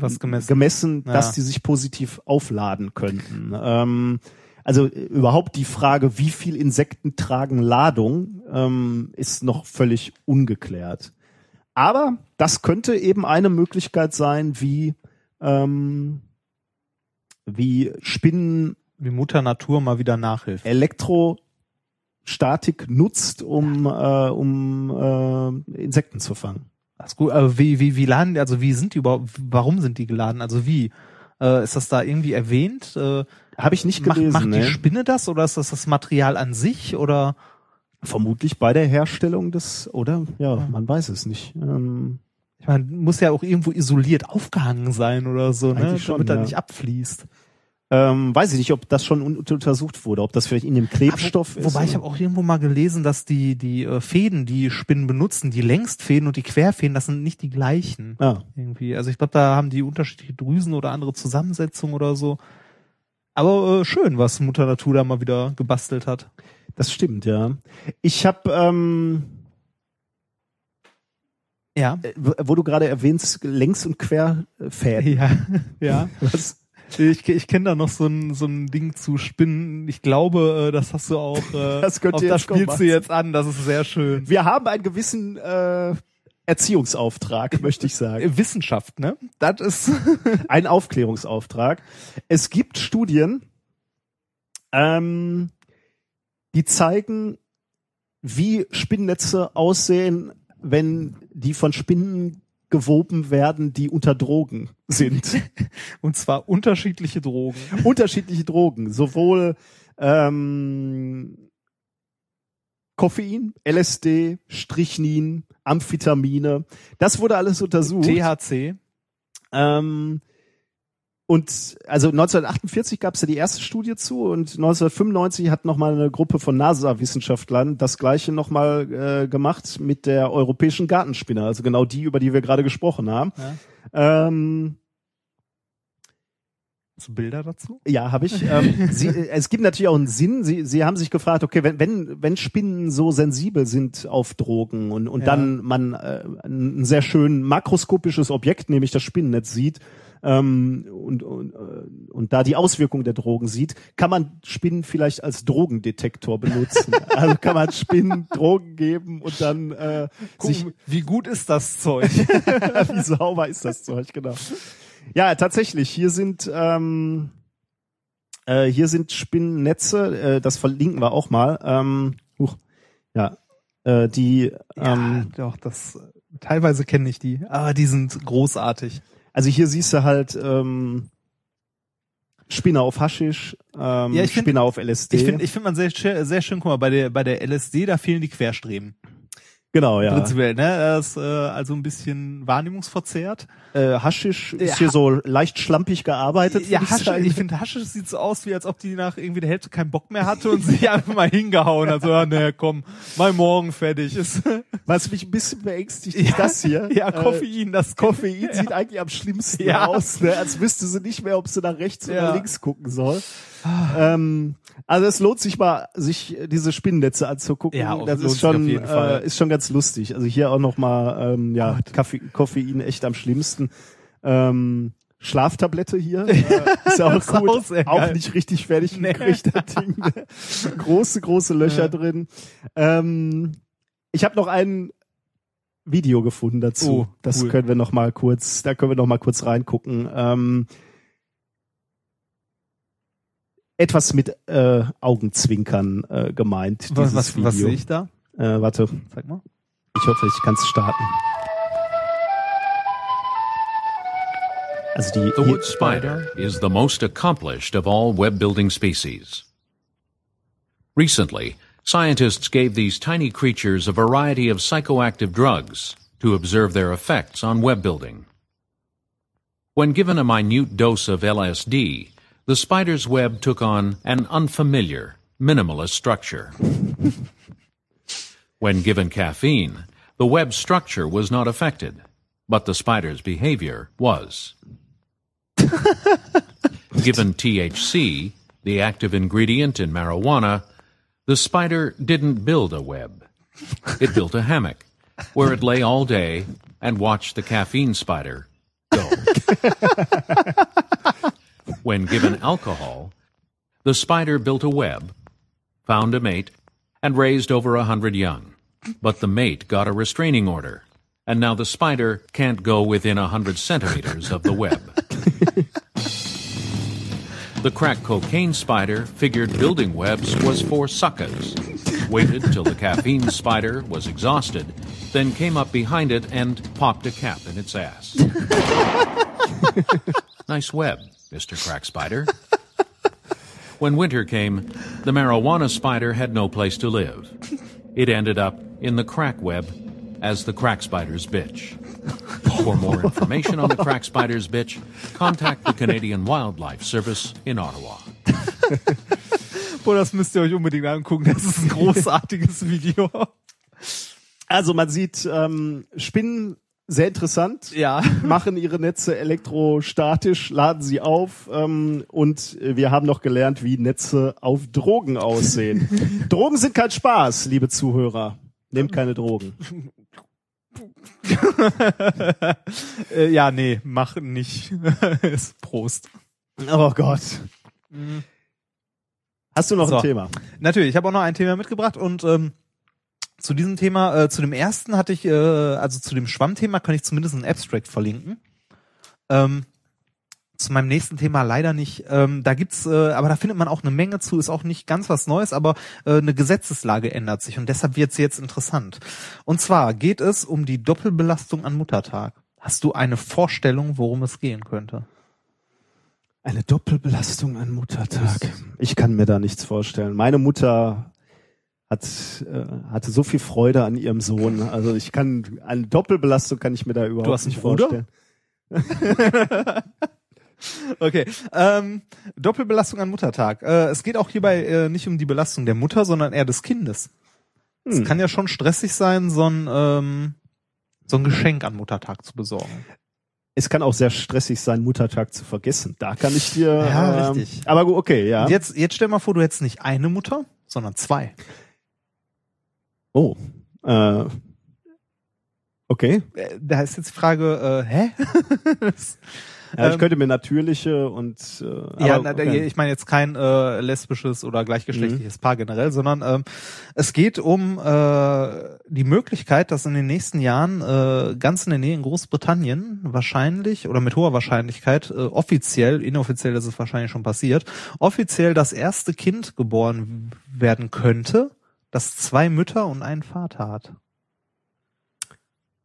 Was gemessen. gemessen Ja. dass die sich positiv aufladen könnten. Ähm, also äh, überhaupt die Frage, wie viel Insekten tragen Ladung, ähm, ist noch völlig ungeklärt. Aber das könnte eben eine Möglichkeit sein, wie ähm, wie Spinnen Wie Mutter Natur mal wieder nachhilft. Elektrostatik nutzt, um äh, um äh, Insekten zu fangen. Das ist gut, aber wie, wie, wie laden die, also wie sind die überhaupt, warum sind die geladen? Also wie? Äh, ist das da irgendwie erwähnt? Äh, Habe ich nicht macht, gelesen. macht die ne? Spinne das oder ist das das Material an sich oder? Vermutlich bei der Herstellung des, oder? Ja, man weiß es nicht. Ähm, Ich meine, muss ja auch irgendwo isoliert aufgehangen sein oder so, ne? Schon, damit er ja. nicht abfließt. ähm, weiß ich nicht, ob das schon un untersucht wurde, ob das vielleicht in dem Klebstoff ist. Wobei ich habe auch irgendwo mal gelesen, dass die die äh, Fäden, die Spinnen benutzen, die Längstfäden und die Querfäden, das sind nicht die gleichen. Ja. Irgendwie. Also ich glaube, da haben die unterschiedliche Drüsen oder andere Zusammensetzung oder so. Aber äh, schön, was Mutter Natur da mal wieder gebastelt hat. Das stimmt, ja. Ich habe, ähm, Ja. äh, wo du gerade erwähnst, Längs- und Querfäden. Ja, ja. Was? Ich, ich kenne da noch so ein, so ein Ding zu Spinnen. Ich glaube, äh, das hast du auch. Äh, Das jetzt das spielst kommen, du jetzt an. Das ist sehr schön. Wir haben einen gewissen äh, Erziehungsauftrag, möchte ich sagen. Wissenschaft, ne? Das ist Ein Aufklärungsauftrag. Es gibt Studien, ähm, die zeigen, wie Spinnennetze aussehen, wenn die von Spinnen gewoben werden, die unter Drogen sind. und zwar unterschiedliche Drogen. Unterschiedliche Drogen, sowohl ähm, Koffein, LSD, Strychnin, Amphetamine. Das wurde alles untersucht. THC. Ähm, und also 1948 gab es ja die erste Studie zu und 1995 hat nochmal eine Gruppe von NASA-Wissenschaftlern das gleiche nochmal äh, gemacht mit der europäischen Gartenspinne, also genau die, über die wir gerade gesprochen haben. Ja. Ähm, Hast du Bilder dazu? ja, habe ich. Ähm, sie, es gibt natürlich auch einen Sinn. Sie, sie haben sich gefragt, okay, wenn, wenn, wenn Spinnen so sensibel sind auf Drogen und, und Ja. dann man äh, ein sehr schön makroskopisches Objekt, nämlich das Spinnennetz sieht, ähm, und, und, äh, und da die Auswirkung der Drogen sieht, kann man Spinnen vielleicht als Drogendetektor benutzen. also kann man Spinnen Drogen geben und dann äh, sich Gucken, wie gut ist das Zeug? wie sauber ist das Zeug, genau. Ja, tatsächlich. Hier sind ähm, äh, hier sind Spinnennetze. Äh, das verlinken wir auch mal. Ähm, huch, ja, äh, die. Ähm, ja, doch, das teilweise kenne ich die, aber die sind großartig. Also hier siehst du halt ähm, Spinner auf Haschisch, ähm, Ja, find- Spinner auf LSD. Ich finde, ich finde man sehr, schön- sehr schön. Guck mal, bei der bei der LSD da fehlen die Querstreben. Genau, ja. Prinzipiell, ne? Das ist äh, also ein bisschen wahrnehmungsverzerrt. Äh, Haschisch ist Ja, hier so leicht schlampig gearbeitet. Ja, ich Hasche, sagen. ich finde Hasche sieht so aus, wie als ob die nach irgendwie der Hälfte keinen Bock mehr hatte und sich einfach mal hingehauen. Also, ja, ne, komm, mal morgen fertig ist. Was mich ein bisschen beängstigt, ist das hier. Ja, Äh, Koffein, das Koffein sieht eigentlich am schlimmsten Ja. aus, ne? als wüsste sie nicht mehr, ob sie nach rechts Ja. oder links gucken soll. Ähm, also es lohnt sich mal, sich diese Spinnennetze anzugucken. Ja, das ist schon, äh, ist schon ganz lustig. Also hier auch noch mal, ähm, ja, Kaffee, Koffein echt am schlimmsten. Ähm, Schlaftablette hier, äh, ist ja auch gut. auch Auch, nicht richtig fertig Nee. gekriegt, das Ding. ne? große, große Löcher Ja. drin. Ähm, ich habe noch ein Video gefunden dazu. Oh, das cool. können wir noch mal kurz, da können wir noch mal kurz reingucken. Ähm, etwas mit äh, Augenzwinkern äh, gemeint. Was, was, Video. was sehe ich da? Äh, warte, Zeig mal. ich hoffe, ich kann es starten. Also die The wood spider is the most accomplished of all web building species. Recently, scientists gave these tiny creatures a variety of psychoactive drugs to observe their effects on web building. When given a minute dose of LSD, the spider's web took on an unfamiliar, minimalist structure. when given caffeine, the web structure was not affected, but the spider's behavior was. Given THC, the active ingredient in marijuana, the spider didn't build a web. It built a hammock, where it lay all day and watched the caffeine spider go. when given alcohol, The spider built a web, found a mate, and raised over a hundred young. But the mate got a restraining order, and now the spider can't go within a hundred centimeters of the web. the crack cocaine spider figured building webs was for suckers, waited till the caffeine spider was exhausted, then came up behind it and popped a cap in its ass. nice web, Mr. Crack Spider. When winter came, the marijuana spider had no place to live. It ended up in the crack web as the crack spider's bitch. For more information on the crack spider's bitch, contact the Canadian Wildlife Service in Ottawa. Boah, das müsst ihr euch unbedingt angucken. Das ist ein großartiges Video. Also man sieht ähm, Spinnen sehr interessant. Ja. Machen ihre Netze elektrostatisch, laden sie auf ähm, und wir haben noch gelernt, wie Netze auf Drogen aussehen. Drogen sind kein Spaß, liebe Zuhörer. Nehmt keine Drogen. äh, ja, nee, mach nicht. Prost. Oh Gott. Hast du noch So. ein Thema? Natürlich, ich habe auch noch ein Thema mitgebracht und ähm, zu diesem Thema, äh, zu dem ersten hatte ich, äh, also zu dem Schwammthema kann ich zumindest ein Abstract verlinken. Ähm, zu meinem nächsten Thema leider nicht. Ähm, da gibt's, äh, aber da findet man auch eine Menge zu, ist auch nicht ganz was Neues, aber äh, eine Gesetzeslage ändert sich und deshalb wird's jetzt interessant. Und zwar geht es um die Doppelbelastung an Muttertag. Hast du eine Vorstellung, worum es gehen könnte? Eine Doppelbelastung an Muttertag. Ich kann mir da nichts vorstellen. Meine Mutter hat äh, hatte so viel Freude an ihrem Sohn. Also ich kann eine Doppelbelastung kann ich mir da überhaupt hast einen nicht vorstellen. Okay, ähm, Doppelbelastung an Muttertag. Äh, es geht auch hierbei äh, nicht um die Belastung der Mutter, sondern eher des Kindes. Es Hm. kann ja schon stressig sein, so ein, ähm, so ein Geschenk an Muttertag zu besorgen. Es kann auch sehr stressig sein, Muttertag zu vergessen. Da kann ich dir. Ja, ähm, richtig. Aber gut, okay, ja. Jetzt, jetzt stell mal vor, du hättest nicht eine Mutter, sondern zwei. Oh. Äh, okay. Äh, Da ist jetzt die Frage, äh, hä? Ja, ich Ähm, könnte mir natürliche und äh, ja, aber, okay. ich meine jetzt kein äh, lesbisches oder Mhm. gleichgeschlechtliches Paar generell, sondern ähm, es geht um äh, die Möglichkeit, dass in den nächsten Jahren äh, ganz in der Nähe in Großbritannien wahrscheinlich oder mit hoher Wahrscheinlichkeit äh, offiziell, inoffiziell ist es wahrscheinlich schon passiert, offiziell das erste Kind geboren werden könnte, das zwei Mütter und einen Vater hat.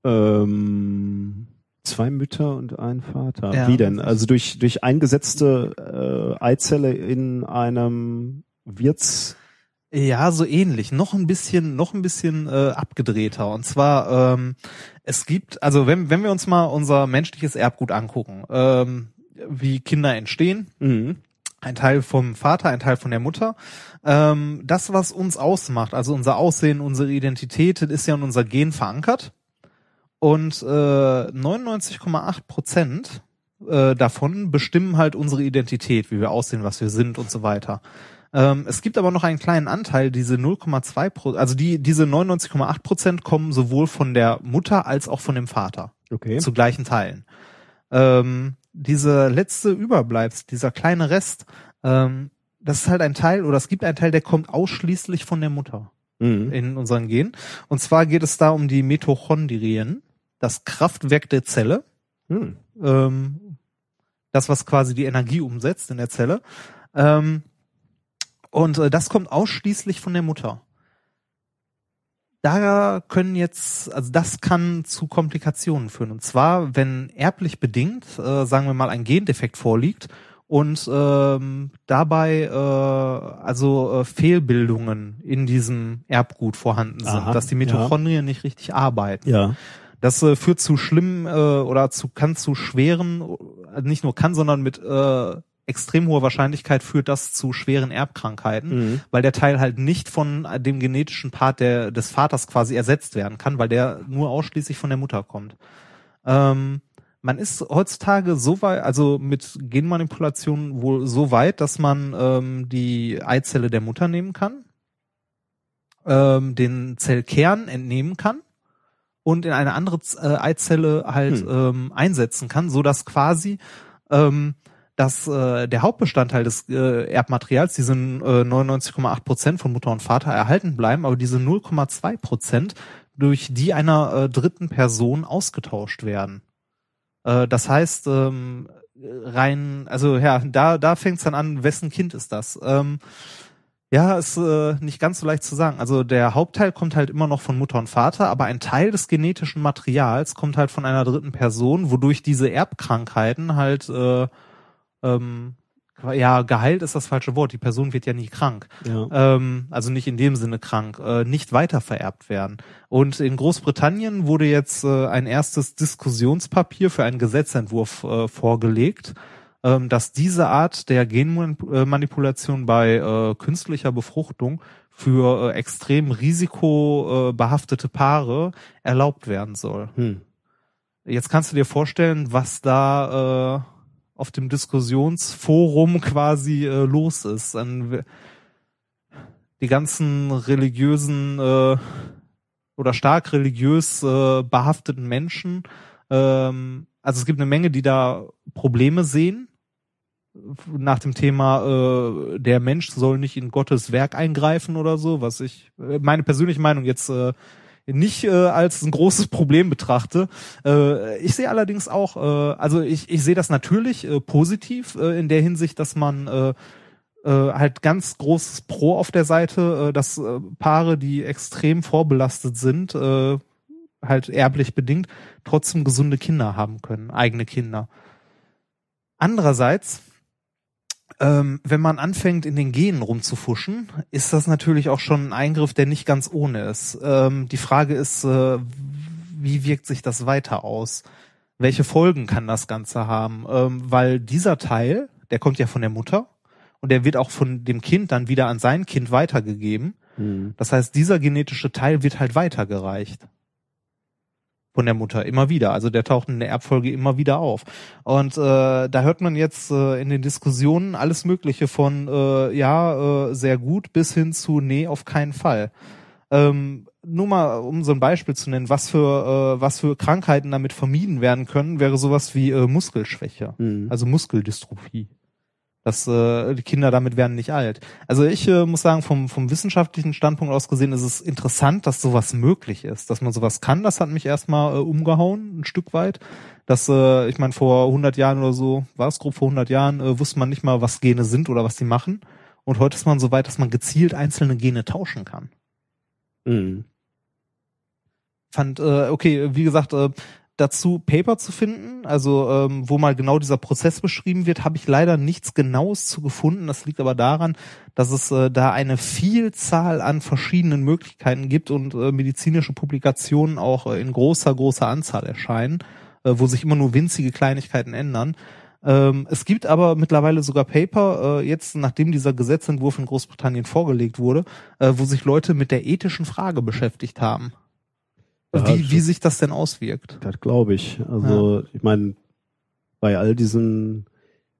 Ähm, zwei Mütter und ein Vater. Ja. Wie denn? Also durch durch eingesetzte äh, Eizelle in einem Wirts. Ja, so ähnlich. Noch ein bisschen, noch ein bisschen äh, abgedrehter. Und zwar, ähm, es gibt, also wenn, wenn wir uns mal unser menschliches Erbgut angucken, ähm, wie Kinder entstehen, Mhm. Ein Teil vom Vater, ein Teil von der Mutter. Ähm, das, was uns ausmacht, also unser Aussehen, unsere Identität, ist ja in unser Gen verankert. Und äh, 99,8 Prozent äh, davon bestimmen halt unsere Identität, wie wir aussehen, was wir sind und so weiter. Ähm, es gibt aber noch einen kleinen Anteil, diese 0,2 Pro, also die diese 99,8 Prozent kommen sowohl von der Mutter als auch von dem Vater Okay. zu gleichen Teilen. Ähm, diese letzte Überbleibs, dieser kleine Rest, ähm, das ist halt ein Teil oder es gibt einen Teil, der kommt ausschließlich von der Mutter Mhm. in unseren Gen. Und zwar geht es da um die Mitochondrien, das Kraftwerk der Zelle, Mhm. ähm, das, was quasi die Energie umsetzt in der Zelle. Ähm, und äh, das kommt ausschließlich von der Mutter. Da können jetzt, also das kann zu Komplikationen führen. Und zwar, wenn erblich bedingt, äh, sagen wir mal, ein Gendefekt vorliegt und ähm, dabei äh, also äh, Fehlbildungen in diesem Erbgut vorhanden sind, Aha, dass die ja. Mitochondrien nicht richtig arbeiten. Ja. Das äh, führt zu schlimmen äh, oder zu kann zu schweren, nicht nur kann, sondern mit äh, extrem hoher Wahrscheinlichkeit führt das zu schweren Erbkrankheiten, Mhm. weil der Teil halt nicht von dem genetischen Part der, des Vaters quasi ersetzt werden kann, weil der nur ausschließlich von der Mutter kommt. Ähm, man ist heutzutage so weit, also mit Genmanipulation wohl so weit, dass man ähm, die Eizelle der Mutter nehmen kann, ähm, den Zellkern entnehmen kann und in eine andere Z- äh, Eizelle halt Hm. ähm, einsetzen kann, so dass quasi ähm, dass äh, der Hauptbestandteil des äh, Erbmaterials, diese äh, 99,8 Prozent von Mutter und Vater erhalten bleiben, aber diese 0,2 Prozent durch die einer äh, dritten Person ausgetauscht werden. Äh, das heißt, ähm, rein, also ja, da, da fängt es dann an, wessen Kind ist das? Ähm, ja, ist äh, nicht ganz so leicht zu sagen. Also der Hauptteil kommt halt immer noch von Mutter und Vater, aber ein Teil des genetischen Materials kommt halt von einer dritten Person, wodurch diese Erbkrankheiten halt äh, ähm, ja, geheilt ist das falsche Wort. Die Person wird ja nie krank. Ja. Ähm, also nicht in dem Sinne krank, äh, nicht weiter vererbt werden. Und in Großbritannien wurde jetzt äh, ein erstes Diskussionspapier für einen Gesetzentwurf äh, vorgelegt, ähm, dass diese Art der Genmanipulation bei äh, künstlicher Befruchtung für äh, extrem risikobehaftete Paare erlaubt werden soll. Hm. Jetzt kannst du dir vorstellen, was da äh, auf dem Diskussionsforum quasi äh, los ist. An, die ganzen religiösen äh, oder stark religiös äh, behafteten Menschen. Ähm, also es gibt eine Menge, die da Probleme sehen nach dem Thema äh, der Mensch soll nicht in Gottes Werk eingreifen oder so, was ich äh, meine persönliche Meinung jetzt äh, nicht äh, als ein großes Problem betrachte. Äh, ich sehe allerdings auch, äh, also ich, ich sehe das natürlich äh, positiv äh, in der Hinsicht, dass man äh, äh, halt ganz großes Pro auf der Seite, äh, dass äh, Paare, die extrem vorbelastet sind, äh, halt erblich bedingt, trotzdem gesunde Kinder haben können, eigene Kinder. Andererseits ähm, wenn man anfängt, in den Genen rumzufuschen, ist das natürlich auch schon ein Eingriff, der nicht ganz ohne ist. Ähm, die Frage ist, äh, wie wirkt sich das weiter aus? Welche Folgen kann das Ganze haben? Ähm, weil dieser Teil, der kommt ja von der Mutter und der wird auch von dem Kind dann wieder an sein Kind weitergegeben. Hm. Das heißt, dieser genetische Teil wird halt weitergereicht von der Mutter immer wieder. Also der taucht in der Erbfolge immer wieder auf. Und äh, da hört man jetzt äh, in den Diskussionen alles Mögliche von äh, ja äh, sehr gut bis hin zu nee auf keinen Fall. Ähm, nur mal um so ein Beispiel zu nennen, was für äh, was für Krankheiten damit vermieden werden können, wäre sowas wie äh, Muskelschwäche, Mhm. also Muskeldystrophie. Dass äh, die Kinder damit werden nicht alt. Also ich äh, muss sagen, vom, vom wissenschaftlichen Standpunkt aus gesehen ist es interessant, dass sowas möglich ist, dass man sowas kann. Das hat mich erstmal äh, umgehauen, ein Stück weit. Das, äh, ich meine, vor 100 Jahren oder so, war es grob vor 100 Jahren, äh, wusste man nicht mal, was Gene sind oder was die machen. Und heute ist man so weit, dass man gezielt einzelne Gene tauschen kann. Mhm. Fand, äh, okay, wie gesagt, äh, dazu Paper zu finden, also ähm, wo mal genau dieser Prozess beschrieben wird, habe ich leider nichts Genaues zu gefunden. Das liegt aber daran, dass es äh, da eine Vielzahl an verschiedenen Möglichkeiten gibt und äh, medizinische Publikationen auch äh, in großer, großer Anzahl erscheinen, äh, wo sich immer nur winzige Kleinigkeiten ändern. Ähm, es gibt aber mittlerweile sogar Paper, äh, jetzt nachdem dieser Gesetzentwurf in Großbritannien vorgelegt wurde, äh, wo sich Leute mit der ethischen Frage beschäftigt haben. Ja, wie, wie sich das denn auswirkt. Das glaube ich. Also ich meine, bei all diesen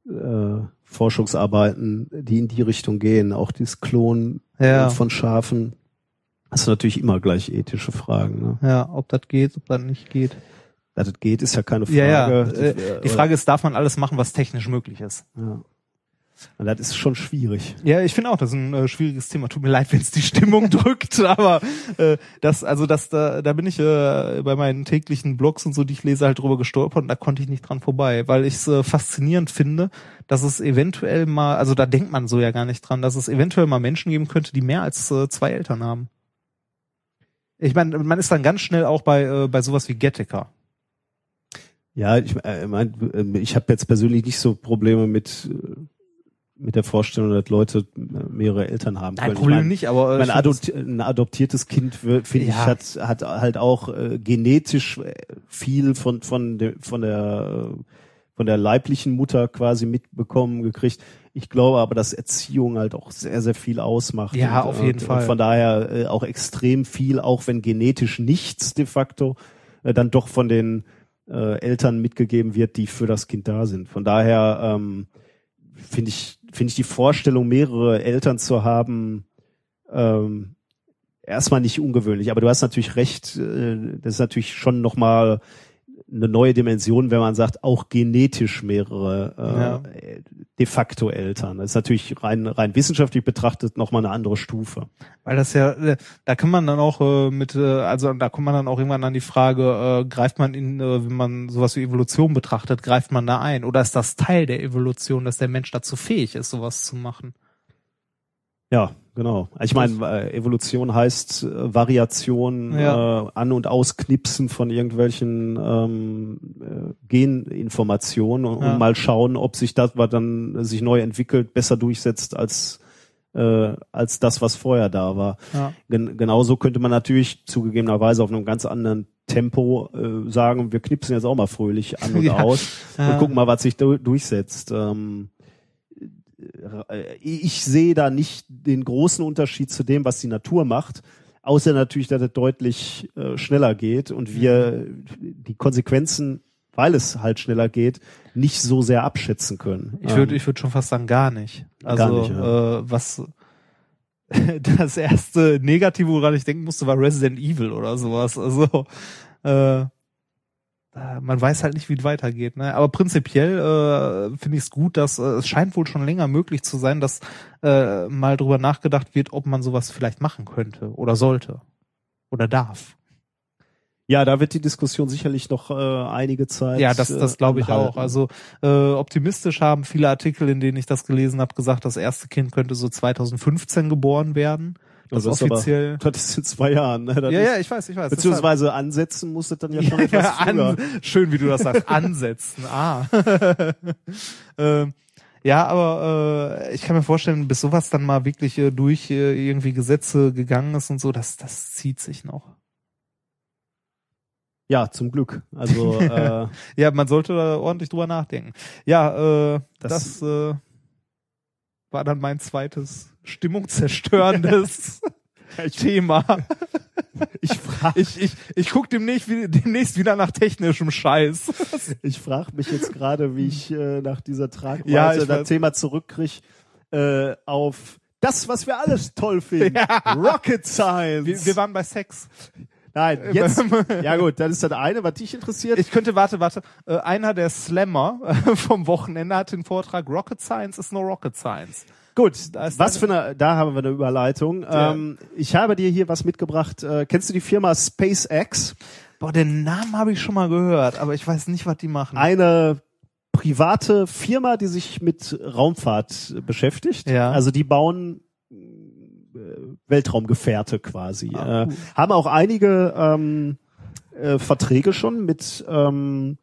äh, Forschungsarbeiten, die in die Richtung gehen, auch dieses Klonen Ja. äh, von Schafen, hast du natürlich immer gleich ethische Fragen. Ne? Ja, ob das geht, ob das nicht geht. Dass das geht, ist ja keine Frage. Ja, ja. Äh, Die Frage ist, darf man alles machen, was technisch möglich ist? Ja. Und das ist schon schwierig. Ja, ich finde auch, das ist ein äh, schwieriges Thema. Tut mir leid, wenn es die Stimmung drückt, aber äh, das, also das, da, da bin ich äh, bei meinen täglichen Blogs und so, die ich lese, halt drüber gestolpert und da konnte ich nicht dran vorbei, weil ich es äh, faszinierend finde, dass es eventuell mal, also da denkt man so ja gar nicht dran, dass es eventuell mal Menschen geben könnte, die mehr als äh, zwei Eltern haben. Ich meine, man ist dann ganz schnell auch bei äh, bei sowas wie Gattaca. Ja, ich äh, mein, äh, ich habe jetzt persönlich nicht so Probleme mit äh, mit der Vorstellung, dass Leute äh, mehrere Eltern haben Nein, können. Problem ich mein, nicht, aber, äh, mein ich Adopti ein adoptiertes Kind finde ich Ja. hat hat halt auch äh, genetisch äh, viel von von der von der von der leiblichen Mutter quasi mitbekommen gekriegt. Ich glaube aber, dass Erziehung halt auch sehr sehr viel ausmacht. Ja, und, auf jeden und, Fall. Und von daher äh, auch extrem viel, auch wenn genetisch nichts de facto äh, dann doch von den äh, Eltern mitgegeben wird, die für das Kind da sind. Von daher ähm, finde ich finde ich die Vorstellung, mehrere Eltern zu haben, ähm, erstmal nicht ungewöhnlich. Aber du hast natürlich recht. Äh, das ist natürlich schon noch mal eine neue Dimension, wenn man sagt, auch genetisch mehrere äh, Ja. de facto Eltern. Das ist natürlich rein, rein wissenschaftlich betrachtet nochmal eine andere Stufe. Weil das ja, äh, da kann man dann auch äh, mit, äh, also da kommt man dann auch irgendwann an die Frage, äh, greift man in, äh, wenn man sowas wie Evolution betrachtet, greift man da ein? Oder ist das Teil der Evolution, dass der Mensch dazu fähig ist, sowas zu machen? Ja, genau. Ich meine, äh, Evolution heißt äh, Variation, Ja. äh, an- und ausknipsen von irgendwelchen ähm, äh, Geninformationen und, Ja. und mal schauen, ob sich das, was dann sich neu entwickelt, besser durchsetzt als äh, als das, was vorher da war. Ja. Gen genauso könnte man natürlich zugegebenerweise auf einem ganz anderen Tempo äh, sagen, wir knipsen jetzt auch mal fröhlich an und Ja. aus und gucken mal, was sich du durchsetzt. Ähm, äh, ich sehe da nicht den großen Unterschied zu dem, was die Natur macht, außer natürlich, dass es deutlich äh, schneller geht und wir die Konsequenzen, weil es halt schneller geht, nicht so sehr abschätzen können. Ich würde, Ähm, ich würde schon fast sagen, gar nicht. Also Gar nicht, ja. äh, was das erste Negative, woran ich denken musste, war Resident Evil oder sowas. Also äh, äh, man weiß halt nicht, wie es weitergeht. Ne? Aber prinzipiell äh, finde ich es gut, dass äh, es scheint wohl schon länger möglich zu sein, dass äh, mal drüber nachgedacht wird, ob man sowas vielleicht machen könnte oder sollte oder darf. ja, da wird die Diskussion sicherlich noch äh, einige Zeit. Ja, das, das glaube ich äh, auch. anhalten. Also äh, optimistisch haben viele Artikel, in denen ich das gelesen habe, gesagt, das erste Kind könnte so 2015 geboren werden. Das, ist aber- offiziell. das ist in zwei Jahren. Ne? Das ja, ist, ja, ich weiß, ich weiß. Beziehungsweise ansetzen muss es dann ja schon ja, etwas ja, früher. an, schön, wie du das sagst. Ansetzen. Ah. ähm, ja, aber äh, ich kann mir vorstellen, bis sowas dann mal wirklich äh, durch äh, irgendwie Gesetze gegangen ist und so, das, das zieht sich noch. Ja, zum Glück. Also äh, ja, man sollte da ordentlich drüber nachdenken. Ja, äh, das, Das- äh, war dann mein zweites stimmungzerstörendes Thema. ich frage Ich, ich, ich guck demnächst, demnächst wieder nach technischem Scheiß. ich frag mich jetzt gerade, wie ich äh, nach dieser Tragweite Ja, das. Thema zurückkriege äh, auf das, was wir alles toll finden. Rocket Science. Wir, wir waren bei Sex. Nein, jetzt. ja gut, das ist das eine, was dich interessiert. Ich könnte, warte, warte. Äh, einer der Slammer äh, vom Wochenende hat den Vortrag Rocket Science is no Rocket Science. Gut, was für eine, da haben wir eine Überleitung. Ja. Ähm, ich habe dir hier was mitgebracht. Äh, kennst du die Firma SpaceX? Boah, den Namen habe ich schon mal gehört, aber ich weiß nicht, was die machen. Eine private Firma, die sich mit Raumfahrt beschäftigt. Ja. Also die bauen äh, Weltraumgefährte quasi. Ah, äh, haben auch einige ähm, äh, Verträge schon mit ähm,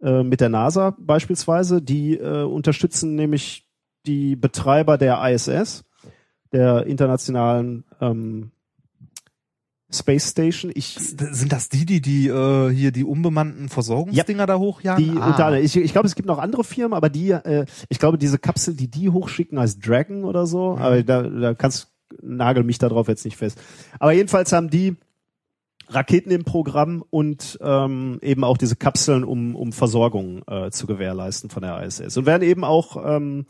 äh, mit der NASA beispielsweise. Die äh, unterstützen nämlich die Betreiber der ISS, der internationalen ähm, Space Station. Ich Sind das die, die die äh, hier die unbemannten Versorgungsdinger da hochjagen? die Ah. unter ich, ich glaube, es gibt noch andere Firmen, aber die, äh, ich glaube, diese Kapsel, die die hochschicken, heißt Dragon oder Mhm. so. Aber da, da kannst nagel mich darauf jetzt nicht fest. Aber jedenfalls haben die Raketen im Programm und ähm, eben auch diese Kapseln, um, um Versorgung äh, zu gewährleisten von der ISS. Und werden eben auch ähm,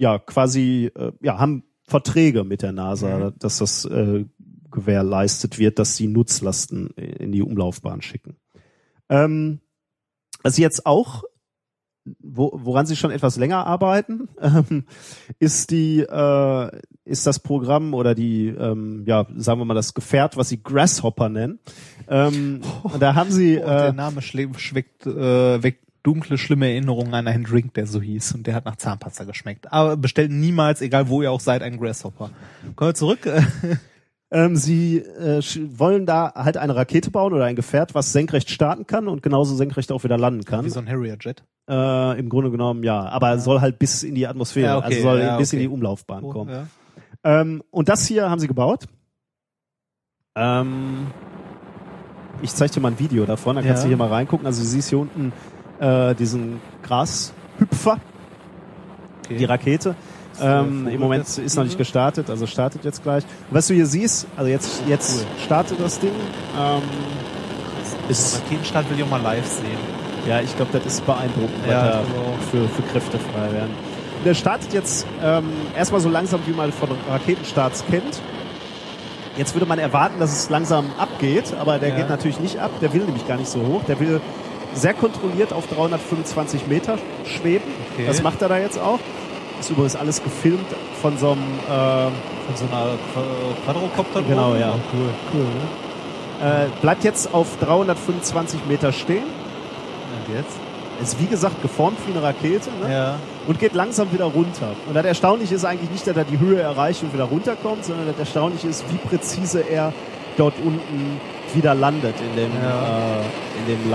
ja quasi äh, ja haben Verträge mit der NASA, dass das äh, gewährleistet wird, dass sie Nutzlasten in die Umlaufbahn schicken. Ähm, was sie jetzt auch, wo, woran sie schon etwas länger arbeiten, ähm, ist die, äh, ist das Programm oder die, ähm, ja, sagen wir mal das Gefährt, was sie Grasshopper nennen. Ähm, und da haben sie, Oh, der äh, Name schlä- schweckt, äh, weckt dunkle, schlimme Erinnerungen an einen Drink, der so hieß und der hat nach Zahnpasta geschmeckt. Aber bestellt niemals, egal wo ihr auch seid, einen Grasshopper. Kommen wir zurück. ähm, sie äh, wollen da halt eine Rakete bauen oder ein Gefährt, was senkrecht starten kann und genauso senkrecht auch wieder landen kann. Wie so ein Harrier-Jet. Äh, Im Grunde genommen ja, aber soll halt bis in die Atmosphäre, Ja, okay, also soll ja, bis in okay. die Umlaufbahn Oh, kommen. ja. Ähm, und das hier haben sie gebaut. Ähm, ich zeige dir mal ein Video davon, dann kannst Ja. du hier mal reingucken. Also du siehst hier unten äh, diesen Grashüpfer, Okay. die Rakete. Ähm, Im Moment ist noch nicht gestartet, also startet jetzt gleich. Und was du hier siehst, also jetzt, jetzt startet das Ding. Ähm, ist, Raketenstart will ich auch mal live sehen. ja, ich glaube, das ist beeindruckend, Ja, für, für Kräfte frei werden. Der startet jetzt ähm, erstmal so langsam, wie man von Raketenstarts kennt. Jetzt würde man erwarten, dass es langsam abgeht, aber der Ja. geht natürlich nicht ab. Der will nämlich gar nicht so hoch. Der will sehr kontrolliert auf 325 Meter schweben. Okay. Das macht er da jetzt auch. Ist übrigens alles gefilmt von so einem äh, Von so einer Qu- Quadrocopter Genau, ja. Oh, cool. Cool, ne? Äh, bleibt jetzt auf 325 Meter stehen. Und jetzt? Ist wie gesagt geformt wie eine Rakete ne? Ja. und geht langsam wieder runter. Und das Erstaunliche ist eigentlich nicht, dass er die Höhe erreicht und wieder runterkommt, sondern das Erstaunliche ist, wie präzise er dort unten wieder landet in dem, Ja. äh, in dem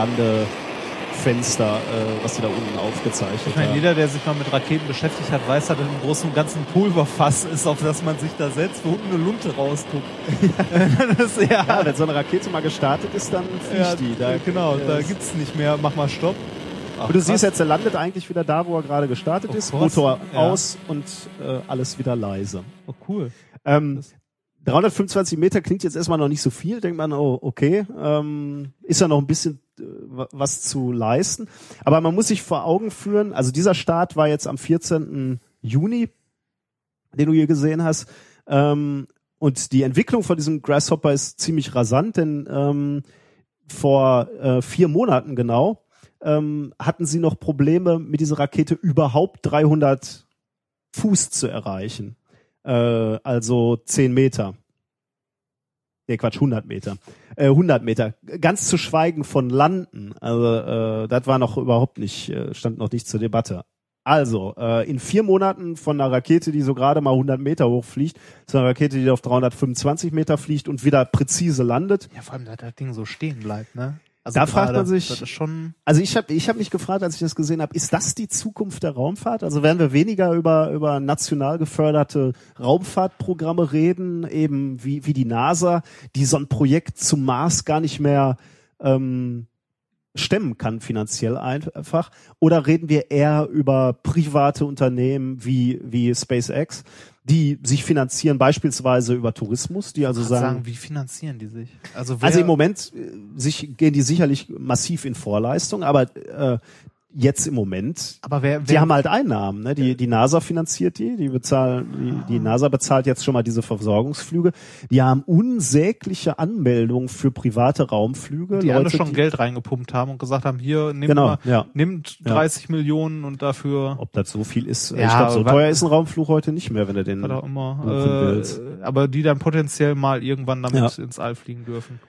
Landefenster, äh, was sie da unten aufgezeichnet Ich meine, haben. jeder, der sich mal mit Raketen beschäftigt hat, weiß, dass das im Großen und Ganzen Pulverfass ist, auf das man sich da setzt, wo unten eine Lunte rausguckt. das ja, Ja, wenn so eine Rakete mal gestartet ist, dann fliegt ja, die. Da, genau, da äh, gibt's nicht mehr, mach mal Stopp. Ach, Und du krass. siehst jetzt, er landet eigentlich wieder da, wo er gerade gestartet Oh, ist. Motor Ja. aus und äh, alles wieder leise. Oh, cool. Ähm, 325 Meter klingt jetzt erstmal noch nicht so viel. Denkt man, oh, okay, ähm, ist ja noch ein bisschen äh, wa- was zu leisten. Aber man muss sich vor Augen führen, also dieser Start war jetzt am 14. Juni, den du hier gesehen hast. Ähm, und die Entwicklung von diesem Grasshopper ist ziemlich rasant, denn ähm, vor äh, vier Monaten genau ähm, hatten sie noch Probleme, mit dieser Rakete überhaupt 300 Fuß zu erreichen. Äh, also 10 Meter. Nee, Quatsch, 100 Meter. Äh, 100 Meter. Ganz zu schweigen von Landen. Also, äh, das war noch überhaupt nicht, äh, stand noch nicht zur Debatte. Also, äh, in vier Monaten von einer Rakete, die so gerade mal 100 Meter hochfliegt, zu einer Rakete, die auf 325 Meter fliegt und wieder präzise landet. Ja, vor allem, dass das Ding so stehen bleibt, ne? Da fragt man sich- Also ich habe ich hab mich gefragt, als ich das gesehen habe, ist das die Zukunft der Raumfahrt? Also werden wir weniger über, über national geförderte Raumfahrtprogramme reden, eben wie, wie die NASA, die so ein Projekt zum Mars gar nicht mehr ähm, stemmen kann finanziell einfach? Oder reden wir eher über private Unternehmen wie, wie SpaceX, die sich finanzieren beispielsweise über Tourismus, die also sagen, sagen, wie finanzieren die sich? Also, also im Moment äh, sich, gehen die sicherlich massiv in Vorleistung, aber äh, jetzt im Moment, aber wer, die wer haben halt Einnahmen. Ne? Die, die NASA finanziert die, die bezahlen, die, die NASA bezahlt jetzt schon mal diese Versorgungsflüge. Die haben unsägliche Anmeldungen für private Raumflüge. die alle Leute, schon die, Geld reingepumpt haben und gesagt haben, hier, nimm Genau, mal, ja. nimmt Ja. 30 Millionen und dafür, Ob das so viel ist, Ja, ich glaube, so teuer ist ein Raumflug heute nicht mehr, wenn du den immer, äh, aber die dann potenziell mal irgendwann damit Ja. ins All fliegen dürfen.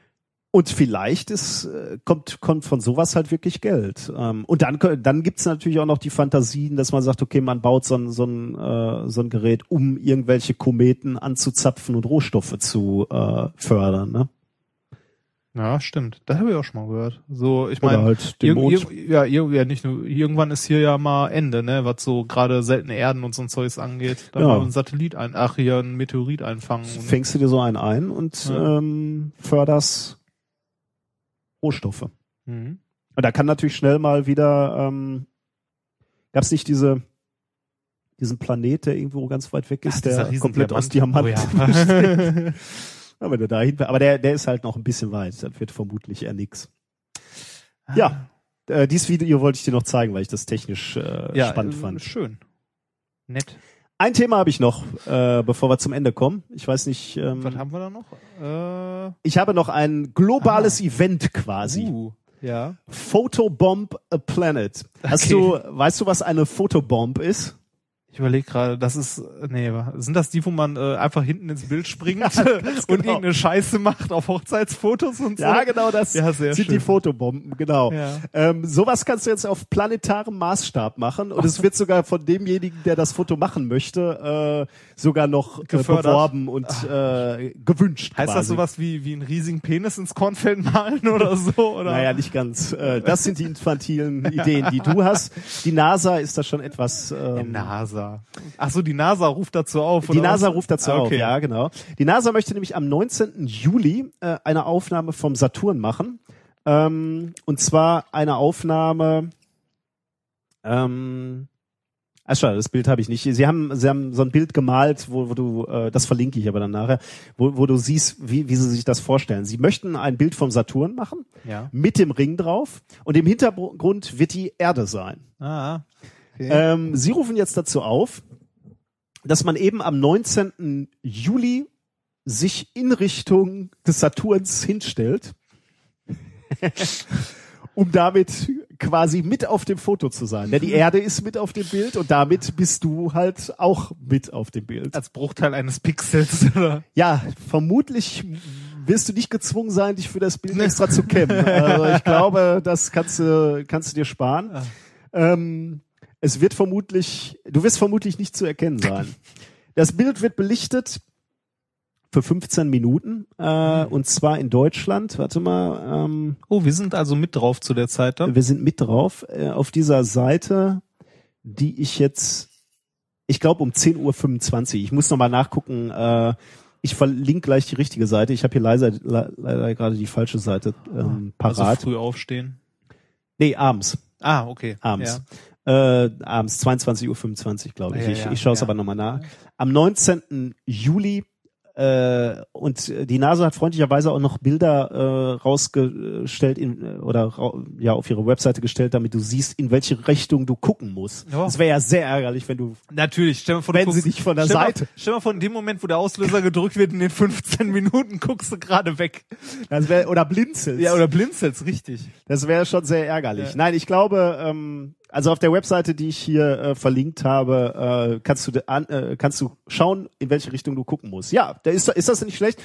Und vielleicht ist, äh, kommt, kommt von sowas halt wirklich Geld. Ähm, und dann, dann gibt's natürlich auch noch die Fantasien, dass man sagt, okay, man baut so ein, so ein, äh, so ein Gerät, um irgendwelche Kometen anzuzapfen und Rohstoffe zu äh, fördern. Ne? Ja, stimmt. Das habe ich auch schon mal gehört. So, ich meine, halt ja, ja, nicht nur, irgendwann ist hier ja mal Ende, ne, was so gerade seltene Erden und so ein Zeugs angeht. Da Ja. ein Satellit ein, ach, hier ein Meteorit einfangen. Fängst du dir so einen ein und Ja. ähm, förderst Rohstoffe. Mhm. Und da kann natürlich schnell mal wieder, ähm, gab es nicht diese, diesen Planet, der irgendwo ganz weit weg ist, dieser der komplett aus Diamant. Diamanten Oh ja. besteht. Ja, wenn du dahin, aber der, der ist halt noch ein bisschen weit. Das wird vermutlich eher nix. Ja, äh, dieses Video wollte ich dir noch zeigen, weil ich das technisch äh, ja, spannend fand. Schön. Nett. Ein Thema habe ich noch, äh, bevor wir zum Ende kommen. Ich weiß nicht. Ähm, Was haben wir da noch? Äh, ich habe noch ein globales Event quasi. uh, ja. Photobomb a Planet. Hast Okay. du, weißt du, was eine Photobomb ist? Ich überlege gerade, das ist, nee, sind das die, wo man äh, einfach hinten ins Bild springt ganz und genau. irgendeine Scheiße macht auf Hochzeitsfotos und so? Ja, genau, das Ja, sehr sind schön. die Fotobomben, genau. Ja. Ähm, sowas kannst du jetzt auf planetarem Maßstab machen und es wird sogar von demjenigen, der das Foto machen möchte, äh, sogar noch äh, Gefördert. beworben und äh, gewünscht. Heißt quasi. das sowas wie, wie einen riesigen Penis ins Kornfeld malen oder so? Oder? Naja, nicht ganz. Äh, das sind die infantilen Ideen, die du hast. Die NASA ist da schon etwas. Ähm, NASA. Ach so, die NASA ruft dazu auf. Die NASA was? ruft dazu Ah, auf, okay. ja, genau. Die NASA möchte nämlich am 19. Juli äh, eine Aufnahme vom Saturn machen. Ähm, und zwar eine Aufnahme. Ähm, Ach schade, das Bild habe ich nicht. Sie haben, sie haben so ein Bild gemalt, wo, wo du, äh, das verlinke ich aber dann nachher, wo, wo du siehst, wie, wie sie sich das vorstellen. Sie möchten ein Bild vom Saturn machen, Ja. mit dem Ring drauf, und im Hintergrund wird die Erde sein. Ah, okay. Ähm, Sie rufen jetzt dazu auf, dass man eben am 19. Juli sich in Richtung des Saturns hinstellt, um damit quasi mit auf dem Foto zu sein. Denn die Erde ist mit auf dem Bild und damit bist du halt auch mit auf dem Bild. Als Bruchteil eines Pixels, oder? Ja, vermutlich wirst du nicht gezwungen sein, dich für das Bild extra zu kämmen. Also ich glaube, das kannst du, kannst du dir sparen. Ähm, es wird vermutlich, du wirst vermutlich nicht zu erkennen sein. Das Bild wird belichtet für 15 Minuten äh, und zwar in Deutschland. Warte mal. Ähm, Oh, wir sind also mit drauf zu der Zeit dann. wir sind mit drauf äh, auf dieser Seite, die ich jetzt, ich glaube um 10.25 Uhr. Ich muss nochmal nachgucken. Äh, ich verlinke gleich die richtige Seite. Ich habe hier leider, le- leider gerade die falsche Seite ähm, parat. Also früh aufstehen. nee, abends. Ah, okay. Abends. Äh, abends 22.25 Uhr, glaube ich. Ja, ich ich schaue es aber nochmal nach. Am 19. Juli äh, und die NASA hat freundlicherweise auch noch Bilder äh, rausgestellt in, äh, oder ja auf ihre Webseite gestellt, damit du siehst, in welche Richtung du gucken musst. Ja. Das wäre ja sehr ärgerlich, wenn du Natürlich, stell mal vor, Wenn du sie guckst- dich von der stell Seite- Mal, stell mal vor, in dem Moment, wo der Auslöser gedrückt wird, in den 15 Minuten guckst du gerade weg. das wär, oder blinzelst. Ja, oder blinzelst, richtig. Das wäre schon sehr ärgerlich. Ja. Nein, ich glaube, ähm, also auf der Webseite, die ich hier äh, verlinkt habe, äh, kannst du an, äh, kannst du schauen, in welche Richtung du gucken musst. Ja, da ist, ist das nicht schlecht?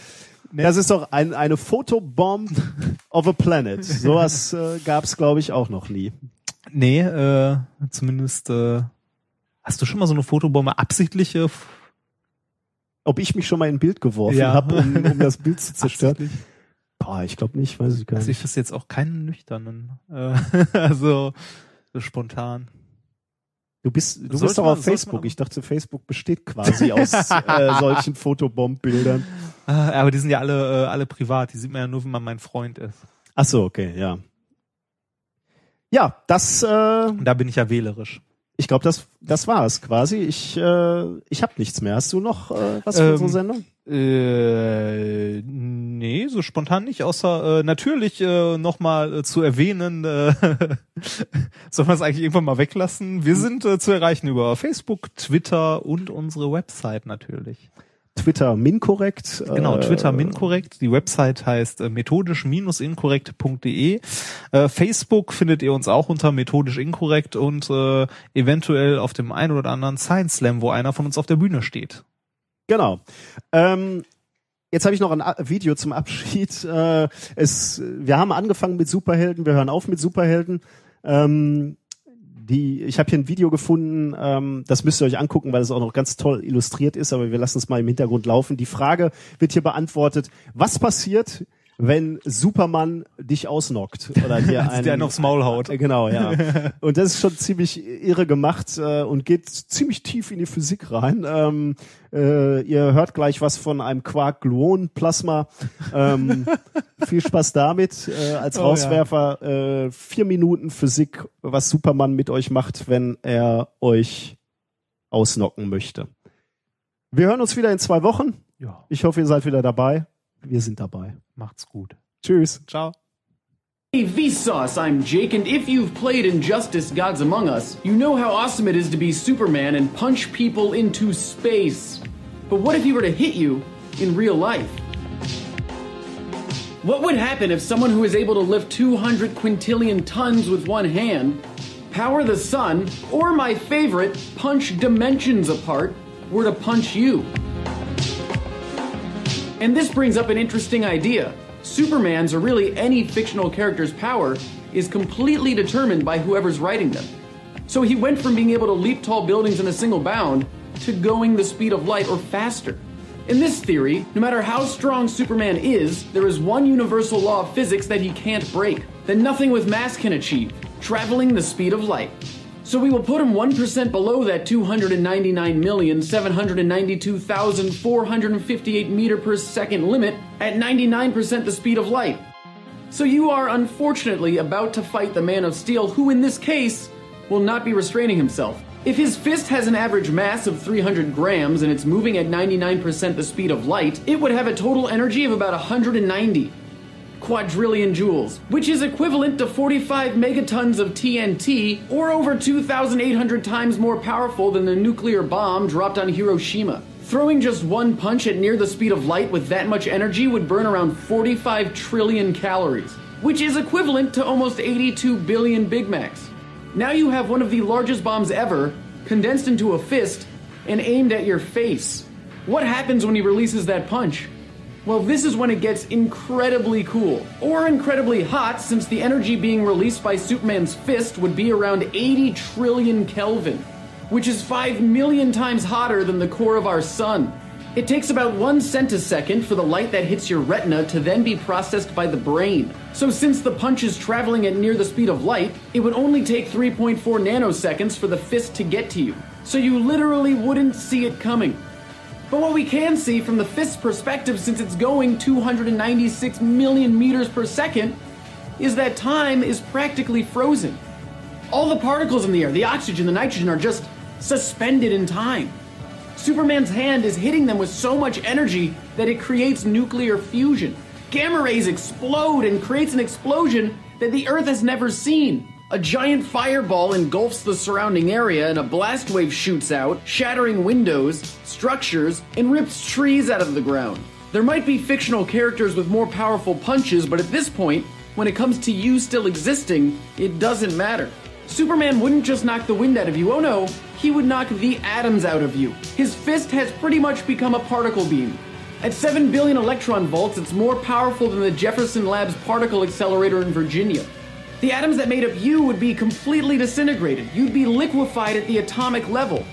Das ist doch ein, eine Photobomb of a Planet. Sowas äh, gab es, glaube ich, auch noch nie. Nee, äh, zumindest, äh, hast du schon mal so eine Fotobombe absichtliche? Ob ich mich schon mal in ein Bild geworfen Ja. habe, um, um das Bild zu zerstören? Boah, ich glaube nicht, weiß ich gar Also nicht. ich wüsste jetzt auch keinen nüchternen. Äh, also so spontan. Du bist, du Sollte bist doch auf Facebook. Ich dachte, Facebook besteht quasi aus äh, solchen Fotobombbildern. Ah, Aber die sind ja alle, äh, alle privat. Die sieht man ja nur, wenn man mein Freund ist. Ach so, okay, ja. Ja, das, äh, Und da bin ich ja wählerisch. Ich glaube, das, das war's quasi. Ich, äh, ich habe nichts mehr. Hast du noch äh, was für Ähm, unsere Sendung? Äh, nee, so spontan nicht, außer äh, natürlich äh, nochmal äh, zu erwähnen, äh, soll man es eigentlich irgendwann mal weglassen. Wir sind äh, zu erreichen über Facebook, Twitter und unsere Website natürlich. Twitter minkorrekt. Genau, äh, Twitter minkorrekt. Die Website heißt äh, methodisch-inkorrekt.de. Äh, Facebook findet ihr uns auch unter methodisch inkorrekt und äh, eventuell auf dem einen oder anderen Science Slam, wo einer von uns auf der Bühne steht. Genau. Ähm, jetzt habe ich noch ein Video zum Abschied. Äh, es, wir haben angefangen mit Superhelden, wir hören auf mit Superhelden. Ähm, die, ich habe hier ein Video gefunden, ähm, das müsst ihr euch angucken, weil es auch noch ganz toll illustriert ist, aber wir lassen es mal im Hintergrund laufen. Die Frage wird hier beantwortet, was passiert, wenn Superman dich ausnockt oder dir Als der einen aufs Maul haut. Äh, Genau, ja. Und das ist schon ziemlich irre gemacht äh, und geht ziemlich tief in die Physik rein. Ähm, äh, ihr hört gleich was von einem Quark-Gluon-Plasma. Ähm, viel Spaß damit. Äh, als Oh, Rauswerfer äh, vier Minuten Physik, was Superman mit euch macht, wenn er euch ausnocken möchte. Wir hören uns wieder in zwei Wochen. Ja. Ich hoffe, ihr seid wieder dabei. Wir sind dabei. Macht's gut. Tschüss. Ciao. Hey Vsauce, I'm Jake, and if you've played Injustice Gods Among Us, you know how awesome it is to be Superman and punch people into space. But what if he were to hit you in real life? What would happen if someone who is able to lift 200 quintillion tons with one hand, power the sun, or my favorite, punch dimensions apart, were to punch you? And this brings up an interesting idea. Superman's, or really any fictional character's power, is completely determined by whoever's writing them. So he went from being able to leap tall buildings in a single bound to going the speed of light or faster. In this theory, no matter how strong Superman is, there is one universal law of physics that he can't break, that nothing with mass can achieve traveling the speed of light. So we will put him 1% below that 299,792,458 meter per second limit at 99% the speed of light. So you are unfortunately about to fight the Man of Steel, who in this case will not be restraining himself. If his fist has an average mass of 300 grams and it's moving at 99% the speed of light, it would have a total energy of about 190 quadrillion joules, which is equivalent to 45 megatons of TNT, or over 2,800 times more powerful than the nuclear bomb dropped on Hiroshima. Throwing just one punch at near the speed of light with that much energy would burn around 45 trillion calories, which is equivalent to almost 82 billion Big Macs. Now you have one of the largest bombs ever, condensed into a fist, and aimed at your face. What happens when he releases that punch? Well, this is when it gets incredibly cool. Or incredibly hot, since the energy being released by Superman's fist would be around 80 trillion Kelvin, which is 5 million times hotter than the core of our sun. It takes about one centisecond for the light that hits your retina to then be processed by the brain. So, since the punch is traveling at near the speed of light, it would only take 3.4 nanoseconds for the fist to get to you. So, you literally wouldn't see it coming. But what we can see from the fist's perspective, since it's going 296 million meters per second, is that time is practically frozen. All the particles in the air, the oxygen, the nitrogen, are just suspended in time. Superman's hand is hitting them with so much energy that it creates nuclear fusion. Gamma rays explode and creates an explosion that the Earth has never seen. A giant fireball engulfs the surrounding area, and a blast wave shoots out, shattering windows, structures, and rips trees out of the ground. There might be fictional characters with more powerful punches, but at this point, when it comes to you still existing, it doesn't matter. Superman wouldn't just knock the wind out of you, oh no, he would knock the atoms out of you. His fist has pretty much become a particle beam. At 7 billion electron volts, it's more powerful than the Jefferson Labs particle accelerator in Virginia. The atoms that made up you would be completely disintegrated. You'd be liquefied at the atomic level.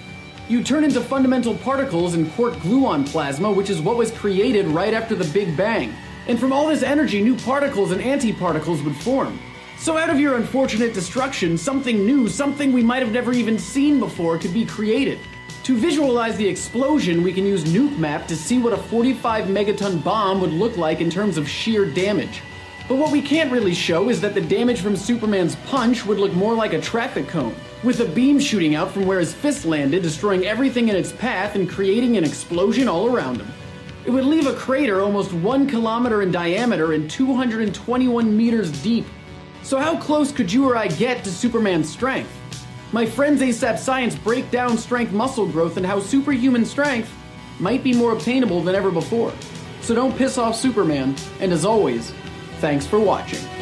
You'd turn into fundamental particles and quark gluon plasma, which is what was created right after the Big Bang. And from all this energy, new particles and antiparticles would form. So, out of your unfortunate destruction, something new, something we might have never even seen before, could be created. To visualize the explosion, we can use Nuke Map to see what a 45 megaton bomb would look like in terms of sheer damage. But what we can't really show is that the damage from Superman's punch would look more like a traffic cone, with a beam shooting out from where his fist landed, destroying everything in its path and creating an explosion all around him. It would leave a crater almost one kilometer in diameter and 221 meters deep. So, how close could you or I get to Superman's strength? My friends ASAP Science break down strength muscle growth and how superhuman strength might be more obtainable than ever before. So, don't piss off Superman, and as always, thanks for watching.